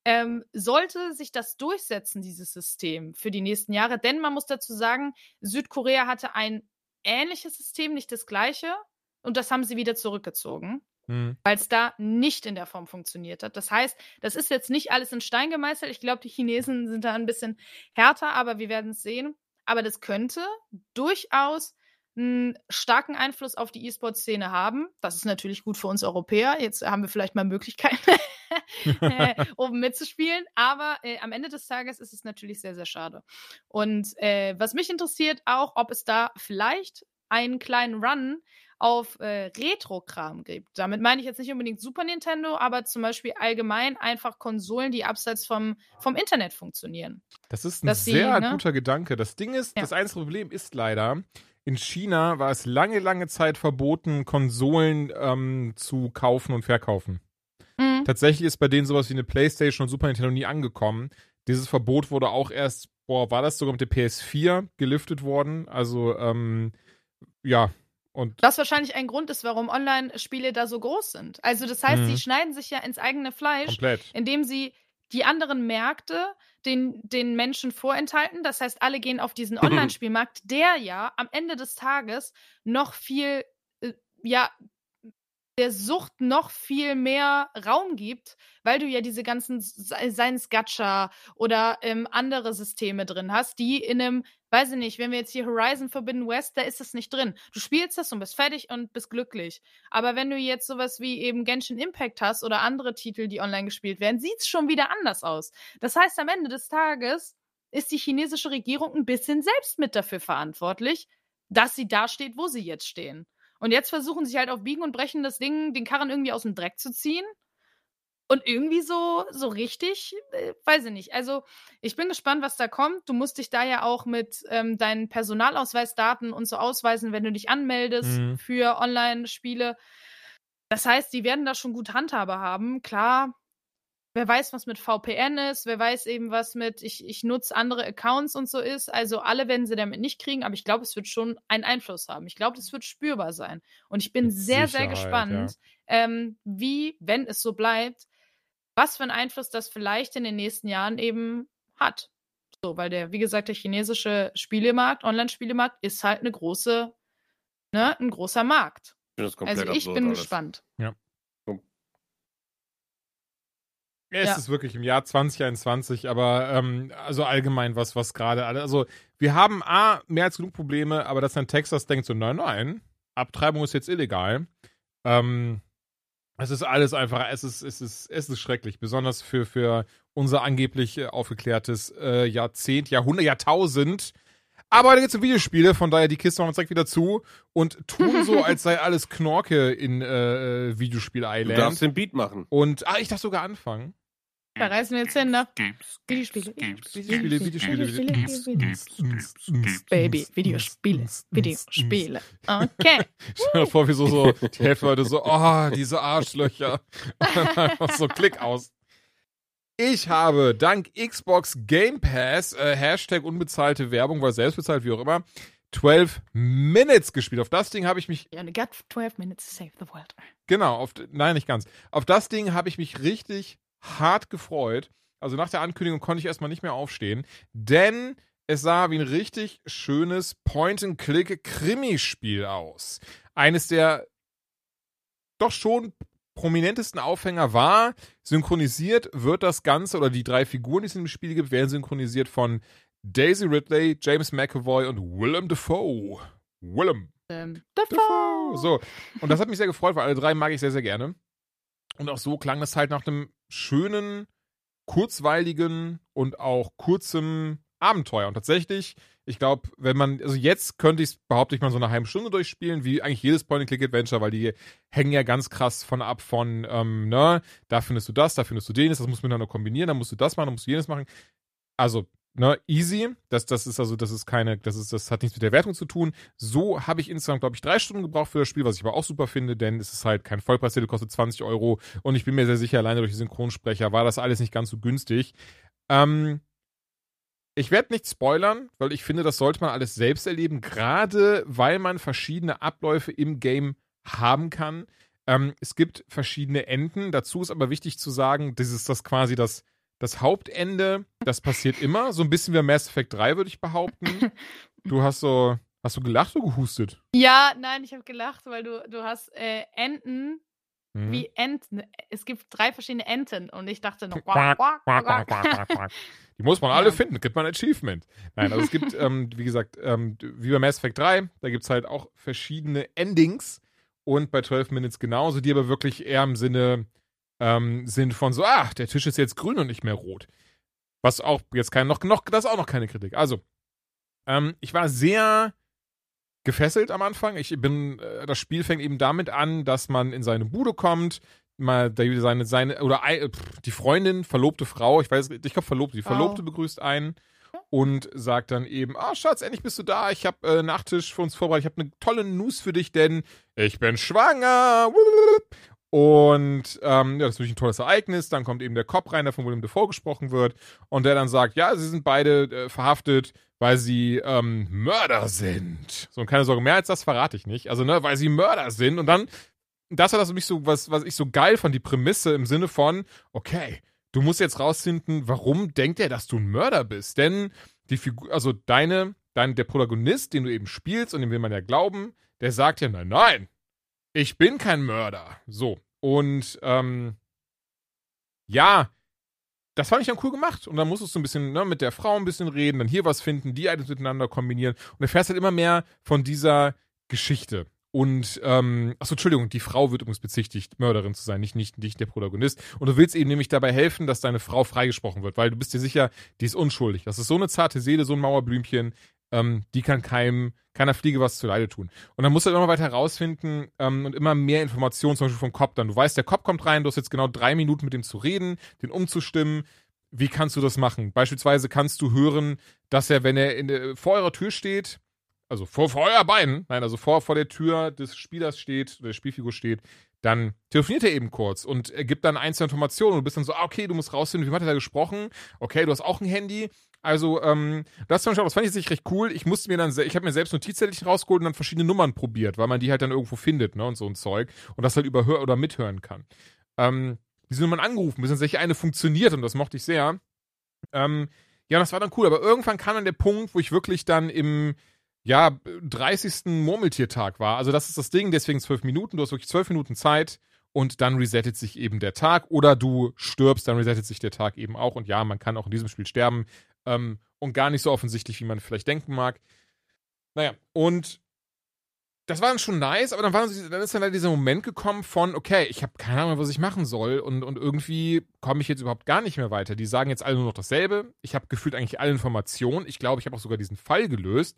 ähm, sollte sich das durchsetzen, dieses System für die nächsten Jahre, denn man muss dazu sagen, Südkorea hatte ein ähnliches System, nicht das gleiche, und das haben sie wieder zurückgezogen Hm. weil es da nicht in der Form funktioniert hat. Das heißt, das ist jetzt nicht alles in Stein gemeißelt. Ich glaube, die Chinesen sind da ein bisschen härter, aber wir werden es sehen. Aber das könnte durchaus einen starken Einfluss auf die E-Sport-Szene haben. Das ist natürlich gut für uns Europäer. Jetzt haben wir vielleicht mal Möglichkeiten, äh, oben mitzuspielen. Aber äh, am Ende des Tages ist es natürlich sehr, sehr schade. Und äh, was mich interessiert auch, ob es da vielleicht einen kleinen Run auf äh, Retro-Kram gibt. Damit meine ich jetzt nicht unbedingt Super Nintendo, aber zum Beispiel allgemein einfach Konsolen, die abseits vom, vom Internet funktionieren. Das ist ein Dass sie, sehr ne? guter Gedanke. Das Ding ist, Ja. das einzige Problem ist leider, in China war es lange, lange Zeit verboten, Konsolen ähm, zu kaufen und verkaufen. Mhm. Tatsächlich ist bei denen sowas wie eine Playstation und Super Nintendo nie angekommen. Dieses Verbot wurde auch erst, boah, war das sogar mit der PS4 geliftet worden? Also, ähm, ja. Und Was wahrscheinlich ein Grund ist, warum Online-Spiele da so groß sind. Also das heißt, Mhm. sie schneiden sich ja ins eigene Fleisch, komplett. indem sie die anderen Märkte den, den Menschen vorenthalten. Das heißt, alle gehen auf diesen Online-Spielmarkt, der ja am Ende des Tages noch viel, äh, ja, der Sucht noch viel mehr Raum gibt, weil du ja diese ganzen, sei seien es Gacha oder ähm, andere Systeme drin hast, die in einem, weiß ich nicht, wenn wir jetzt hier Horizon Forbidden West, da ist das nicht drin. Du spielst das und bist fertig und bist glücklich. Aber wenn du jetzt sowas wie eben Genshin Impact hast oder andere Titel, die online gespielt werden, sieht's schon wieder anders aus. Das heißt, am Ende des Tages ist die chinesische Regierung ein bisschen selbst mit dafür verantwortlich, dass sie da steht, wo sie jetzt stehen. Und jetzt versuchen sie halt auf Biegen und Brechen das Ding, den Karren irgendwie aus dem Dreck zu ziehen. Und irgendwie so, so richtig, äh, weiß ich nicht. Also, ich bin gespannt, was da kommt. Du musst dich da ja auch mit ähm, deinen Personalausweisdaten und so ausweisen, wenn du dich anmeldest Mhm. für Online-Spiele. Das heißt, die werden da schon gut Handhabe haben. Klar, wer weiß, was mit VPN ist, wer weiß eben, was mit ich, ich nutze andere Accounts und so ist. Also alle werden sie damit nicht kriegen, aber ich glaube, es wird schon einen Einfluss haben. Ich glaube, es wird spürbar sein. Und ich bin Mit sehr, sehr Sicherheit, gespannt, ähm, wie, wenn es so bleibt, was für einen Einfluss das vielleicht in den nächsten Jahren eben hat. So, weil der, wie gesagt, der chinesische Spielemarkt, Online-Spielemarkt, ist halt eine große, ne, ein großer Markt. Also ich absurd bin alles. gespannt. Es Ja. ist wirklich im Jahr 2021, aber ähm, also allgemein was, was gerade alle. Also wir haben A, mehr als genug Probleme, aber dass dann Texas denkt so, nein, nein, Abtreibung ist jetzt illegal. Ähm, es ist alles einfach, es ist, es ist, es ist schrecklich, besonders für, für unser angeblich äh, aufgeklärtes äh, Jahrzehnt, Jahrhundert, Jahrtausend. Aber heute geht's um Videospiele, von daher die Kiste machen wir direkt wieder zu und tun so, als sei alles Knorke in äh, äh, Videospiel Du Island. darfst den Beat machen. Und, ah, ich darf sogar anfangen. Da reisen wir jetzt hin, ne? Videospiele, Videospiele, Videospiele, Videospiele. Baby, Videospiele, Videospiele. Okay. Stell dir vor, wie so, so die Hälfte Leute so, oh, diese Arschlöcher. Und dann einfach so Klick aus. Ich habe dank Xbox Game Pass, äh, Hashtag unbezahlte Werbung, weil selbst bezahlt, wie auch immer, 12 Minutes gespielt. Auf das Ding habe ich mich, You only got 12 minutes to save the world. genau, auf, nein, nicht ganz. Auf das Ding habe ich mich richtig hart gefreut. Also nach der Ankündigung konnte ich erstmal nicht mehr aufstehen, denn es sah wie ein richtig schönes Point-and-Click-Krimispiel aus. Eines der doch schon prominentesten Aufhänger war, synchronisiert wird das Ganze, oder die drei Figuren, die es in dem Spiel gibt, werden synchronisiert von Daisy Ridley, James McAvoy und Willem Dafoe. Willem. Ähm, Dafoe. So. Und das hat mich sehr gefreut, weil alle drei mag ich sehr, sehr gerne. Und auch so klang das halt nach einem schönen, kurzweiligen und auch kurzem Abenteuer. Und tatsächlich, ich glaube, wenn man, also jetzt könnte ich es, behaupte ich mal, so eine halbe Stunde durchspielen, wie eigentlich jedes Point-and-Click-Adventure, weil die hängen ja ganz krass von ab von, ähm, ne, da findest du das, da findest du jenes, das musst du miteinander kombinieren, dann musst du das machen, dann musst du jenes machen. Also, ne, easy. Das, das ist also, das ist keine, das ist, das hat nichts mit der Wertung zu tun. So habe ich insgesamt, glaube ich, drei Stunden gebraucht für das Spiel, was ich aber auch super finde, denn es ist halt kein Vollpreistitel, kostet 20 Euro und ich bin mir sehr sicher, alleine durch die Synchronsprecher war das alles nicht ganz so günstig. Ähm, ich werde nicht spoilern, weil ich finde, das sollte man alles selbst erleben, gerade weil man verschiedene Abläufe im Game haben kann. Ähm, es gibt verschiedene Enden. Dazu ist aber wichtig zu sagen, das ist das quasi das, das Hauptende. Das passiert immer. So ein bisschen wie Mass Effect 3, würde ich behaupten. Du hast so, hast du gelacht oder gehustet? Ja, nein, ich habe gelacht, weil du, du hast äh, Enten Mhm. wie Enten. Es gibt drei verschiedene Enten und ich dachte noch, Quack, quack, quack, quack, quack, quack. quack, quack. Die muss man alle Ja. finden, gibt man ein Achievement. Nein, also es gibt, ähm, wie gesagt, ähm, wie bei Mass Effect 3, da gibt es halt auch verschiedene Endings und bei 12 Minutes genauso, die aber wirklich eher im Sinne ähm, sind von so, ah, der Tisch ist jetzt grün und nicht mehr rot. Was auch jetzt kein, noch, noch, das ist auch noch keine Kritik. Also, ähm, ich war sehr gefesselt am Anfang. Ich bin, äh, das Spiel fängt eben damit an, dass man in seine Bude kommt, mal seine, seine, oder die Freundin, verlobte Frau, ich weiß, ich glaube Verlobte, die Verlobte oh. begrüßt einen und sagt dann eben, ah Schatz, endlich bist du da, ich habe äh, Nachtisch für uns vorbereitet, ich habe eine tolle News für dich, denn ich bin schwanger. Und ähm, ja, das ist natürlich ein tolles Ereignis. Dann kommt eben der Cop rein, der von William Defoe gesprochen wird. Und der dann sagt, ja, sie sind beide äh, verhaftet, weil sie ähm, Mörder sind. So, und keine Sorge, mehr als das verrate ich nicht. Also, ne, weil sie Mörder sind. Und dann, das war das für mich so, was, was ich so geil fand, die Prämisse im Sinne von, okay, du musst jetzt rausfinden, warum denkt er, dass du ein Mörder bist? Denn die Figur, also deine, dein, der Protagonist, den du eben spielst und dem will man ja glauben, der sagt ja, nein, nein, ich bin kein Mörder. So. Und ähm, ja, das fand ich dann cool gemacht. Und dann musstest du ein bisschen ne, mit der Frau ein bisschen reden, dann hier was finden, die Items miteinander kombinieren. Und du erfährst halt immer mehr von dieser Geschichte. Und, ähm, achso, Entschuldigung, die Frau wird übrigens bezichtigt, Mörderin zu sein, nicht, nicht, nicht der Protagonist. Und du willst eben nämlich dabei helfen, dass deine Frau freigesprochen wird, weil du bist dir sicher, die ist unschuldig. Das ist so eine zarte Seele, so ein Mauerblümchen, ähm, die kann keinem, keiner Fliege was zu Leide tun. Und dann musst du halt immer weiter herausfinden ähm, und immer mehr Informationen, zum Beispiel vom Cop dann. Du weißt, der Cop kommt rein, du hast jetzt genau drei Minuten mit dem zu reden, den umzustimmen. Wie kannst du das machen? Beispielsweise kannst du hören, dass er, wenn er in, vor eurer Tür steht, also vor, vor euer Bein, nein, also vor, vor der Tür des Spielers steht, der Spielfigur steht, dann telefoniert er eben kurz und er gibt dann einzelne Informationen und du bist dann so, ah, okay, du musst rausfinden, wie hat er da gesprochen? Okay, du hast auch ein Handy. Also, ähm, das, zum Beispiel, das fand ich recht cool. Ich musste mir dann, ich habe mir selbst Notizzettelchen rausgeholt und dann verschiedene Nummern probiert, weil man die halt dann irgendwo findet, ne, und so ein Zeug und das halt überhör oder mithören kann. Ähm, diese Nummern angerufen, bis tatsächlich eine funktioniert und das mochte ich sehr. Ähm, ja, das war dann cool, aber irgendwann kam dann der Punkt, wo ich wirklich dann im, ja, 30. Murmeltiertag war. Also das ist das Ding, deswegen zwölf Minuten. Du hast wirklich zwölf Minuten Zeit und dann resettet sich eben der Tag. Oder du stirbst, dann resettet sich der Tag eben auch. Und ja, man kann auch in diesem Spiel sterben. Ähm, und gar nicht so offensichtlich, wie man vielleicht denken mag. Naja, und das war dann schon nice, aber dann, war, dann ist dann halt dieser Moment gekommen von, okay, ich habe keine Ahnung, was ich machen soll und, und irgendwie komme ich jetzt überhaupt gar nicht mehr weiter. Die sagen jetzt alle nur noch dasselbe. Ich habe gefühlt eigentlich alle Informationen. Ich glaube, ich habe auch sogar diesen Fall gelöst.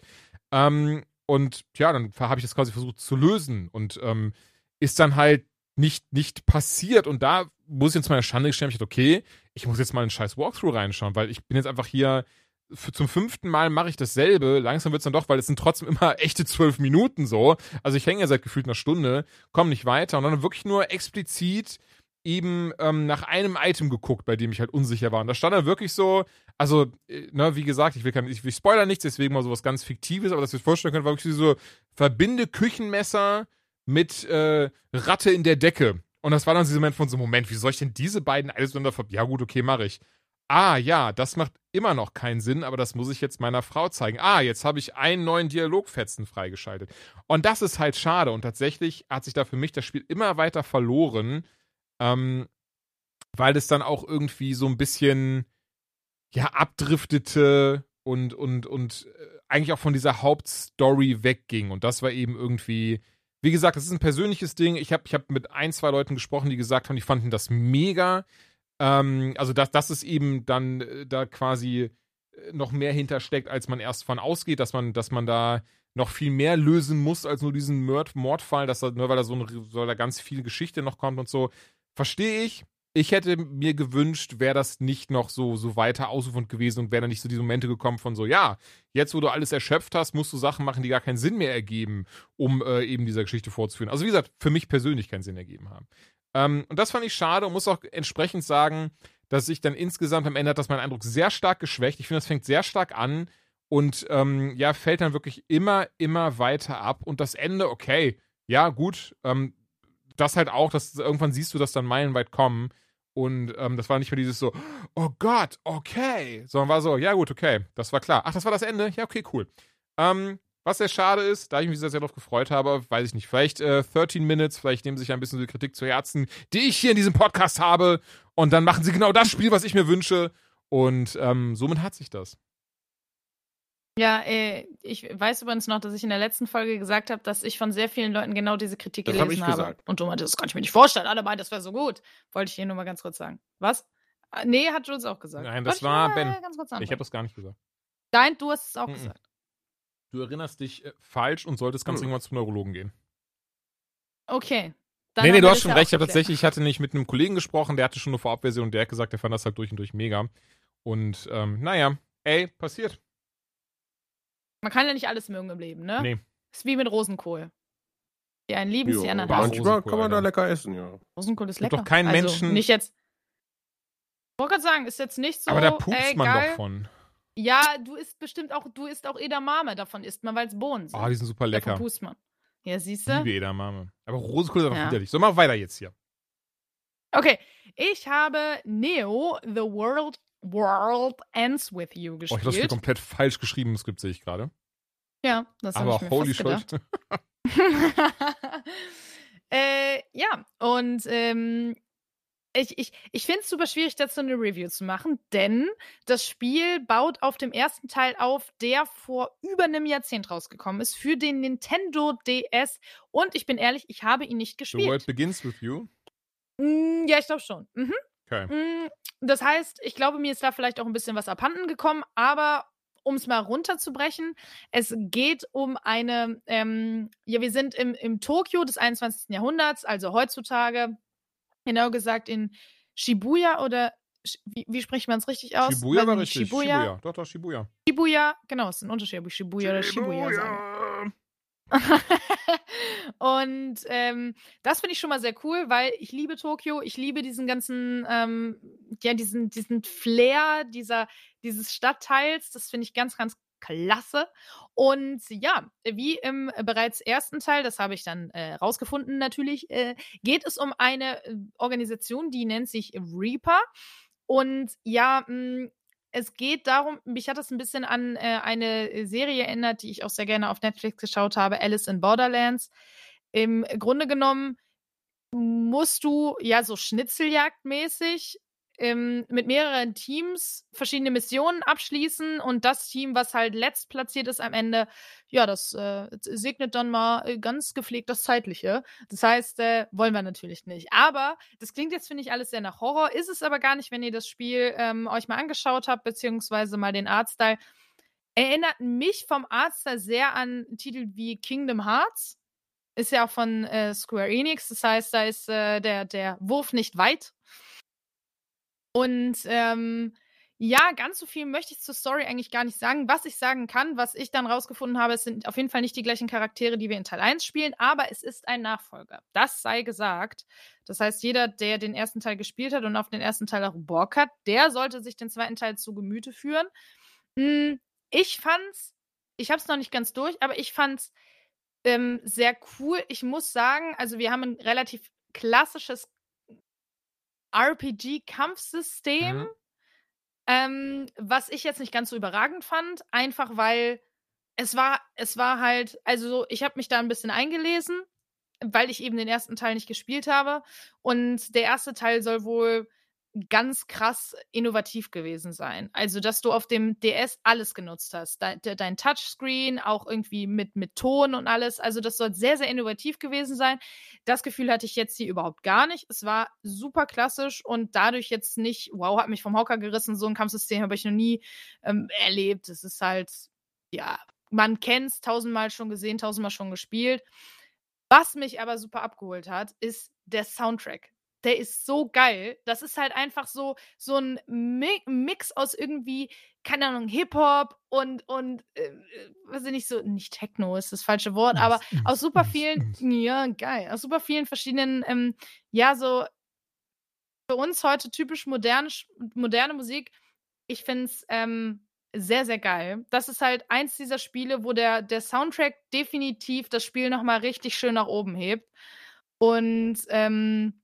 Ähm, und ja, dann habe ich das quasi versucht zu lösen und ähm, ist dann halt nicht, nicht passiert. Und da muss ich jetzt mal Schande gestehen, ich dachte, okay, ich muss jetzt mal einen scheiß Walkthrough reinschauen, weil ich bin jetzt einfach hier für, zum fünften Mal mache ich dasselbe. Langsam wird es dann doch, weil es sind trotzdem immer echte zwölf Minuten so. Also ich hänge ja seit gefühlt einer Stunde, komme nicht weiter und dann wirklich nur explizit eben ähm, nach einem Item geguckt, bei dem ich halt unsicher war. Und da stand dann wirklich so, also, äh, ne, wie gesagt, ich will, kein, ich will spoilern nichts, deswegen mal sowas ganz Fiktives, aber dass ihr euch vorstellen könnt, war wirklich so, verbinde Küchenmesser mit äh, Ratte in der Decke. Und das war dann dieser Moment von so, Moment, wie soll ich denn diese beiden alles miteinander verbinden? Ja gut, okay, mache ich. Ah, ja, das macht immer noch keinen Sinn, aber das muss ich jetzt meiner Frau zeigen. Ah, jetzt habe ich einen neuen Dialogfetzen freigeschaltet. Und das ist halt schade. Und tatsächlich hat sich da für mich das Spiel immer weiter verloren, ähm, weil es dann auch irgendwie so ein bisschen, ja, abdriftete und, und, und äh, eigentlich auch von dieser Hauptstory wegging. Und das war eben irgendwie, wie gesagt, das ist ein persönliches Ding. Ich habe ich hab mit ein, zwei Leuten gesprochen, die gesagt haben, die fanden das mega. Ähm, also, dass, dass es eben dann äh, da quasi äh, noch mehr hintersteckt, als man erst von ausgeht, dass man, dass man da noch viel mehr lösen muss als nur diesen Mord Mordfall, dass da, nur weil da so eine, weil da ganz viel Geschichte noch kommt und so. Verstehe ich. Ich hätte mir gewünscht, wäre das nicht noch so, so weiter ausufernd gewesen und wäre da nicht so diese Momente gekommen von so, ja, jetzt wo du alles erschöpft hast, musst du Sachen machen, die gar keinen Sinn mehr ergeben, um äh, eben dieser Geschichte fortzuführen. Also wie gesagt, für mich persönlich keinen Sinn ergeben haben. Ähm, und das fand ich schade und muss auch entsprechend sagen, dass sich dann insgesamt am Ende hat das mein Eindruck sehr stark geschwächt. Ich finde, das fängt sehr stark an und ähm, ja, fällt dann wirklich immer, immer weiter ab. Und das Ende, okay, ja, gut, ähm, das halt auch, dass irgendwann siehst du das dann meilenweit kommen. Und ähm, das war nicht mehr dieses so, oh Gott, okay, sondern war so, ja gut, okay, das war klar. Ach, das war das Ende? Ja, okay, cool. Ähm, was sehr schade ist, da ich mich sehr, sehr darauf gefreut habe, weiß ich nicht, vielleicht äh, 13 Minutes, vielleicht nehmen sie sich ein bisschen die Kritik zu Herzen, die ich hier in diesem Podcast habe. Und dann machen sie genau das Spiel, was ich mir wünsche. Und ähm, somit hat sich das. Ja, äh, ich weiß übrigens noch, dass ich in der letzten Folge gesagt habe, dass ich von sehr vielen Leuten genau diese Kritik das gelesen hab ich habe. Gesagt. Und du meintest, das kann ich mir nicht vorstellen. Alle meinen, das wäre so gut. Wollte ich hier nur mal ganz kurz sagen. Was? Äh, nee, hat Jules auch gesagt. Nein, das Wollte war Ben. Ich habe das gar nicht gesagt. Nein, du hast es auch -mm. gesagt. Du erinnerst dich äh, falsch und solltest ganz Hm. irgendwann zum Neurologen gehen. Okay. nee, Dann nee, haben du hast das schon recht. Ich habe tatsächlich, ich hatte nicht mit einem Kollegen gesprochen, der hatte schon eine Vorabversion und der hat gesagt, der fand das halt durch und durch mega. Und ähm, naja, ey, passiert. Man kann ja nicht alles mögen im Leben, ne? Nee. Ist wie mit Rosenkohl. Die einen lieben es, die Ja, anderen hassen. manchmal Rosenkohl, kann man da lecker essen, ja. Rosenkohl ist Gibt lecker. doch keinen also, Menschen- Nicht jetzt. Ich wollte gerade sagen, ist jetzt nicht so. Aber da pupst ey, man geil. doch von. Ja, du isst bestimmt auch, du isst auch Edamame, davon isst man, weil es Bohnen sind. Oh, die sind super Davon lecker. pust man. Ja, siehst Ich du? liebe Edamame. Aber Rosenkohl ist einfach Ja. widerlich. So, mach weiter jetzt hier. Okay, ich habe Neo, The World, World Ends With You Oh, ich habe das gespielt. komplett falsch geschrieben im Skript, sehe ich gerade. ja, das habe ich mir holy fast shit. äh, ja, und ähm, ich, ich, ich finde es super schwierig, dazu eine Review zu machen, denn das Spiel baut auf dem ersten Teil auf, der vor über einem Jahrzehnt rausgekommen ist, für den Nintendo DS. Und ich bin ehrlich, ich habe ihn nicht The world gespielt. begins with you. Mm, ja, ich glaube schon. Mhm. Okay. Mm, Das heißt, ich glaube, mir ist da vielleicht auch ein bisschen was abhanden gekommen, aber um es mal runterzubrechen, es geht um eine, ähm, ja, wir sind im, im Tokio des 21. Jahrhunderts, also heutzutage, genau gesagt in Shibuya oder wie, wie spricht man es richtig aus? Shibuya war richtig. Shibuya. Shibuya. Doch, doch, Shibuya. Shibuya, genau, es ist ein Unterschied, ob ich Shibuya oder Shibuya sage. und ähm, das finde ich schon mal sehr cool, weil ich liebe Tokio, ich liebe diesen ganzen, ähm, ja, diesen, diesen Flair dieser, dieses Stadtteils. Das finde ich ganz, ganz klasse. Und ja, wie im bereits ersten Teil, das habe ich dann äh, rausgefunden natürlich, äh, geht es um eine äh, Organisation, die nennt sich Reaper. Und ja, mh, es geht darum, mich hat das ein bisschen an äh, eine Serie erinnert, die ich auch sehr gerne auf Netflix geschaut habe, Alice in Borderlands. Im Grunde genommen musst du ja so Schnitzeljagdmäßig ähm, mit mehreren Teams verschiedene Missionen abschließen und das Team, was halt letzt platziert ist am Ende, ja, das äh, segnet dann mal äh, ganz gepflegt das Zeitliche. Das heißt, äh, wollen wir natürlich nicht. Aber das klingt jetzt, finde ich, alles sehr nach Horror, ist es aber gar nicht, wenn ihr das Spiel ähm, euch mal angeschaut habt, beziehungsweise mal den Artstyle. Erinnert mich vom Artstyle sehr an Titel wie Kingdom Hearts. Ist ja auch von äh, Square Enix, das heißt, da ist äh, der, der Wurf nicht weit. Und ähm, ja, ganz so viel möchte ich zur Story eigentlich gar nicht sagen. Was ich sagen kann, was ich dann rausgefunden habe, es sind auf jeden Fall nicht die gleichen Charaktere, die wir in Teil 1 spielen, aber es ist ein Nachfolger. Das sei gesagt. Das heißt, jeder, der den ersten Teil gespielt hat und auf den ersten Teil auch Bock hat, der sollte sich den zweiten Teil zu Gemüte führen. Hm, Ich fand's, ich hab's noch nicht ganz durch, aber ich fand's ähm, sehr cool. Ich muss sagen, also wir haben ein relativ klassisches RPG-Kampfsystem, Mhm. ähm, was ich jetzt nicht ganz so überragend fand, einfach weil es war, es war halt, also ich habe mich da ein bisschen eingelesen, weil ich eben den ersten Teil nicht gespielt habe. Und der erste Teil soll wohl ganz krass innovativ gewesen sein. Also, dass du auf dem DS alles genutzt hast. Dein, de- dein Touchscreen, auch irgendwie mit, mit Ton und alles. Also, das soll sehr, sehr innovativ gewesen sein. Das Gefühl hatte ich jetzt hier überhaupt gar nicht. Es war super klassisch und dadurch jetzt nicht, wow, hat mich vom Hocker gerissen. So ein Kampfsystem habe ich noch nie ähm, erlebt. Es ist halt, ja, man kennt es tausendmal schon gesehen, tausendmal schon gespielt. Was mich aber super abgeholt hat, ist der Soundtrack. Der ist so geil. Das ist halt einfach so, so ein Mi Mix aus irgendwie, keine Ahnung, Hip-Hop und, und äh, weiß ich nicht so, nicht Techno ist das falsche Wort, aber aus super vielen, ja, geil, aus super vielen verschiedenen, ähm, ja, so für uns heute typisch moderne, moderne Musik. Ich finde es ähm, sehr, sehr geil. Das ist halt eins dieser Spiele, wo der, der Soundtrack definitiv das Spiel nochmal richtig schön nach oben hebt. Und ähm,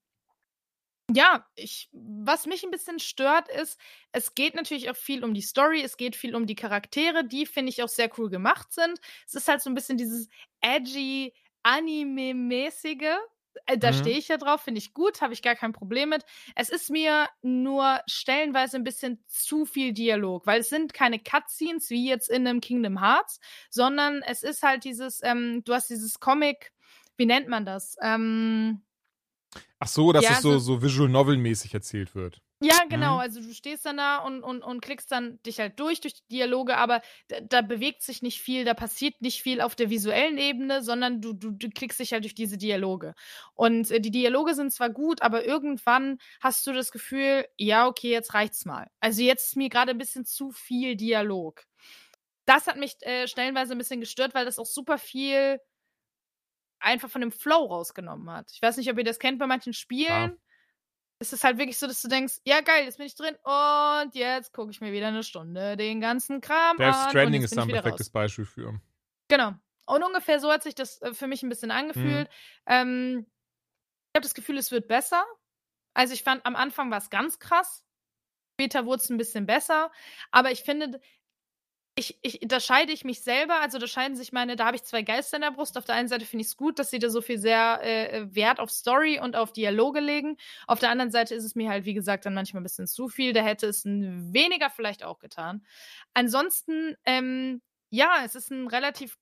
ja, ich, was mich ein bisschen stört, ist, es geht natürlich auch viel um die Story, es geht viel um die Charaktere, die finde ich auch sehr cool gemacht sind. Es ist halt so ein bisschen dieses edgy, Anime-mäßige. Äh, Da Mhm. stehe ich ja drauf, finde ich gut, habe ich gar kein Problem mit. Es ist mir nur stellenweise ein bisschen zu viel Dialog, weil es sind keine Cutscenes wie jetzt in einem Kingdom Hearts, sondern es ist halt dieses, ähm, du hast dieses Comic, wie nennt man das? Ähm, Ach so, dass Ja, es so, so- so Visual Novel-mäßig erzählt wird. Ja, genau. Mhm. Also du stehst dann da und, und, und klickst dann dich halt durch, durch die Dialoge, aber da, da bewegt sich nicht viel, da passiert nicht viel auf der visuellen Ebene, sondern du, du, du klickst dich halt durch diese Dialoge. Und äh, die Dialoge sind zwar gut, aber irgendwann hast du das Gefühl, ja, okay, jetzt reicht's mal. Also jetzt ist mir gerade ein bisschen zu viel Dialog. Das hat mich äh, stellenweise ein bisschen gestört, weil das auch super viel einfach von dem Flow rausgenommen hat. Ich weiß nicht, ob ihr das kennt bei manchen Spielen. Es ist halt wirklich so, dass du denkst, ja geil, jetzt bin ich drin und jetzt gucke ich mir wieder eine Stunde den ganzen Kram Death an. und Stranding ist da ein perfektes raus. Beispiel für. Genau. Und ungefähr so hat sich das äh, für mich ein bisschen angefühlt. Ähm, ich habe das Gefühl, es wird besser. Also ich fand, am Anfang war es ganz krass. Später wurde es ein bisschen besser. Aber ich finde, ich, ich, da scheide ich mich selber, also da scheiden sich meine, da habe ich zwei Geister in der Brust. Auf der einen Seite finde ich es gut, dass sie da so viel sehr äh, Wert auf Story und auf Dialoge legen. Auf der anderen Seite ist es mir halt, wie gesagt, dann manchmal ein bisschen zu viel. Da hätte es ein weniger vielleicht auch getan. Ansonsten, ähm, ja, es ist ein relativ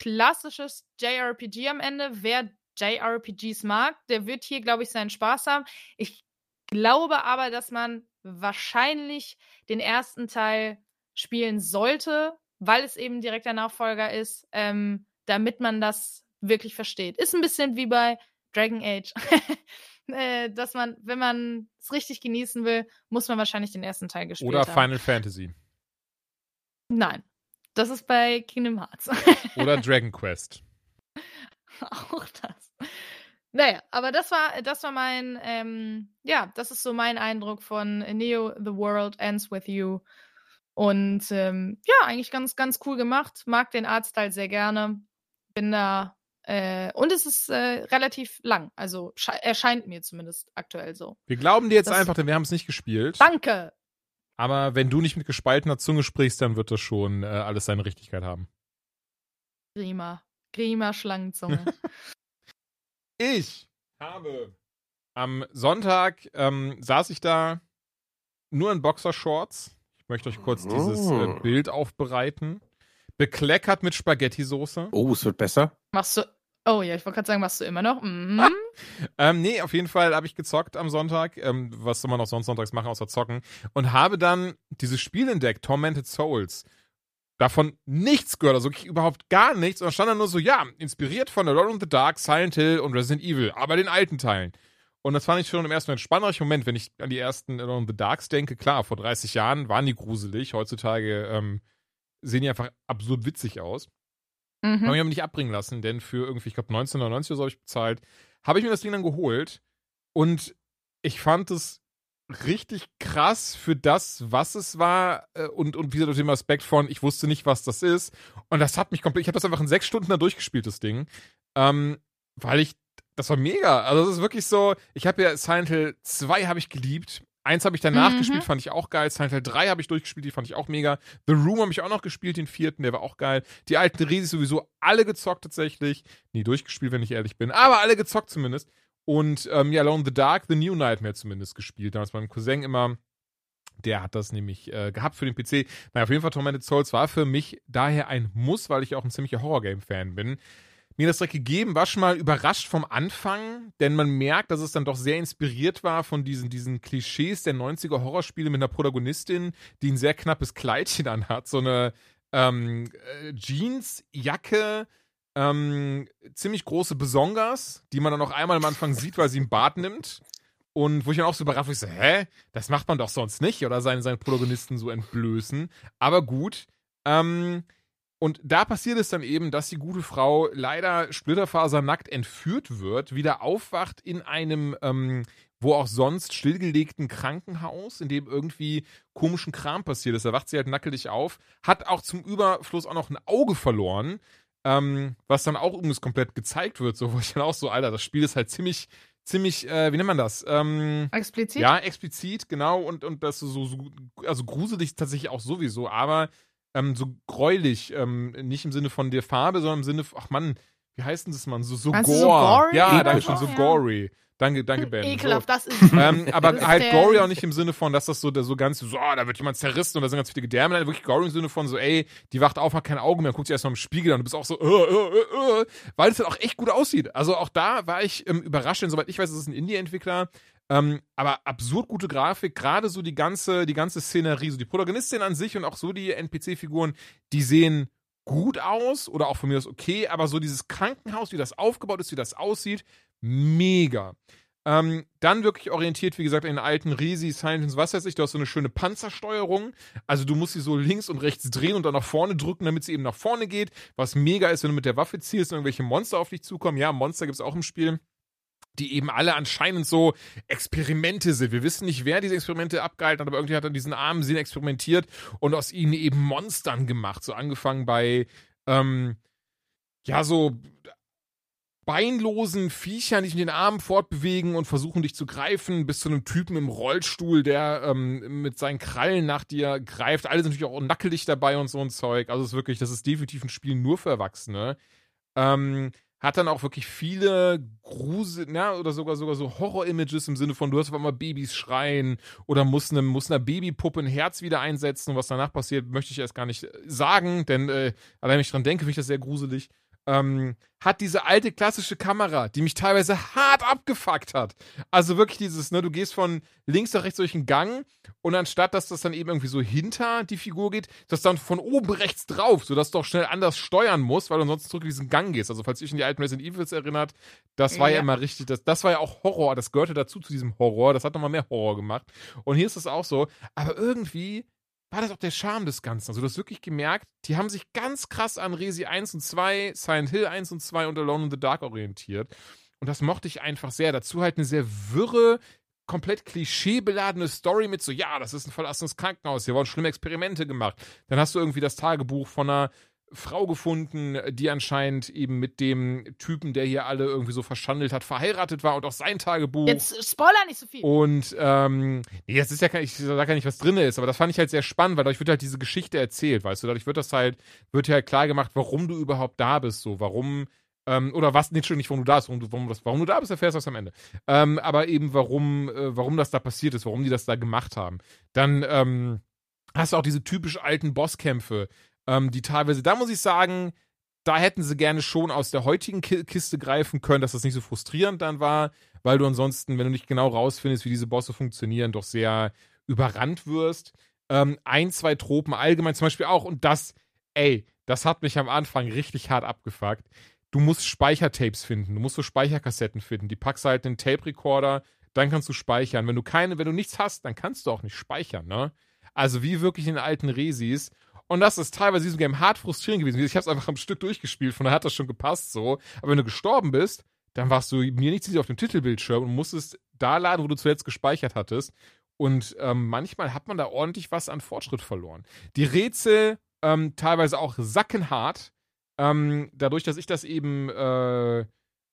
klassisches JRPG am Ende. Wer JRPGs mag, der wird hier, glaube ich, seinen Spaß haben. Ich glaube aber, dass man wahrscheinlich den ersten Teil spielen sollte, weil es eben direkt der Nachfolger ist, ähm, damit man das wirklich versteht. Ist ein bisschen wie bei Dragon Age. äh, dass man, wenn man es richtig genießen will, muss man wahrscheinlich den ersten Teil gespielt Oder haben. Final Fantasy. Nein. Das ist bei Kingdom Hearts. Oder Dragon Quest. Auch das. Naja, aber das war, das war mein, ähm, ja, das ist so mein Eindruck von Neo, The World Ends With You. Und ähm, ja, eigentlich ganz, ganz cool gemacht. Mag den Artstyle sehr gerne. Bin da. Äh, und es ist äh, relativ lang. Also sche- erscheint mir zumindest aktuell so. Wir glauben dir jetzt Das- einfach, denn wir haben es nicht gespielt. Danke! Aber wenn du nicht mit gespaltener Zunge sprichst, dann wird das schon äh, alles seine Richtigkeit haben. Grima. Grima Schlangenzunge. Ich habe am Sonntag ähm, saß ich da nur in Boxershorts. Ich möchte euch kurz dieses äh, Oh. Bild aufbereiten. Bekleckert mit Spaghetti-Soße. Oh, es wird besser. Machst du. Oh ja, ich wollte gerade sagen, machst du immer noch? Mhm. Ähm, nee, auf jeden Fall habe ich gezockt am Sonntag. Ähm, was soll man auch sonst sonntags machen, außer zocken? Und habe dann dieses Spiel entdeckt, Tormented Souls. Davon nichts gehört, also wirklich überhaupt gar nichts. Und da stand dann nur so, ja, inspiriert von Alone in the Dark, Silent Hill und Resident Evil, aber den alten Teilen. Und das fand ich schon im ersten Moment spannend. Moment, wenn ich an die ersten Alone in the Darks denke. Klar, vor 30 Jahren waren die gruselig. Heutzutage ähm, sehen die einfach absurd witzig aus. Habe Mhm. mich aber nicht abbringen lassen, denn für irgendwie, ich glaube, 1999 oder so habe ich bezahlt. Habe ich mir das Ding dann geholt und ich fand es richtig krass für das, was es war äh, und, und wieder durch den Aspekt von, ich wusste nicht, was das ist. Und das hat mich komplett, ich habe das einfach in sechs Stunden da durchgespielt, das Ding. Ähm, weil ich, das war mega. Also das ist wirklich so, ich habe ja Silent Hill 2 habe ich geliebt. Eins habe ich danach Mhm. gespielt, fand ich auch geil. Silent Hill 3 habe ich durchgespielt, die fand ich auch mega. The Room habe ich auch noch gespielt, den vierten, der war auch geil. Die alten Risis sowieso alle gezockt tatsächlich. Nie durchgespielt, wenn ich ehrlich bin, aber alle gezockt zumindest. Und ähm, ja, Alone in the Dark, The New Nightmare zumindest gespielt. Damals meinem Cousin immer. Der hat das nämlich äh, gehabt für den PC. Naja, auf jeden Fall Tormented Souls war für mich daher ein Muss, weil ich auch ein ziemlicher Horror-Game-Fan bin. Mir das direkt gegeben, war schon mal überrascht vom Anfang, denn man merkt, dass es dann doch sehr inspiriert war von diesen, diesen Klischees der 90er Horrorspiele mit einer Protagonistin, die ein sehr knappes Kleidchen anhat. So eine ähm, äh, Jeans, Jacke, ähm, ziemlich große Besongas, die man dann auch einmal am Anfang sieht, weil sie einen Bart nimmt. Und wo ich dann auch so überrascht war, ich so, hä? Das macht man doch sonst nicht, oder seine, seine Protagonisten so entblößen. Aber gut. Ähm, und da passiert es dann eben, dass die gute Frau leider splitterfasernackt entführt wird, wieder aufwacht in einem, ähm, wo auch sonst stillgelegten Krankenhaus, in dem irgendwie komischen Kram passiert ist. Da wacht sie halt nackelig auf, hat auch zum Überfluss auch noch ein Auge verloren, ähm, was dann auch übrigens komplett gezeigt wird. So, wo ich dann auch so, Alter, das Spiel ist halt ziemlich, ziemlich, äh, wie nennt man das? Ähm, Explizit? ja, explizit, genau. Und, und das so, so, also gruselig tatsächlich auch sowieso, aber ähm, so gräulich, ähm, nicht im Sinne von der Farbe, sondern im Sinne, von, ach Mann, wie heißt denn das, Mann? So, so gore. so gory ja, danke schön, so? so Ja. gory. Danke, danke, Ben. So. Ekelhaft, das ist. Ähm, aber Das ist halt gory auch nicht im Sinne von, dass das so, so ganz, so, da wird jemand zerrissen und da sind ganz viele Gedärme, nein, wirklich gory im Sinne von so, ey, die wacht auf, hat kein Auge mehr, guckt sie erst mal im Spiegel an und du bist auch so, äh, äh, äh, äh, weil es halt auch echt gut aussieht. Also auch da war ich ähm, überrascht, denn soweit ich weiß, ist es ein Indie-Entwickler. Ähm, aber absurd gute Grafik, gerade so die ganze, die ganze Szenerie, so die Protagonistin an sich und auch so die NPC-Figuren, die sehen gut aus oder auch von mir aus okay, aber so dieses Krankenhaus, wie das aufgebaut ist, wie das aussieht, mega. Ähm, dann wirklich orientiert, wie gesagt, in den alten Resi, Silence, was weiß ich, du hast so eine schöne Panzersteuerung. Also du musst sie so links und rechts drehen und dann nach vorne drücken, damit sie eben nach vorne geht. Was mega ist, wenn du mit der Waffe zielst und irgendwelche Monster auf dich zukommen. Ja, Monster gibt es auch im Spiel die eben alle anscheinend so Experimente sind. Wir wissen nicht, wer diese Experimente abgehalten hat, aber irgendwie hat er diesen armen Sinn experimentiert und aus ihnen eben Monstern gemacht. So angefangen bei, ähm, ja, so beinlosen Viechern, die sich mit den Armen fortbewegen und versuchen, dich zu greifen, bis zu einem Typen im Rollstuhl, der ähm, mit seinen Krallen nach dir greift. Alle sind natürlich auch nackelig dabei und so ein Zeug. Also es ist wirklich, das ist definitiv ein Spiel nur für Erwachsene. Ähm, hat dann auch wirklich viele Grusel, ja, oder sogar sogar so Horror-Images im Sinne von, du hörst auf einmal Babys schreien oder muss, ne, muss einer Babypuppe ein Herz wieder einsetzen und was danach passiert, möchte ich erst gar nicht sagen, denn äh, allein wenn ich dran denke, finde ich das sehr gruselig ähm, hat diese alte klassische Kamera, die mich teilweise hart abgefuckt hat. Also wirklich dieses, ne, du gehst von links nach rechts durch einen Gang und anstatt, dass das dann eben irgendwie so hinter die Figur geht, das dann von oben rechts drauf, sodass du auch schnell anders steuern musst, weil du sonst zurück in diesen Gang gehst. Also falls ihr euch an die alten Resident Evils erinnert, das war ja, ja immer richtig, das, das war ja auch Horror, das gehörte dazu zu diesem Horror, das hat nochmal mehr Horror gemacht. Und hier ist es auch so, aber irgendwie war das auch der Charme des Ganzen. Also du hast wirklich gemerkt, die haben sich ganz krass an Resi 1 und 2, Silent Hill 1 und 2 und Alone in the Dark orientiert. Und das mochte ich einfach sehr. Dazu halt eine sehr wirre, komplett klischeebeladene Story mit so, ja, das ist ein verlassenes Krankenhaus, hier wurden schlimme Experimente gemacht. Dann hast du irgendwie das Tagebuch von einer Frau gefunden, die anscheinend eben mit dem Typen, der hier alle irgendwie so verschandelt hat, verheiratet war und auch sein Tagebuch. Jetzt Spoiler nicht so viel. Und ähm, nee, das ist ja ich sage ja nicht, was drin ist, aber das fand ich halt sehr spannend, weil dadurch wird halt diese Geschichte erzählt, weißt du, dadurch wird das halt, wird ja halt klar gemacht, warum du überhaupt da bist, so, warum, ähm, oder was, nicht schon nicht, warum du da bist, warum du, warum, das, warum du da bist, erfährst du das am Ende. Ähm, aber eben, warum, äh, warum das da passiert ist, warum die das da gemacht haben. Dann, ähm, hast du auch diese typisch alten Bosskämpfe, ähm, die teilweise, da muss ich sagen, da hätten sie gerne schon aus der heutigen Kiste greifen können, dass das nicht so frustrierend dann war, weil du ansonsten, wenn du nicht genau rausfindest, wie diese Bosse funktionieren, doch sehr überrannt wirst. Ähm, ein, zwei Tropen allgemein zum Beispiel auch und das, ey, das hat mich am Anfang richtig hart abgefuckt. Du musst Speichertapes finden, du musst so Speicherkassetten finden, die packst halt in den Tape-Recorder, dann kannst du speichern. Wenn du keine, wenn du nichts hast, dann kannst du auch nicht speichern, ne? Also wie wirklich in alten Resis. Und das ist teilweise diesem Game hart frustrierend gewesen. Ich habe es einfach am Stück durchgespielt, von daher hat das schon gepasst so. Aber wenn du gestorben bist, dann warst du mir nicht auf dem Titelbildschirm und musstest da laden, wo du zuletzt gespeichert hattest. Und ähm, manchmal hat man da ordentlich was an Fortschritt verloren. Die Rätsel ähm, teilweise auch sackenhart. Ähm, dadurch, dass ich das eben äh,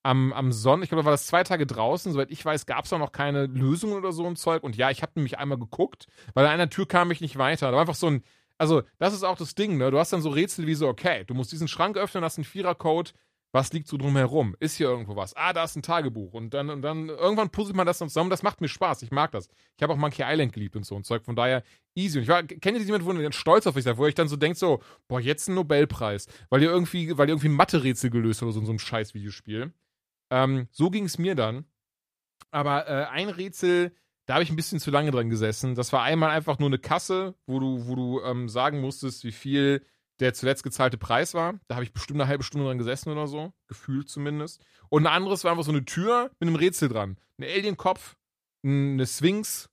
am, am Sonn, ich glaube, da war das zwei Tage draußen, soweit ich weiß, gab es auch noch keine Lösungen oder so ein Zeug. Und ja, ich habe nämlich einmal geguckt, weil an einer Tür kam ich nicht weiter. Da war einfach so ein, also, das ist auch das Ding, ne? Du hast dann so Rätsel wie so, okay, du musst diesen Schrank öffnen, hast einen Vierercode, was liegt so drumherum? Ist hier irgendwo was? Ah, da ist ein Tagebuch. Und dann, und dann irgendwann puzzelt man das dann zusammen. Das macht mir Spaß. Ich mag das. Ich habe auch Monkey Island geliebt und so ein Zeug. Von daher easy. Und ich war, kennt ihr jemanden, wo ihr stolz auf euch seid, wo euch dann so denkt, so, boah, jetzt ein Nobelpreis. Weil ihr irgendwie, weil ihr irgendwie Mathe-Rätsel gelöst habt oder so, so ein scheiß Videospiel. Ähm, so ging es mir dann. Aber äh, ein Rätsel, da habe ich ein bisschen zu lange dran gesessen. Das war einmal einfach nur eine Kasse, wo du, wo du ähm, sagen musstest, wie viel der zuletzt gezahlte Preis war. Da habe ich bestimmt eine halbe Stunde dran gesessen oder so. Gefühlt zumindest. Und ein anderes war einfach so eine Tür mit einem Rätsel dran. Ein Alienkopf, eine Sphinx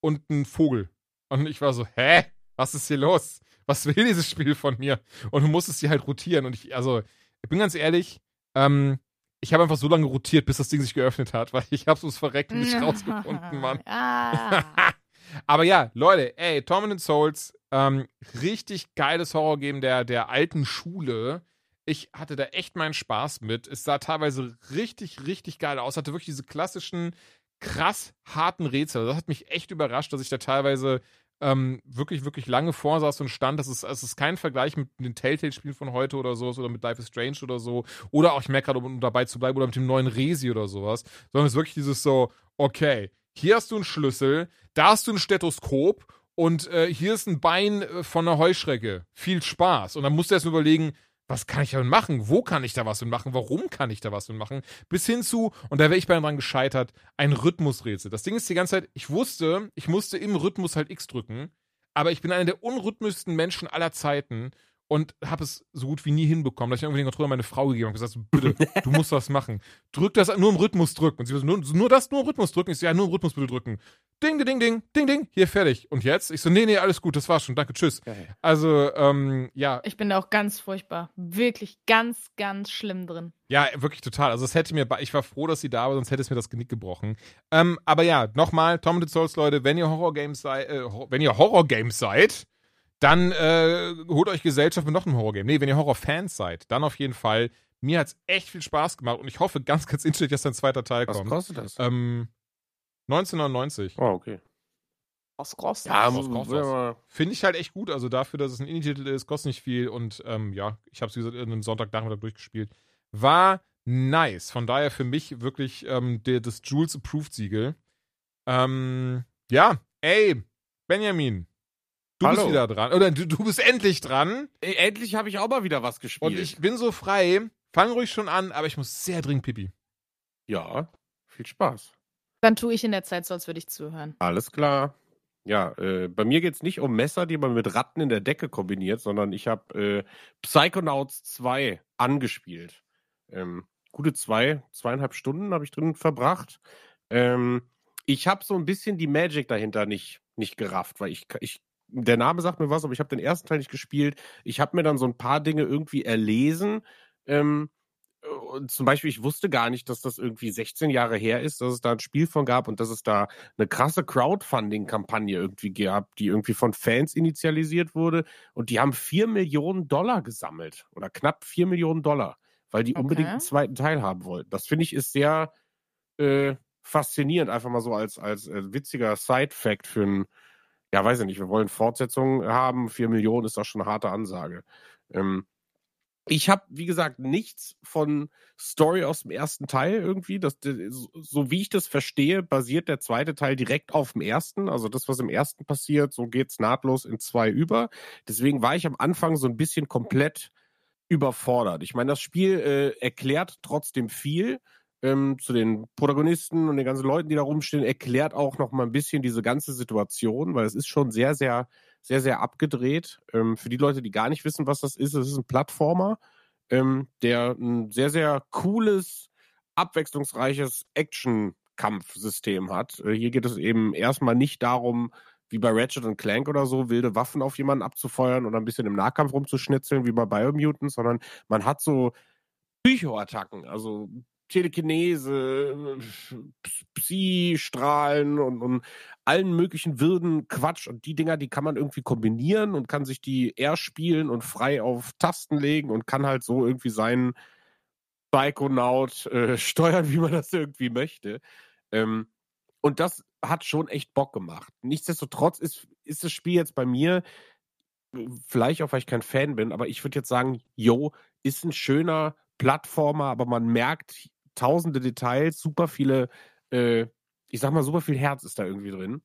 und ein Vogel. Und ich war so, hä? Was ist hier los? Was will dieses Spiel von mir? Und du musstest sie halt rotieren. Und ich, also, ich bin ganz ehrlich, ähm, ich habe einfach so lange rotiert, bis das Ding sich geöffnet hat, weil ich habe es verreckt nicht rausgefunden, Mann. Aber ja, Leute, ey, Torment Souls, ähm, richtig geiles Horror-Game der, der alten Schule. Ich hatte da echt meinen Spaß mit. Es sah teilweise richtig, richtig geil aus. Hatte wirklich diese klassischen, krass harten Rätsel. Das hat mich echt überrascht, dass ich da teilweise ähm, wirklich, wirklich lange vorsaß und stand. Das ist, es ist kein Vergleich mit den Telltale-Spielen von heute oder sowas oder mit Life is Strange oder so. Oder auch, ich merke gerade, um dabei zu bleiben, oder mit dem neuen Resi oder sowas. Sondern es ist wirklich dieses so, okay, hier hast du einen Schlüssel, da hast du ein Stethoskop und äh, hier ist ein Bein äh, von einer Heuschrecke. Viel Spaß. Und dann musst du erst überlegen, was kann ich damit machen? Wo kann ich da was mit machen? Warum kann ich da was mit machen? Bis hin zu, und da wäre ich bei dran gescheitert, ein Rhythmusrätsel. Das Ding ist die ganze Zeit, ich wusste, ich musste im Rhythmus halt X drücken, aber ich bin einer der unrhythmischsten Menschen aller Zeiten und habe es so gut wie nie hinbekommen, dass ich irgendwie den Controller meine Frau gegeben habe und gesagt, so, bitte, du musst was machen. Drück das nur im Rhythmus drücken. Und sie so, nur, nur das, nur im Rhythmus drücken. Ich so, ja, nur im Rhythmus bitte drücken. Ding, ding, ding, ding, ding, hier, fertig. Und jetzt? Ich so, nee, nee, alles gut, das war's schon, danke, tschüss. Geil. Also, ähm, ja, Ich bin da auch ganz furchtbar. Wirklich ganz, ganz schlimm drin. ja, wirklich total. Also, es hätte mir, ich war froh, dass sie da war, sonst hätte es mir das Genick gebrochen. Ähm, aber ja, nochmal, Tom the Souls, Leute, wenn ihr Horror-Games seid, äh, wenn ihr Horror-Games seid, dann äh, holt euch Gesellschaft mit noch einem Horror-Game. Nee, wenn ihr Horror-Fans seid, dann auf jeden Fall. Mir hat's echt viel Spaß gemacht und ich hoffe ganz, ganz inständig, dass ein zweiter Teil Was kommt. kostet das? Ähm, 1999. Oh, okay. Was kostet Ja, was das? Finde ich halt echt gut. Also dafür, dass es ein Indie-Titel ist, kostet nicht viel. Und ähm, ja, ich habe es, wie gesagt, in einem Sonntagnachmittag durchgespielt. War nice. Von daher für mich wirklich ähm, der, das Jules Approved Siegel. Ähm, ja, ey, Benjamin. Du bist Hallo. wieder dran. Oder du, du bist endlich dran. Endlich habe ich auch mal wieder was gespielt. Und ich bin so frei. Fang ruhig schon an, aber ich muss sehr dringend pipi. ja, viel Spaß. Dann tue ich in der Zeit so, als würde ich zuhören. Alles klar. Ja, äh, bei mir geht es nicht um Messer, die man mit Ratten in der Decke kombiniert, sondern ich habe äh, Psychonauts 2 angespielt. Ähm, gute zwei, zweieinhalb Stunden habe ich drin verbracht. Ähm, ich habe so ein bisschen die Magic dahinter nicht, nicht gerafft, weil ich, ich, der Name sagt mir was, aber ich habe den ersten Teil nicht gespielt. Ich habe mir dann so ein paar Dinge irgendwie erlesen. Ähm, und zum Beispiel, ich wusste gar nicht, dass das irgendwie 16 Jahre her ist, dass es da ein Spiel von gab und dass es da eine krasse Crowdfunding-Kampagne irgendwie gab, die irgendwie von Fans initialisiert wurde. Und die haben 4 Millionen Dollar gesammelt oder knapp 4 Millionen Dollar, weil die Okay. unbedingt einen zweiten Teil haben wollten. Das finde ich ist sehr äh, faszinierend, einfach mal so als, als äh, witziger Side-Fact für ein, ja, weiß ich nicht, wir wollen Fortsetzungen haben, 4 Millionen ist doch schon eine harte Ansage. Ähm, ich habe, wie gesagt, nichts von Story aus dem ersten Teil irgendwie. Das, so, wie ich das verstehe, basiert der zweite Teil direkt auf dem ersten. Also das, was im ersten passiert, so geht's nahtlos in zwei über. Deswegen war ich am Anfang so ein bisschen komplett überfordert. Ich meine, das Spiel äh, erklärt trotzdem viel ähm, zu den Protagonisten und den ganzen Leuten, die da rumstehen, erklärt auch noch mal ein bisschen diese ganze Situation, weil es ist schon sehr, sehr, sehr, sehr abgedreht. Ähm, für die Leute, die gar nicht wissen, was das ist, es ist ein Plattformer, ähm, der ein sehr, sehr cooles, abwechslungsreiches Action-Kampfsystem hat. Äh, hier geht es eben erstmal nicht darum, wie bei Ratchet und Clank oder so, wilde Waffen auf jemanden abzufeuern oder ein bisschen im Nahkampf rumzuschnitzeln, wie bei Biomutant, sondern man hat so Psychoattacken, also Telekinese, Psi-Strahlen und, und allen möglichen wilden Quatsch. Und die Dinger, die kann man irgendwie kombinieren und kann sich die erspielen und frei auf Tasten legen und kann halt so irgendwie seinen Psychonaut äh, steuern, wie man das irgendwie möchte. Ähm, und das hat schon echt Bock gemacht. Nichtsdestotrotz ist, ist das Spiel jetzt bei mir, vielleicht auch, weil ich kein Fan bin, aber ich würde jetzt sagen, yo, ist ein schöner Plattformer, aber man merkt tausende Details, super viele, äh, ich sag mal, super viel Herz ist da irgendwie drin.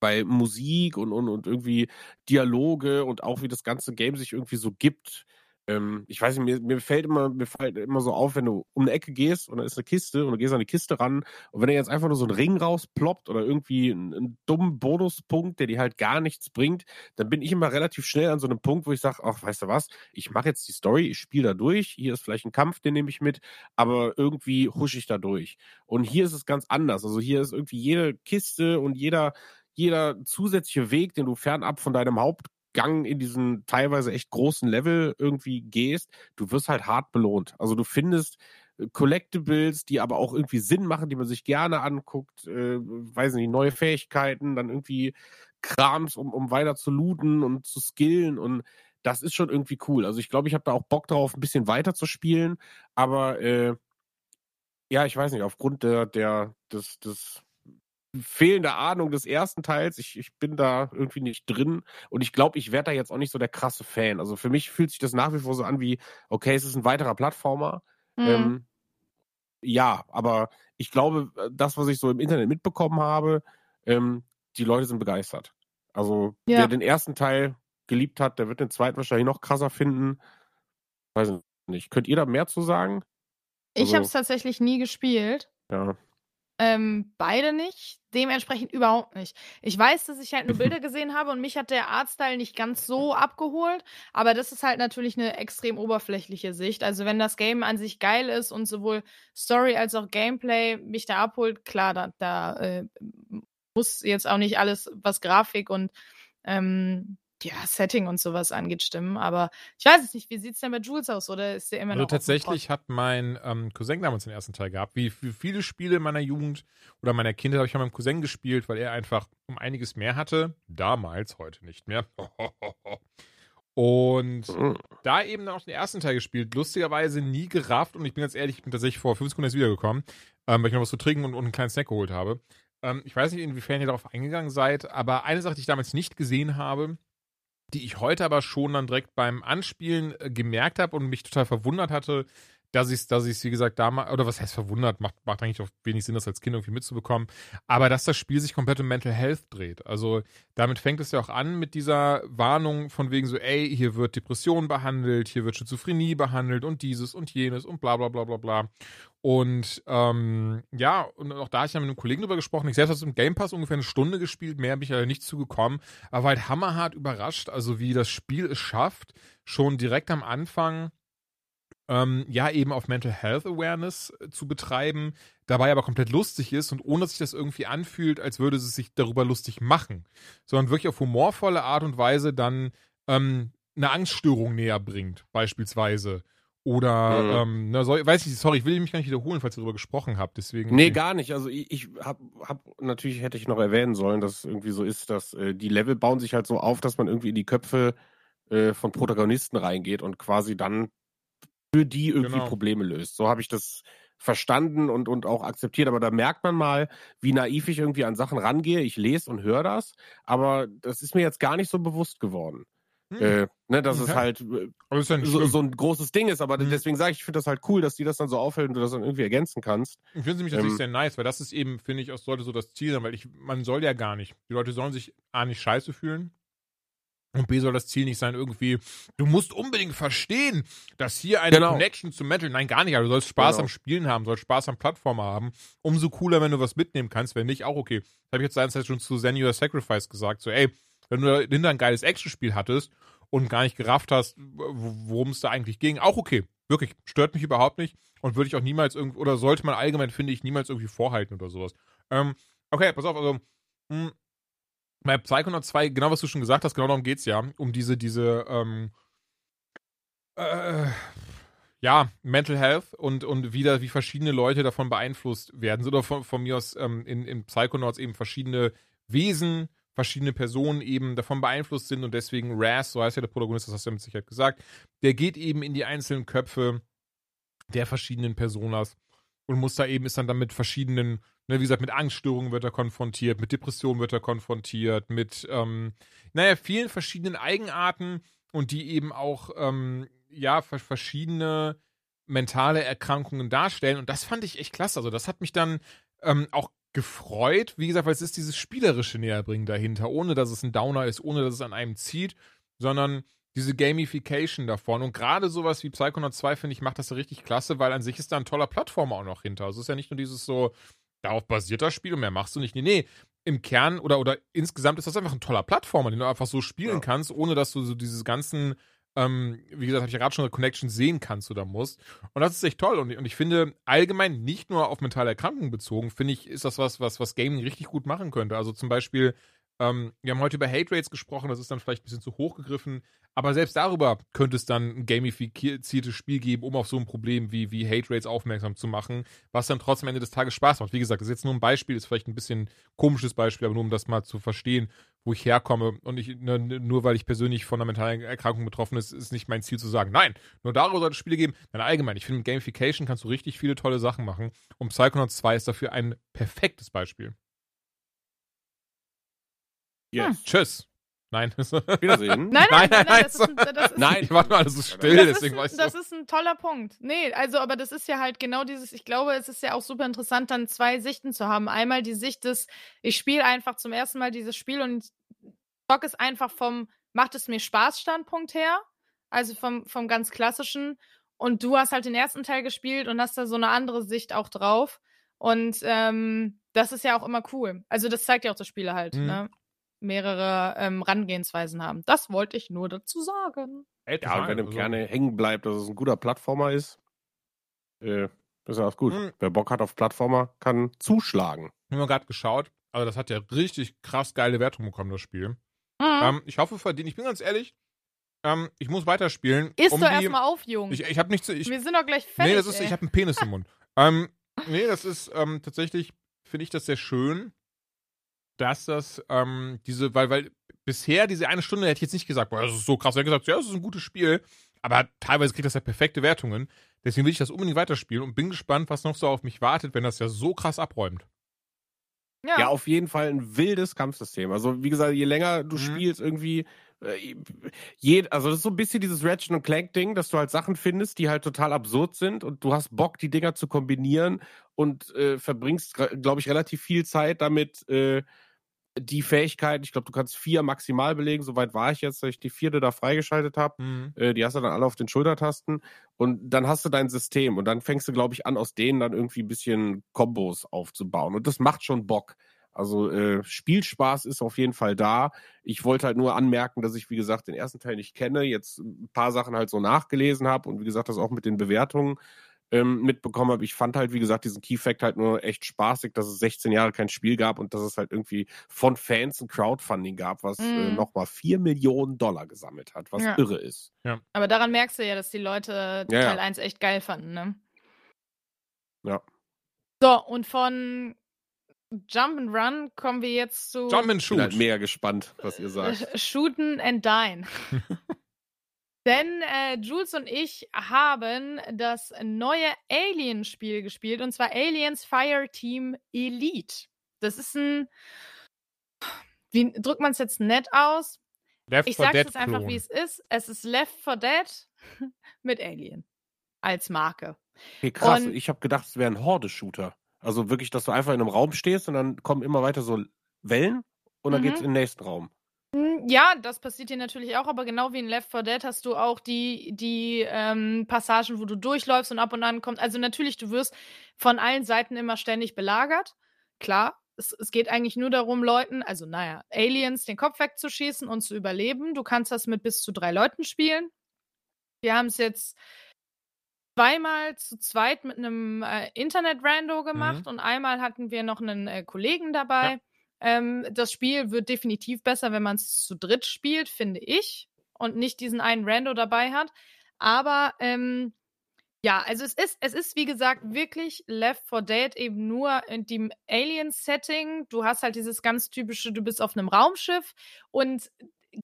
Bei Musik und, und, und irgendwie Dialoge und auch wie das ganze Game sich irgendwie so gibt. Ähm, ich weiß nicht, mir, mir fällt immer, mir fällt immer so auf, wenn du um eine Ecke gehst und da ist eine Kiste und du gehst an die Kiste ran und wenn er jetzt einfach nur so einen Ring rausploppt oder irgendwie einen, dummen Bonuspunkt, der dir halt gar nichts bringt, dann bin ich immer relativ schnell an so einem Punkt, wo ich sage, ach, weißt du was, ich mache jetzt die Story, ich spiele da durch, hier ist vielleicht ein Kampf, den nehme ich mit, aber irgendwie husche ich da durch. Und hier ist es ganz anders. Also hier ist irgendwie jede Kiste und jeder, jeder zusätzliche Weg, den du fernab von deinem Hauptgang in diesen teilweise echt großen Level irgendwie gehst, du wirst halt hart belohnt. Also du findest äh, Collectibles, die aber auch irgendwie Sinn machen, die man sich gerne anguckt, äh, weiß nicht, neue Fähigkeiten, dann irgendwie Krams, um, um weiter zu looten und zu skillen und das ist schon irgendwie cool. Also ich glaube, ich habe da auch Bock drauf, ein bisschen weiter zu spielen, aber äh, ja, ich weiß nicht, aufgrund der, der, des, des fehlender Ahnung des ersten Teils, ich, ich bin da irgendwie nicht drin und ich glaube, ich werde da jetzt auch nicht so der krasse Fan. Also für mich fühlt sich das nach wie vor so an wie, okay, es ist ein weiterer Plattformer, Mhm. ähm, ja, aber ich glaube, äh, das, was ich so im Internet mitbekommen habe, ähm, die Leute sind begeistert. Also Ja. wer den ersten Teil geliebt hat, der wird den zweiten wahrscheinlich noch krasser finden. Weiß nicht. Könnt ihr da mehr zu sagen? Ich Also- habe es tatsächlich nie gespielt. Ja. Ähm, beide nicht, dementsprechend überhaupt nicht. Ich weiß, dass ich halt nur Bilder gesehen habe und mich hat der Artstyle nicht ganz so abgeholt, aber das ist halt natürlich eine extrem oberflächliche Sicht. Also wenn das Game an sich geil ist und sowohl Story als auch Gameplay mich da abholt, klar, da, da äh, muss jetzt auch nicht alles, was Grafik und ähm, ja, Setting und sowas angeht, stimmen. Aber ich weiß es nicht, wie sieht's denn bei Jules aus? Oder ist der immer Also noch dem tatsächlich hat mein ähm, Cousin damals den ersten Teil gehabt. Wie, wie viele Spiele meiner Jugend oder meiner Kindheit habe ich mit meinem Cousin gespielt, weil er einfach um einiges mehr hatte. Damals, heute nicht mehr. Und Mhm. da eben dann auch den ersten Teil gespielt. Lustigerweise nie gerafft und ich bin ganz ehrlich, ich bin tatsächlich vor fünf Sekunden erst wiedergekommen, ähm, weil ich noch was zu trinken und, und einen kleinen Snack geholt habe. Ähm, ich weiß nicht, inwiefern ihr darauf eingegangen seid, aber eine Sache, die ich damals nicht gesehen habe, die ich heute aber schon dann direkt beim Anspielen äh, gemerkt habe und mich total verwundert hatte, dass ich es, dass ich wie gesagt, damals, oder was heißt verwundert, macht, macht eigentlich auch wenig Sinn, das als Kind irgendwie mitzubekommen, aber dass das Spiel sich komplett um Mental Health dreht. Also damit fängt es ja auch an mit dieser Warnung von wegen so, ey, hier wird Depression behandelt, hier wird Schizophrenie behandelt und dieses und jenes und bla bla bla bla bla. Und ähm, ja, und auch da habe ich ja mit einem Kollegen drüber gesprochen. Ich selbst habe es im Game Pass ungefähr eine Stunde gespielt, mehr bin ich ja nicht zugekommen, aber halt hammerhart überrascht, also wie das Spiel es schafft, schon direkt am Anfang ähm, ja eben auf Mental Health Awareness äh, zu betreiben, dabei aber komplett lustig ist und ohne dass sich das irgendwie anfühlt, als würde es sich darüber lustig machen, sondern wirklich auf humorvolle Art und Weise dann ähm, eine Angststörung näher bringt, beispielsweise. Oder, Mhm. ähm, na, soll, weiß ich, sorry, ich will mich gar nicht wiederholen, falls ihr darüber gesprochen habt. Deswegen. Nee, gar nicht. Also ich, ich hab, hab, natürlich hätte ich noch erwähnen sollen, dass es irgendwie so ist, dass äh, die Level bauen sich halt so auf, dass man irgendwie in die Köpfe äh, von Protagonisten reingeht und quasi dann für die irgendwie Genau. Probleme löst. So habe ich das verstanden und, und auch akzeptiert. Aber da merkt man mal, wie naiv ich irgendwie an Sachen rangehe. Ich lese und höre das, aber das ist mir jetzt gar nicht so bewusst geworden. Hm. Äh, ne, dass es halt äh, aber das ist ja nicht so, so ein großes Ding ist. Aber Mhm. deswegen sage ich, ich finde das halt cool, dass die das dann so aufhält und du das dann irgendwie ergänzen kannst. Ich finde es nämlich natürlich Ähm, sehr nice, weil das ist eben, finde ich, auch sollte so das Ziel sein, weil ich, man soll ja gar nicht. Die Leute sollen sich A nicht scheiße fühlen. Und B soll das Ziel nicht sein, irgendwie, du musst unbedingt verstehen, dass hier eine Genau. Connection zu Metal. Nein, gar nicht. Also du sollst Spaß Genau. am Spielen haben, sollst Spaß am Plattformer haben. Umso cooler, wenn du was mitnehmen kannst. Wenn nicht, auch okay. Das habe ich jetzt seinerzeit schon zu Senua Sacrifice gesagt. So, ey, wenn du dahinter ein geiles Actionspiel hattest und gar nicht gerafft hast, worum es da eigentlich ging, auch okay. Wirklich, stört mich überhaupt nicht und würde ich auch niemals irgendwie, oder sollte man allgemein, finde ich, niemals irgendwie vorhalten oder sowas. Ähm, okay, pass auf, also, mh, bei Psychonaut 2, genau was du schon gesagt hast, genau darum geht's ja, um diese, diese, ähm, äh, ja, Mental Health und, und wieder, wie verschiedene Leute davon beeinflusst werden. Oder von, von mir aus ähm, in, in Psychonauts eben verschiedene Wesen, verschiedene Personen eben davon beeinflusst sind und deswegen Raz, so heißt ja der Protagonist, das hast du ja mit Sicherheit gesagt, der geht eben in die einzelnen Köpfe der verschiedenen Personas und muss da eben, ist dann, dann mit verschiedenen, ne, wie gesagt, mit Angststörungen wird er konfrontiert, mit Depressionen wird er konfrontiert, mit, ähm, naja, vielen verschiedenen Eigenarten und die eben auch, ähm, ja, ver- verschiedene mentale Erkrankungen darstellen. Und das fand ich echt klasse. Also, das hat mich dann ähm, auch gefreut. Wie gesagt, weil es ist dieses spielerische Näherbringen dahinter, ohne dass es ein Downer ist, ohne dass es an einem zieht, sondern diese Gamification davon. Und gerade sowas wie Psychonaut 2, finde ich, macht das ja richtig klasse, weil an sich ist da ein toller Plattformer auch noch hinter. Also es ist ja nicht nur dieses so, darauf basiert das Spiel und mehr machst du nicht. Nee, nee. Im Kern oder, oder insgesamt ist das einfach ein toller Plattformer, den du einfach so spielen Ja. kannst, ohne dass du so dieses ganzen, ähm, wie gesagt, habe ich ja gerade schon Connection sehen kannst oder musst. Und das ist echt toll. Und, und ich finde, allgemein nicht nur auf mentale Erkrankungen bezogen, finde ich, ist das was, was, was Gaming richtig gut machen könnte. Also zum Beispiel, ähm, wir haben heute über Hate Rates gesprochen, das ist dann vielleicht ein bisschen zu hoch gegriffen, aber selbst darüber könnte es dann ein gamifiziertes Spiel geben, um auf so ein Problem wie, wie Hate Rates aufmerksam zu machen, was dann trotzdem am Ende des Tages Spaß macht. Wie gesagt, das ist jetzt nur ein Beispiel, ist vielleicht ein bisschen komisches Beispiel, aber nur um das mal zu verstehen, wo ich herkomme. Und ich, ne, nur weil ich persönlich von einer mentalen Erkrankung betroffen ist, ist nicht mein Ziel zu sagen, nein, nur darüber sollte es Spiele geben. Nein, allgemein, ich finde, mit Gamification kannst du richtig viele tolle Sachen machen. Und Psychonauts 2 ist dafür ein perfektes Beispiel. Yes. Tschüss. Nein. Wiedersehen. Nein, nein, nein, nein, nein, das ist, ein, das ist, Nein. Ich war nur alles so still, das, ist deswegen ein, war ich so. das ist ein toller Punkt. Nee, also, aber das ist ja halt genau dieses, ich glaube, es ist ja auch super interessant, dann zwei Sichten zu haben. Einmal die Sicht des, ich spiele einfach zum ersten Mal dieses Spiel und zock es einfach vom, macht es mir Spaß Standpunkt her. also vom, vom ganz klassischen. Und du hast halt den ersten Teil gespielt und hast da so eine andere Sicht auch drauf. Und ähm, das ist ja auch immer cool. Also das zeigt ja auch, dass Spiele halt Mhm. ne, mehrere ähm, Rangehensweisen haben. Das wollte ich nur dazu sagen. Ja, und wenn im also- Kerne hängen bleibt, dass es ein guter Plattformer ist, äh, ist ja auch gut. Mhm. Wer Bock hat auf Plattformer, kann zuschlagen. Ich habe gerade geschaut. Also, das hat ja richtig krass geile Wertung bekommen, das Spiel. Mhm. Ähm, ich hoffe, verdient. Ich bin ganz ehrlich, ähm, ich muss weiterspielen. Isst um doch die- erstmal auf, Junge. Ich, ich habe nichts. Ich, Wir sind doch gleich fertig. nee, das ist, ey. ich habe einen Penis im Mund. ähm, nee, das ist ähm, tatsächlich, finde ich das sehr schön, dass das ähm, diese, weil, weil bisher diese eine Stunde hätte ich jetzt nicht gesagt, boah, das ist so krass. Ich hätte gesagt, ja, das ist ein gutes Spiel, aber teilweise kriegt das ja perfekte Wertungen. Deswegen will ich das unbedingt weiterspielen und bin gespannt, was noch so auf mich wartet, wenn das ja so krass abräumt. ja. Ja, auf jeden Fall ein wildes Kampfsystem. Also, wie gesagt, je länger du Mhm. spielst, irgendwie, also das ist so ein bisschen dieses Ratchet und Clank-Ding, dass du halt Sachen findest, die halt total absurd sind und du hast Bock, die Dinger zu kombinieren und äh, verbringst, glaube ich, relativ viel Zeit damit, äh, die Fähigkeiten, ich glaube, du kannst vier maximal belegen, soweit war ich jetzt, dass ich die vierte da freigeschaltet habe. Mhm. Äh, die hast du dann alle auf den Schultertasten und dann hast du dein System und dann fängst du, glaube ich, an, aus denen dann irgendwie ein bisschen Kombos aufzubauen und das macht schon Bock. Also äh, Spielspaß ist auf jeden Fall da. Ich wollte halt nur anmerken, dass ich, wie gesagt, den ersten Teil nicht kenne, jetzt ein paar Sachen halt so nachgelesen habe und wie gesagt, das auch mit den Bewertungen ähm, mitbekommen habe. Ich fand halt, wie gesagt, diesen Key Fact halt nur echt spaßig, dass es 16 Jahre kein Spiel gab und dass es halt irgendwie von Fans ein Crowdfunding gab, was äh, Mhm. nochmal 4 Millionen Dollar gesammelt hat, was Ja. irre ist. Aber daran merkst du ja, dass die Leute Ja, ja. Teil 1 echt geil fanden, ne? Ja. So, und von Jump and Run kommen wir jetzt zu Jump and Ich bin halt Shoot. mega gespannt, was ihr sagt. Sh- Shooten and Dine. Denn äh, Jules und ich haben das neue Alien-Spiel gespielt, und zwar Aliens Fire Team Elite. Das ist ein. Wie drückt man es jetzt nett aus? Left Ich 4 sag's Dead jetzt einfach, wie es ist. Es ist Left 4 Dead mit Alien als Marke. Okay, krass. Und- ich habe gedacht, es wäre ein Horde-Shooter. Also wirklich, dass du einfach in einem Raum stehst und dann kommen immer weiter so Wellen und dann Mhm. geht's in den nächsten Raum. Hm, Ja, das passiert hier natürlich auch, aber genau wie in Left 4 Dead hast du auch die, die ähm, Passagen, wo du durchläufst und ab und an kommt. Also natürlich, du wirst von allen Seiten immer ständig belagert. Klar, es, es geht eigentlich nur darum, Leuten, also naja, Aliens den Kopf wegzuschießen und zu überleben. Du kannst das mit bis zu drei Leuten spielen. Wir haben es jetzt zweimal zu zweit mit einem äh, Internet-Rando gemacht und einmal hatten wir noch einen äh, Kollegen dabei. Ähm, das Spiel wird definitiv besser, wenn man es zu dritt spielt, finde ich. Und nicht diesen einen Rando dabei hat. Aber ähm, ja, also es ist, es ist, wie gesagt, wirklich Left 4 Dead eben nur in dem Alien-Setting. Du hast halt dieses ganz typische, du bist auf einem Raumschiff und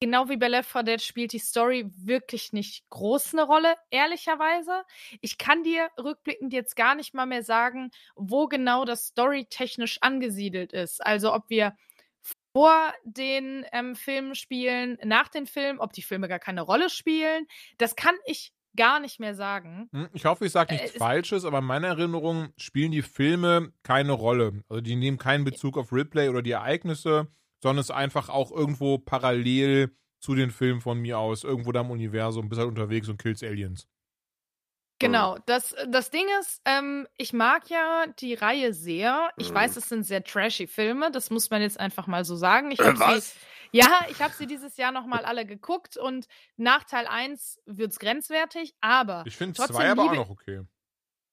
genau wie bei Left 4 Dead spielt die Story wirklich nicht groß eine Rolle, ehrlicherweise. Ich kann dir rückblickend jetzt gar nicht mal mehr sagen, wo genau das storytechnisch angesiedelt ist. Also ob wir vor den ähm, Filmen spielen, nach den Filmen, ob die Filme gar keine Rolle spielen. Das kann ich gar nicht mehr sagen. Hm, Ich hoffe, ich sage nichts Äh, es- Falsches, aber in meiner Erinnerung spielen die Filme keine Rolle. Also die nehmen keinen Bezug auf Ripley oder die Ereignisse, sondern es ist einfach auch irgendwo parallel zu den Filmen von mir aus, irgendwo da im Universum, bist halt unterwegs und killst Aliens. Genau, das, das Ding ist, ähm, ich mag ja die Reihe sehr. Ich Mhm. weiß, es sind sehr trashy Filme, das muss man jetzt einfach mal so sagen. Ich Äh, hab sie, was? ja, ich habe sie dieses Jahr nochmal alle geguckt und nach Teil 1 wird's grenzwertig, aber Ich finde Trotzdem zwei aber auch noch okay.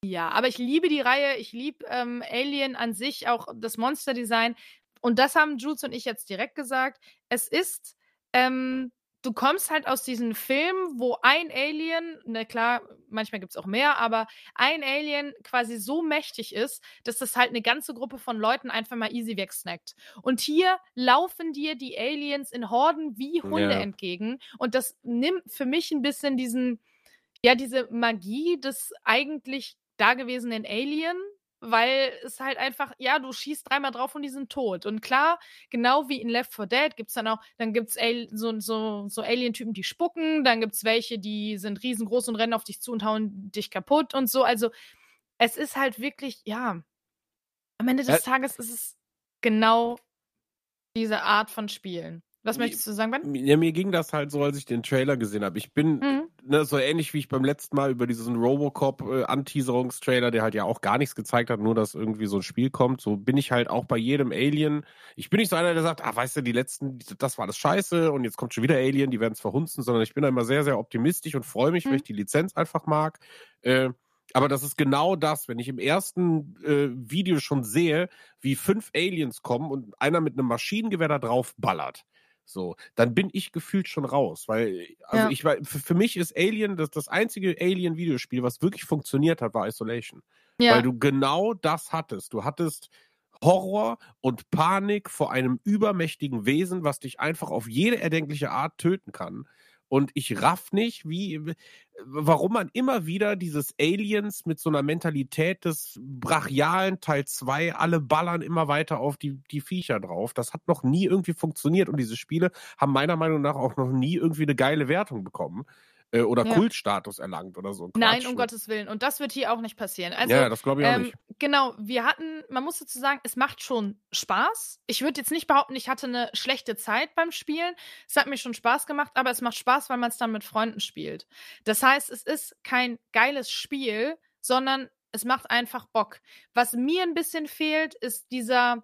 Ja, aber ich liebe die Reihe. Ich liebe ähm, Alien an sich, auch das Monsterdesign. Und das haben Jules und ich jetzt direkt gesagt. Es ist, ähm, du kommst halt aus diesen Filmen, wo ein Alien, na klar, manchmal gibt es auch mehr, aber ein Alien quasi so mächtig ist, dass das halt eine ganze Gruppe von Leuten einfach mal easy wegsnackt. Und hier laufen dir die Aliens in Horden wie Hunde Ja. entgegen. Und das nimmt für mich ein bisschen diesen, ja, diese Magie des eigentlich dagewesenen Alien, weil es halt einfach, ja, du schießt dreimal drauf und die sind tot. Und klar, genau wie in Left 4 Dead gibt es dann auch, dann gibt es so, so, so Alien-Typen, die spucken, dann gibt es welche, die sind riesengroß und rennen auf dich zu und hauen dich kaputt und so. Also es ist halt wirklich, ja, am Ende des Ä- Tages ist es genau diese Art von Spielen. Was möchtest du sagen, Ben? Ja, mir ging das halt so, als ich den Trailer gesehen habe. Ich bin Mhm. Ne, so ähnlich wie ich beim letzten Mal über diesen Robocop äh, der halt ja auch gar nichts gezeigt hat, nur dass irgendwie so ein Spiel kommt, so bin ich halt auch bei jedem Alien. Ich bin nicht so einer, der sagt, ah, weißt du, die letzten, das war das Scheiße und jetzt kommt schon wieder Alien, die werden es verhunzen, sondern ich bin da immer sehr, sehr optimistisch und freue mich, mhm. weil ich die Lizenz einfach mag. Äh, aber das ist genau das, wenn ich im ersten äh, Video schon sehe, wie fünf Aliens kommen und einer mit einem Maschinengewehr da drauf ballert. So, dann bin ich gefühlt schon raus, weil, also ja. ich war, für, für, mich ist Alien, das, das einzige Alien-Videospiel, was wirklich funktioniert hat, war Isolation. Ja. Weil du genau das hattest. Du hattest Horror und Panik vor einem übermächtigen Wesen, was dich einfach auf jede erdenkliche Art töten kann. Und ich raff nicht, wie, warum man immer wieder dieses Aliens mit so einer Mentalität des brachialen Teil 2, alle ballern immer weiter auf die, die Viecher drauf. Das hat noch nie irgendwie funktioniert und diese Spiele haben meiner Meinung nach auch noch nie irgendwie eine geile Wertung bekommen äh, oder ja. Kultstatus erlangt oder so. Nein, um Gottes Willen. Und das wird hier auch nicht passieren. Also, ja, das glaube ich auch ähm, nicht. Genau, wir hatten, man muss dazu sagen, es macht schon Spaß. Ich würde jetzt nicht behaupten, ich hatte eine schlechte Zeit beim Spielen. Es hat mir schon Spaß gemacht, aber es macht Spaß, weil man es dann mit Freunden spielt. Das heißt, es ist kein geiles Spiel, sondern es macht einfach Bock. Was mir ein bisschen fehlt, ist dieser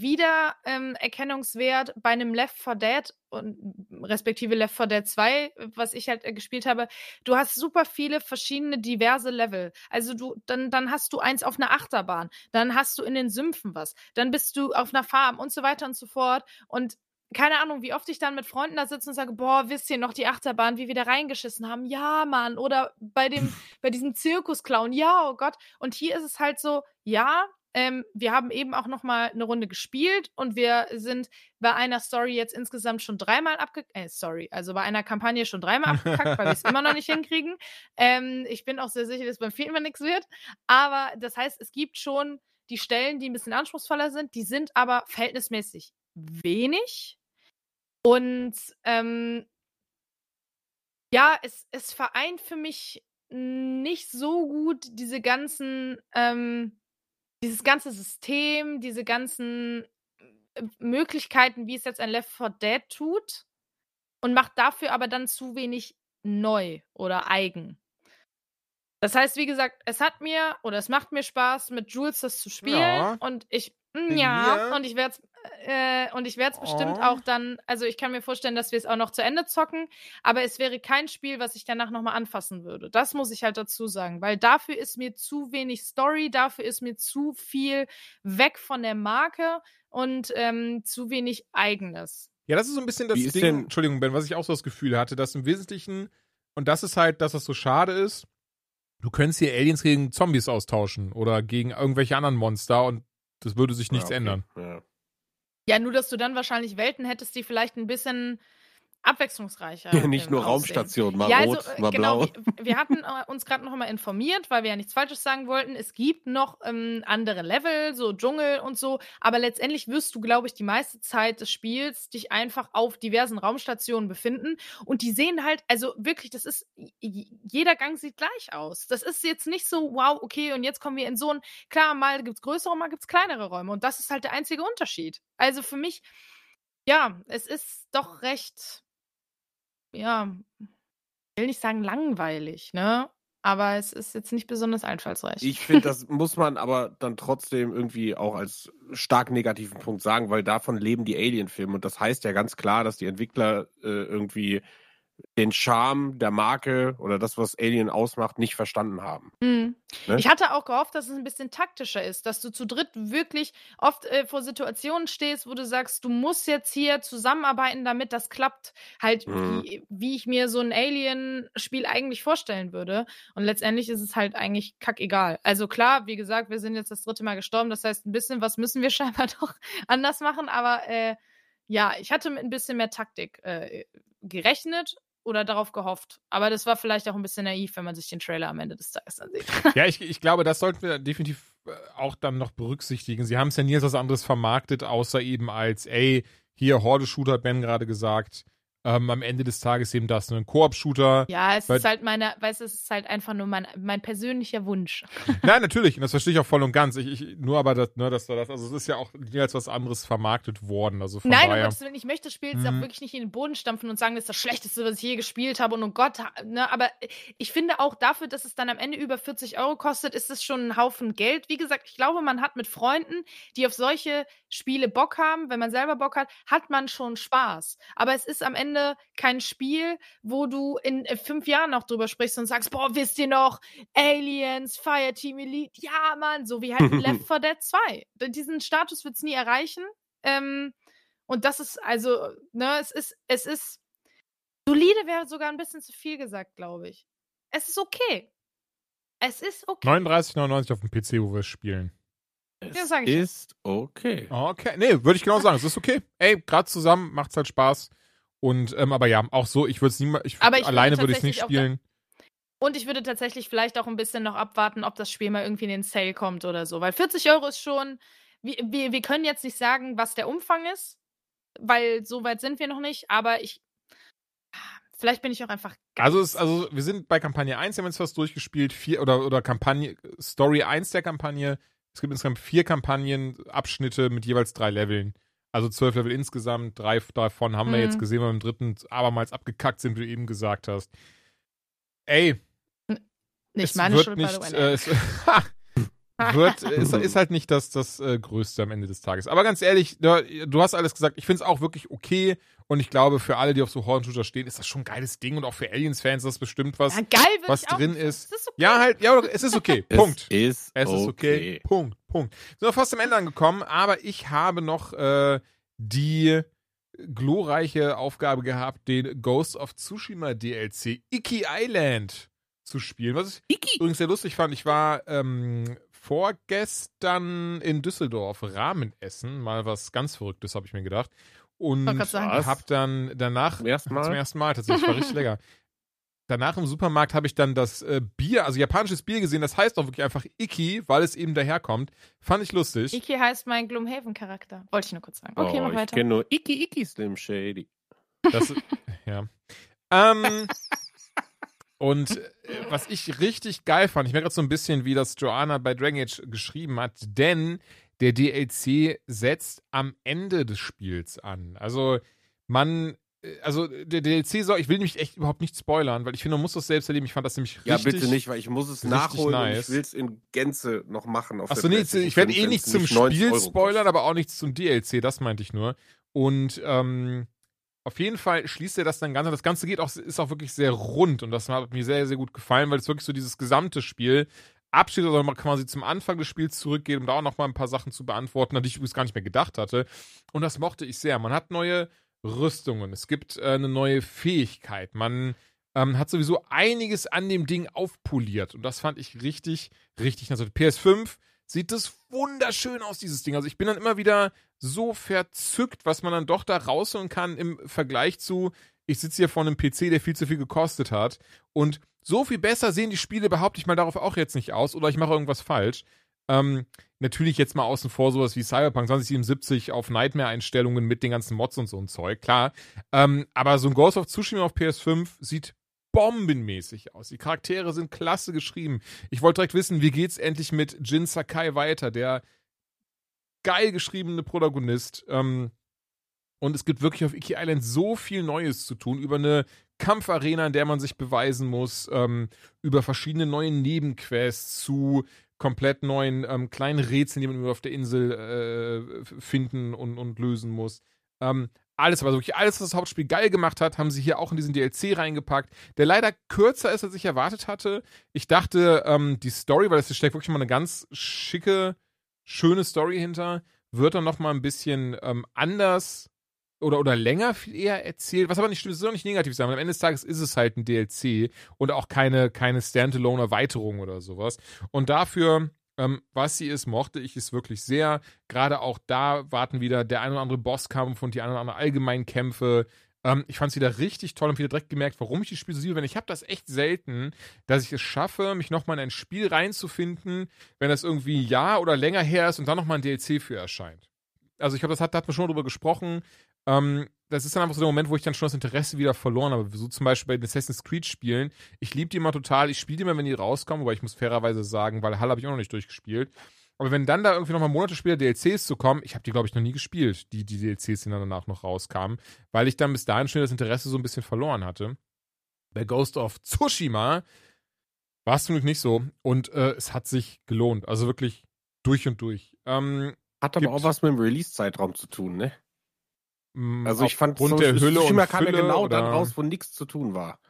Wiedererkennungswert ähm, bei einem Left 4 Dead und respektive Left 4 Dead 2, was ich halt äh, gespielt habe, du hast super viele verschiedene diverse Level. Also du, dann, dann hast du eins auf einer Achterbahn, dann hast du in den Sümpfen was, dann bist du auf einer Farm und so weiter und so fort. Und keine Ahnung, wie oft ich dann mit Freunden da sitze und sage, boah, wisst ihr noch die Achterbahn, wie wir da reingeschissen haben? Ja, Mann. Oder bei dem, bei diesem Zirkusclown, ja, oh Gott. Und hier ist es halt so, ja, ähm, wir haben eben auch noch mal eine Runde gespielt und wir sind bei einer Story jetzt insgesamt schon dreimal abgekackt. Äh, sorry, also bei einer Kampagne schon dreimal abgekackt, weil wir es immer noch nicht hinkriegen. Ähm, ich bin auch sehr sicher, dass beim vierten Mal nichts wird. Aber das heißt, es gibt schon die Stellen, die ein bisschen anspruchsvoller sind, die sind aber verhältnismäßig wenig. Und ähm, ja, es, es vereint für mich nicht so gut diese ganzen ähm, dieses ganze System, diese ganzen äh, Möglichkeiten, wie es jetzt ein Left 4 Dead tut, und macht dafür aber dann zu wenig neu oder eigen. Das heißt, wie gesagt, es hat mir oder es macht mir Spaß, mit Jules das zu spielen. Ja. Und ich, ja, ja. und ich werde es äh, und ich werde es oh. bestimmt auch dann, also ich kann mir vorstellen, dass wir es auch noch zu Ende zocken, aber es wäre kein Spiel, was ich danach nochmal anfassen würde. Das muss ich halt dazu sagen, weil dafür ist mir zu wenig Story, dafür ist mir zu viel weg von der Marke und ähm, zu wenig eigenes. Ja, das ist so ein bisschen das Ding, denn? Entschuldigung, Ben, was ich auch so das Gefühl hatte, dass im Wesentlichen, und das ist halt, dass das so schade ist, du könntest hier Aliens gegen Zombies austauschen oder gegen irgendwelche anderen Monster und das würde sich nichts ja, okay. ändern. Ja. Ja, nur dass du dann wahrscheinlich Welten hättest, die vielleicht ein bisschen abwechslungsreicher. Ja, nicht nur Raumstation, mal ja, also, rot, mal genau, blau. Wir, wir hatten äh, uns gerade noch mal informiert, weil wir ja nichts Falsches sagen wollten. Es gibt noch ähm, andere Level, so Dschungel und so, aber letztendlich wirst du, glaube ich, die meiste Zeit des Spiels dich einfach auf diversen Raumstationen befinden und die sehen halt, also wirklich, das ist, jeder Gang sieht gleich aus. Das ist jetzt nicht so, wow, okay, und jetzt kommen wir in so ein, klar, mal gibt es größere, mal gibt es kleinere Räume und das ist halt der einzige Unterschied. Also für mich, ja, es ist doch recht ja, will nicht sagen langweilig, ne? Aber es ist jetzt nicht besonders einfallsreich. Ich finde, das muss man aber dann trotzdem irgendwie auch als stark negativen Punkt sagen, weil davon leben die Alien-Filme. Und das heißt ja ganz klar, dass die Entwickler äh, irgendwie den Charme der Marke oder das, was Alien ausmacht, nicht verstanden haben. Mhm. Ne? Ich hatte auch gehofft, dass es ein bisschen taktischer ist, dass du zu dritt wirklich oft äh, vor Situationen stehst, wo du sagst, du musst jetzt hier zusammenarbeiten, damit das klappt. Halt, mhm. wie, wie, ich mir so ein Alien-Spiel eigentlich vorstellen würde. Und letztendlich ist es halt eigentlich kackegal. Also klar, wie gesagt, wir sind jetzt das dritte Mal gestorben. Das heißt, ein bisschen was müssen wir scheinbar doch anders machen. Aber äh, ja, ich hatte mit ein bisschen mehr Taktik äh, gerechnet oder darauf gehofft. Aber das war vielleicht auch ein bisschen naiv, wenn man sich den Trailer am Ende des Tages ansieht. ja, ich, ich glaube, das sollten wir definitiv äh, auch dann noch berücksichtigen. Sie haben es ja nie als was anderes vermarktet, außer eben als, ey, hier Horde-Shooter, Ben gerade gesagt, ähm, am Ende des Tages eben das, nur ein Koop-Shooter. Ja, es ist halt meine, weißt du, es ist halt einfach nur mein, mein persönlicher Wunsch. Nein, natürlich, und das verstehe ich auch voll und ganz. Ich, ich, nur aber, das, ne, dass da das, also es ist ja auch nie als was anderes vermarktet worden. Also von Nein, um daher. Willen, ich möchte das Spiel jetzt Mhm. auch wirklich nicht in den Boden stampfen und sagen, das ist das Schlechteste, was ich je gespielt habe und oh Gott, ne, aber ich finde auch dafür, dass es dann am Ende über 40 Euro kostet, ist es schon ein Haufen Geld. Wie gesagt, ich glaube, man hat mit Freunden, die auf solche Spiele Bock haben, wenn man selber Bock hat, hat man schon Spaß. Aber es ist am Ende kein Spiel, wo du in äh, fünf Jahren noch drüber sprichst und sagst, boah, wisst ihr noch, Aliens, Fireteam Elite, ja, Mann, so wie halt Left 4 Dead 2. D- Diesen Status wird es nie erreichen. Ähm, und das ist also, ne, es ist, es ist, solide wäre sogar ein bisschen zu viel gesagt, glaube ich. Es ist okay. Es ist okay. 39,99 auf dem PC, wo wir es spielen. Es Ja, ist okay. Okay, nee, würde ich genau sagen. Es ist okay. Ey, gerade zusammen macht's halt Spaß. Und, ähm, aber ja, auch so, ich würde es niemals, alleine würde ich es nicht spielen. Und ich würde tatsächlich vielleicht auch ein bisschen noch abwarten, ob das Spiel mal irgendwie in den Sale kommt oder so. Weil 40 Euro ist schon. Wir, wir, wir können jetzt nicht sagen, was der Umfang ist, weil so weit sind wir noch nicht. Aber ich. Vielleicht bin ich auch einfach. Also, es, also wir sind bei Kampagne 1, haben jetzt fast durchgespielt, vier, oder, oder Kampagne, Story 1 der Kampagne. Es gibt insgesamt vier Kampagnenabschnitte mit jeweils drei Leveln. Also zwölf Level insgesamt, drei davon haben wir Mhm. jetzt gesehen, weil wir im dritten abermals abgekackt sind, wie du eben gesagt hast. Ey, Nicht es meine wird Schuld, nicht, by the way. äh, es, wird, ist, ist halt nicht das, das äh, Größte am Ende des Tages. Aber ganz ehrlich, du, hast alles gesagt, ich finde es auch wirklich okay und ich glaube, für alle, die auf so Horn-Shooter stehen, ist das schon ein geiles Ding und auch für Aliens-Fans ist das bestimmt was. ja, geil was drin ist. Ist okay. Ja, halt, ja, es ist okay. Punkt. Es ist Es ist okay. Punkt. Punkt. Sind wir fast am Ende angekommen, aber ich habe noch äh, die glorreiche Aufgabe gehabt, den Ghost of Tsushima DLC Iki Island zu spielen. Was ich übrigens sehr lustig fand, ich war ähm, vorgestern in Düsseldorf Ramen essen, mal was ganz Verrücktes, habe ich mir gedacht. Und Wollte grad sagen. Was? hab dann danach Zum ersten Mal? zum ersten Mal tatsächlich, war richtig lecker. Danach im Supermarkt habe ich dann das äh, Bier, also japanisches Bier gesehen, das heißt auch wirklich einfach Iki, weil es eben daherkommt. Fand ich lustig. Iki heißt mein Gloomhaven-Charakter. Wollte ich nur kurz sagen. Okay, oh, mach ich weiter. kenne nur Iki Iki Slim Shady. Das, ja. Ähm, und äh, was ich richtig geil fand, ich merke gerade so ein bisschen, wie das Joanna bei Dragon Age geschrieben hat, denn der DLC setzt am Ende des Spiels an. Also man, äh, also der DLC soll, ich will nämlich echt überhaupt nicht spoilern, weil ich finde, man muss das selbst erleben. Ich fand das nämlich richtig. Ja, bitte nicht, weil ich muss es nachholen nice. ich will es in Gänze noch machen. Achso, nee, ich werde 5, eh nichts zum nicht 90 Spiel spoilern, aber auch nichts zum DLC, das meinte ich nur. Und ähm, auf jeden Fall schließt er das dann ganz. Das Ganze geht auch, ist auch wirklich sehr rund und das hat mir sehr, sehr gut gefallen, weil es wirklich so dieses gesamte Spiel abschließt, also man quasi zum Anfang des Spiels zurückgeht, um da auch nochmal ein paar Sachen zu beantworten, an die ich übrigens gar nicht mehr gedacht hatte. Und das mochte ich sehr. Man hat neue Rüstungen, es gibt äh, eine neue Fähigkeit, man ähm, hat sowieso einiges an dem Ding aufpoliert und das fand ich richtig, richtig. Also PS5 sieht das wunderschön aus, dieses Ding. Also ich bin dann immer wieder so verzückt, was man dann doch da rausholen kann im Vergleich zu, ich sitze hier vor einem PC, der viel zu viel gekostet hat. Und so viel besser sehen die Spiele, behaupte ich mal darauf auch jetzt nicht aus, oder ich mache irgendwas falsch. Ähm, natürlich jetzt mal außen vor sowas wie Cyberpunk 2077 auf Nightmare-Einstellungen mit den ganzen Mods und so ein Zeug, klar. Ähm, aber so ein Ghost of Tsushima auf PS5 sieht bombenmäßig aus. Die Charaktere sind klasse geschrieben. Ich wollte direkt wissen, wie geht's endlich mit Jin Sakai weiter, der geil geschriebene Protagonist. Ähm, und es gibt wirklich auf Iki Island so viel Neues zu tun über eine Kampfarena, in der man sich beweisen muss, ähm, über verschiedene neue Nebenquests zu komplett neuen ähm, kleinen Rätseln, die man auf der Insel äh, finden und, und lösen muss. Ähm, alles, aber wirklich alles, was das Hauptspiel geil gemacht hat, haben sie hier auch in diesen DLC reingepackt, der leider kürzer ist, als ich erwartet hatte. Ich dachte, ähm, die Story, weil es steckt wirklich mal eine ganz schicke, schöne Story hinter, wird dann noch mal ein bisschen ähm, anders oder, oder länger viel eher erzählt, was aber nicht stimmt, es soll nicht negativ sein, am Ende des Tages ist es halt ein DLC und auch keine, keine Standalone-Erweiterung oder sowas. Und dafür, ähm, was sie ist, mochte ich es wirklich sehr. Gerade auch da warten wieder der ein oder andere Bosskampf und die ein oder andere Allgemeinkämpfe. Ähm, ich fand es wieder richtig toll und wieder direkt gemerkt, warum ich die Spiele so liebe. Denn ich habe das echt selten, dass ich es schaffe, mich nochmal in ein Spiel reinzufinden, wenn das irgendwie ein Jahr oder länger her ist und dann nochmal ein DLC für erscheint. Also ich glaube, das hat, da hat man schon drüber gesprochen. Ähm, das ist dann einfach so der Moment, wo ich dann schon das Interesse wieder verloren habe. So zum Beispiel bei den Assassin's Creed Spielen. Ich liebe die immer total. Ich spiele die immer, wenn die rauskommen, aber ich muss fairerweise sagen, weil Hall habe ich auch noch nicht durchgespielt. Aber wenn dann da irgendwie nochmal Monate später DLCs zu kommen, ich habe die, glaube ich, noch nie gespielt, die, die DLCs, die dann danach noch rauskamen, weil ich dann bis dahin schon das Interesse so ein bisschen verloren hatte. Bei Ghost of Tsushima war es zum Glück nicht so. Und äh, es hat sich gelohnt. Also wirklich durch und durch. Ähm, Hat aber auch was mit dem Release-Zeitraum zu tun, ne? mh, Also ich fand, aufgrund so, der Hülle Tsushima und kam ja genau oder? dann raus, wo nichts zu tun war.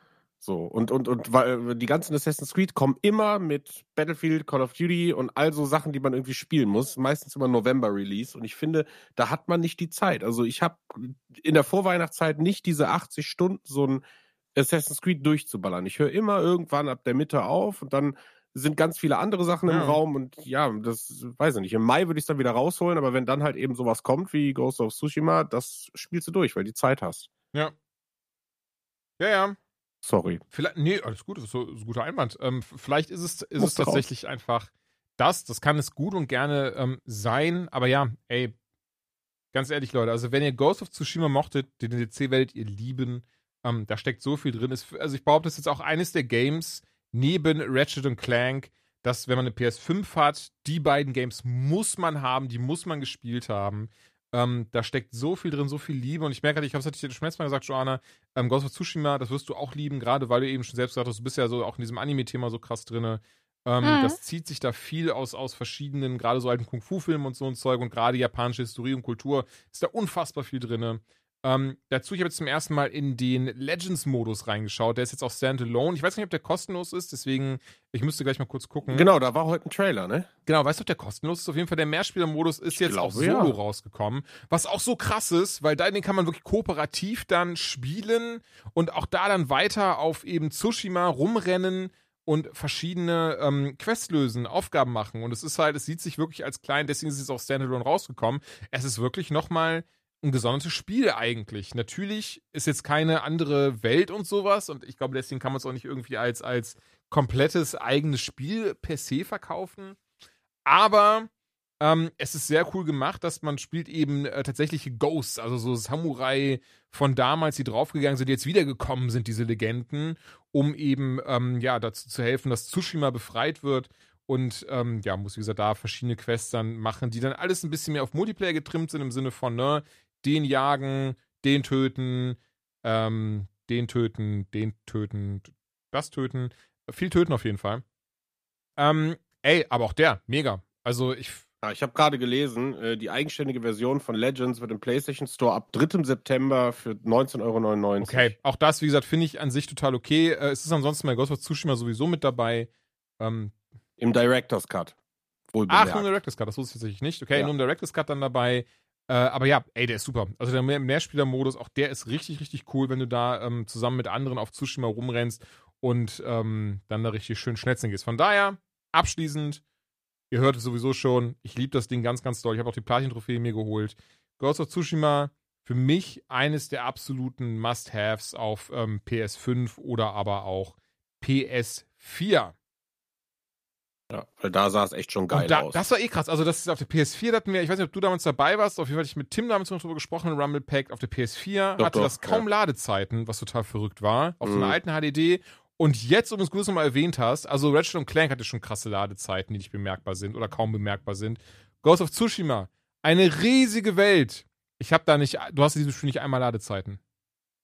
So, und, und, und weil die ganzen Assassin's Creed kommen immer mit Battlefield, Call of Duty und all so Sachen, die man irgendwie spielen muss. Meistens immer November-Release. Und ich finde, da hat man nicht die Zeit. Also ich habe in der Vorweihnachtszeit nicht diese 80 Stunden so ein Assassin's Creed durchzuballern. Ich höre immer irgendwann ab der Mitte auf und dann sind ganz viele andere Sachen im Ja. Raum und ja, das weiß ich nicht. Im Mai würde ich es dann wieder rausholen, aber wenn dann halt eben sowas kommt wie Ghost of Tsushima, das spielst du durch, weil die Zeit hast. Ja. Ja, ja. Sorry. Vielleicht, nee, alles gut, das ist so, ein guter Einwand. Ähm, vielleicht ist es, ist es raus. tatsächlich einfach das, das kann es gut und gerne ähm, sein, aber ja, ey, ganz ehrlich, Leute, also wenn ihr Ghost of Tsushima mochtet, den DLC werdet ihr lieben. Ähm, da steckt so viel drin. Ist, also ich behaupte, das ist jetzt auch eines der Games neben Ratchet und Clank, dass, wenn man eine PS5 hat, die beiden Games muss man haben, die muss man gespielt haben. Ähm, da steckt so viel drin, so viel Liebe. Und ich merke halt, ich habe es dir schon letztes Mal gesagt, Joanna, ähm, Ghost of Tsushima, das wirst du auch lieben, gerade weil du eben schon selbst gesagt hast, du bist ja so auch in diesem Anime-Thema so krass drin. Ähm, Mhm. Das zieht sich da viel aus, aus verschiedenen, gerade so alten Kung-Fu-Filmen und so ein Zeug und gerade japanische Historie und Kultur ist da unfassbar viel drin. Ähm, dazu, ich habe jetzt zum ersten Mal in den Legends-Modus reingeschaut. Der ist jetzt auch Standalone. Ich weiß nicht, ob der kostenlos ist, deswegen, ich müsste gleich mal kurz gucken. Genau, da war heute ein Trailer, ne? Genau, weißt du, ob der kostenlos ist? Auf jeden Fall, der Mehrspieler-Modus ist Ich jetzt glaube, auch solo ja. rausgekommen. Was auch so krass ist, weil da den kann man wirklich kooperativ dann spielen und auch da dann weiter auf eben Tsushima rumrennen und verschiedene ähm, Quests lösen, Aufgaben machen. Und es ist halt, es sieht sich wirklich als klein, deswegen ist es auch Standalone rausgekommen. Es ist wirklich nochmal ein gesondertes Spiel eigentlich. Natürlich ist jetzt keine andere Welt und sowas und ich glaube, deswegen kann man es auch nicht irgendwie als, als komplettes eigenes Spiel per se verkaufen. Aber ähm, es ist sehr cool gemacht, dass man spielt eben äh, tatsächliche Ghosts, also so Samurai von damals, die draufgegangen sind, die jetzt wiedergekommen sind, diese Legenden, um eben ähm, ja dazu zu helfen, dass Tsushima befreit wird. Und ähm, ja, muss wie gesagt da verschiedene Quests dann machen, die dann alles ein bisschen mehr auf Multiplayer getrimmt sind, im Sinne von, ne, den jagen, den töten, ähm, den töten, den töten, das töten. Viel töten auf jeden Fall. Ähm, ey, aber auch der, mega. Also ich, Ja, ich habe gerade gelesen, äh, die eigenständige Version von Legends wird im PlayStation Store ab 3. September für 19,99 Euro. okay, auch das, wie gesagt, finde ich an sich total okay. Äh, es ist ansonsten bei Ghost of Tsushima sowieso mit dabei. Ähm, Im Director's Cut. ach, nur im Director's Cut, das wusste ich tatsächlich nicht. Okay, Ja. nur im Director's Cut dann dabei. Äh, aber ja, ey, der ist super. Also der Mehr- Mehrspieler-Modus, auch der ist richtig, richtig cool, wenn du da ähm, zusammen mit anderen auf Tsushima rumrennst und ähm, dann da richtig schön schnetzeln gehst. Von daher, abschließend, ihr hört es sowieso schon, ich liebe das Ding ganz, ganz doll. Ich habe auch die Platin-Trophäe mir geholt. Ghost of Tsushima, für mich eines der absoluten Must-Haves auf ähm, PS5 oder aber auch PS4. Ja, weil da sah es echt schon geil da, aus. das war eh krass. Also, das ist auf der PS4, da hatten wir, ich weiß nicht, ob du damals dabei warst, auf jeden Fall hatte ich mit Tim damals noch drüber gesprochen, Rumble Pack. Auf der PS4 Doch, hatte doch, das kaum Ladezeiten, was total verrückt war. Auf so einer Mhm. alten HDD. Und jetzt, um es gut nochmal erwähnt hast, also Ratchet und Clank hatte schon krasse Ladezeiten, die nicht bemerkbar sind oder kaum bemerkbar sind. Ghost of Tsushima, eine riesige Welt. Ich habe da nicht, du hast in diesem Spiel nicht einmal Ladezeiten.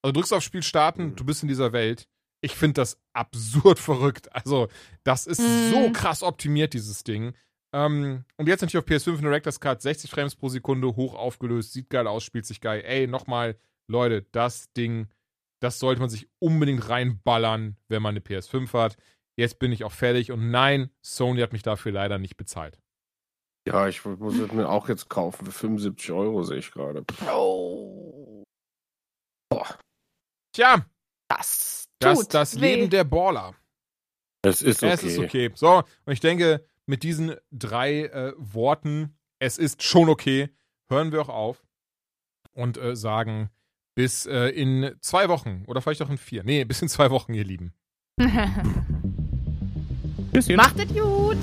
Also du drückst auf Spiel starten, Mhm. du bist in dieser Welt. Ich finde das absurd verrückt. Also, das ist Mhm. so krass optimiert, dieses Ding. Ähm, und jetzt natürlich auf PS5 in Director's Cut, 60 Frames pro Sekunde, hoch aufgelöst, sieht geil aus, spielt sich geil. Ey, nochmal, Leute, das Ding, das sollte man sich unbedingt reinballern, wenn man eine PS5 hat. Jetzt bin ich auch fertig und nein, Sony hat mich dafür leider nicht bezahlt. ja, ich muss es mir auch jetzt kaufen für 75 Euro, sehe ich gerade. Oh, Tja, das das, das weh. Leben der Baller. Es ist okay. Es ist okay. So, und ich denke, mit diesen drei äh, Worten, es ist schon okay, hören wir auch auf und äh, sagen bis äh, in zwei Wochen oder vielleicht auch in vier. Nee, bis in zwei Wochen, ihr Lieben. Macht es gut.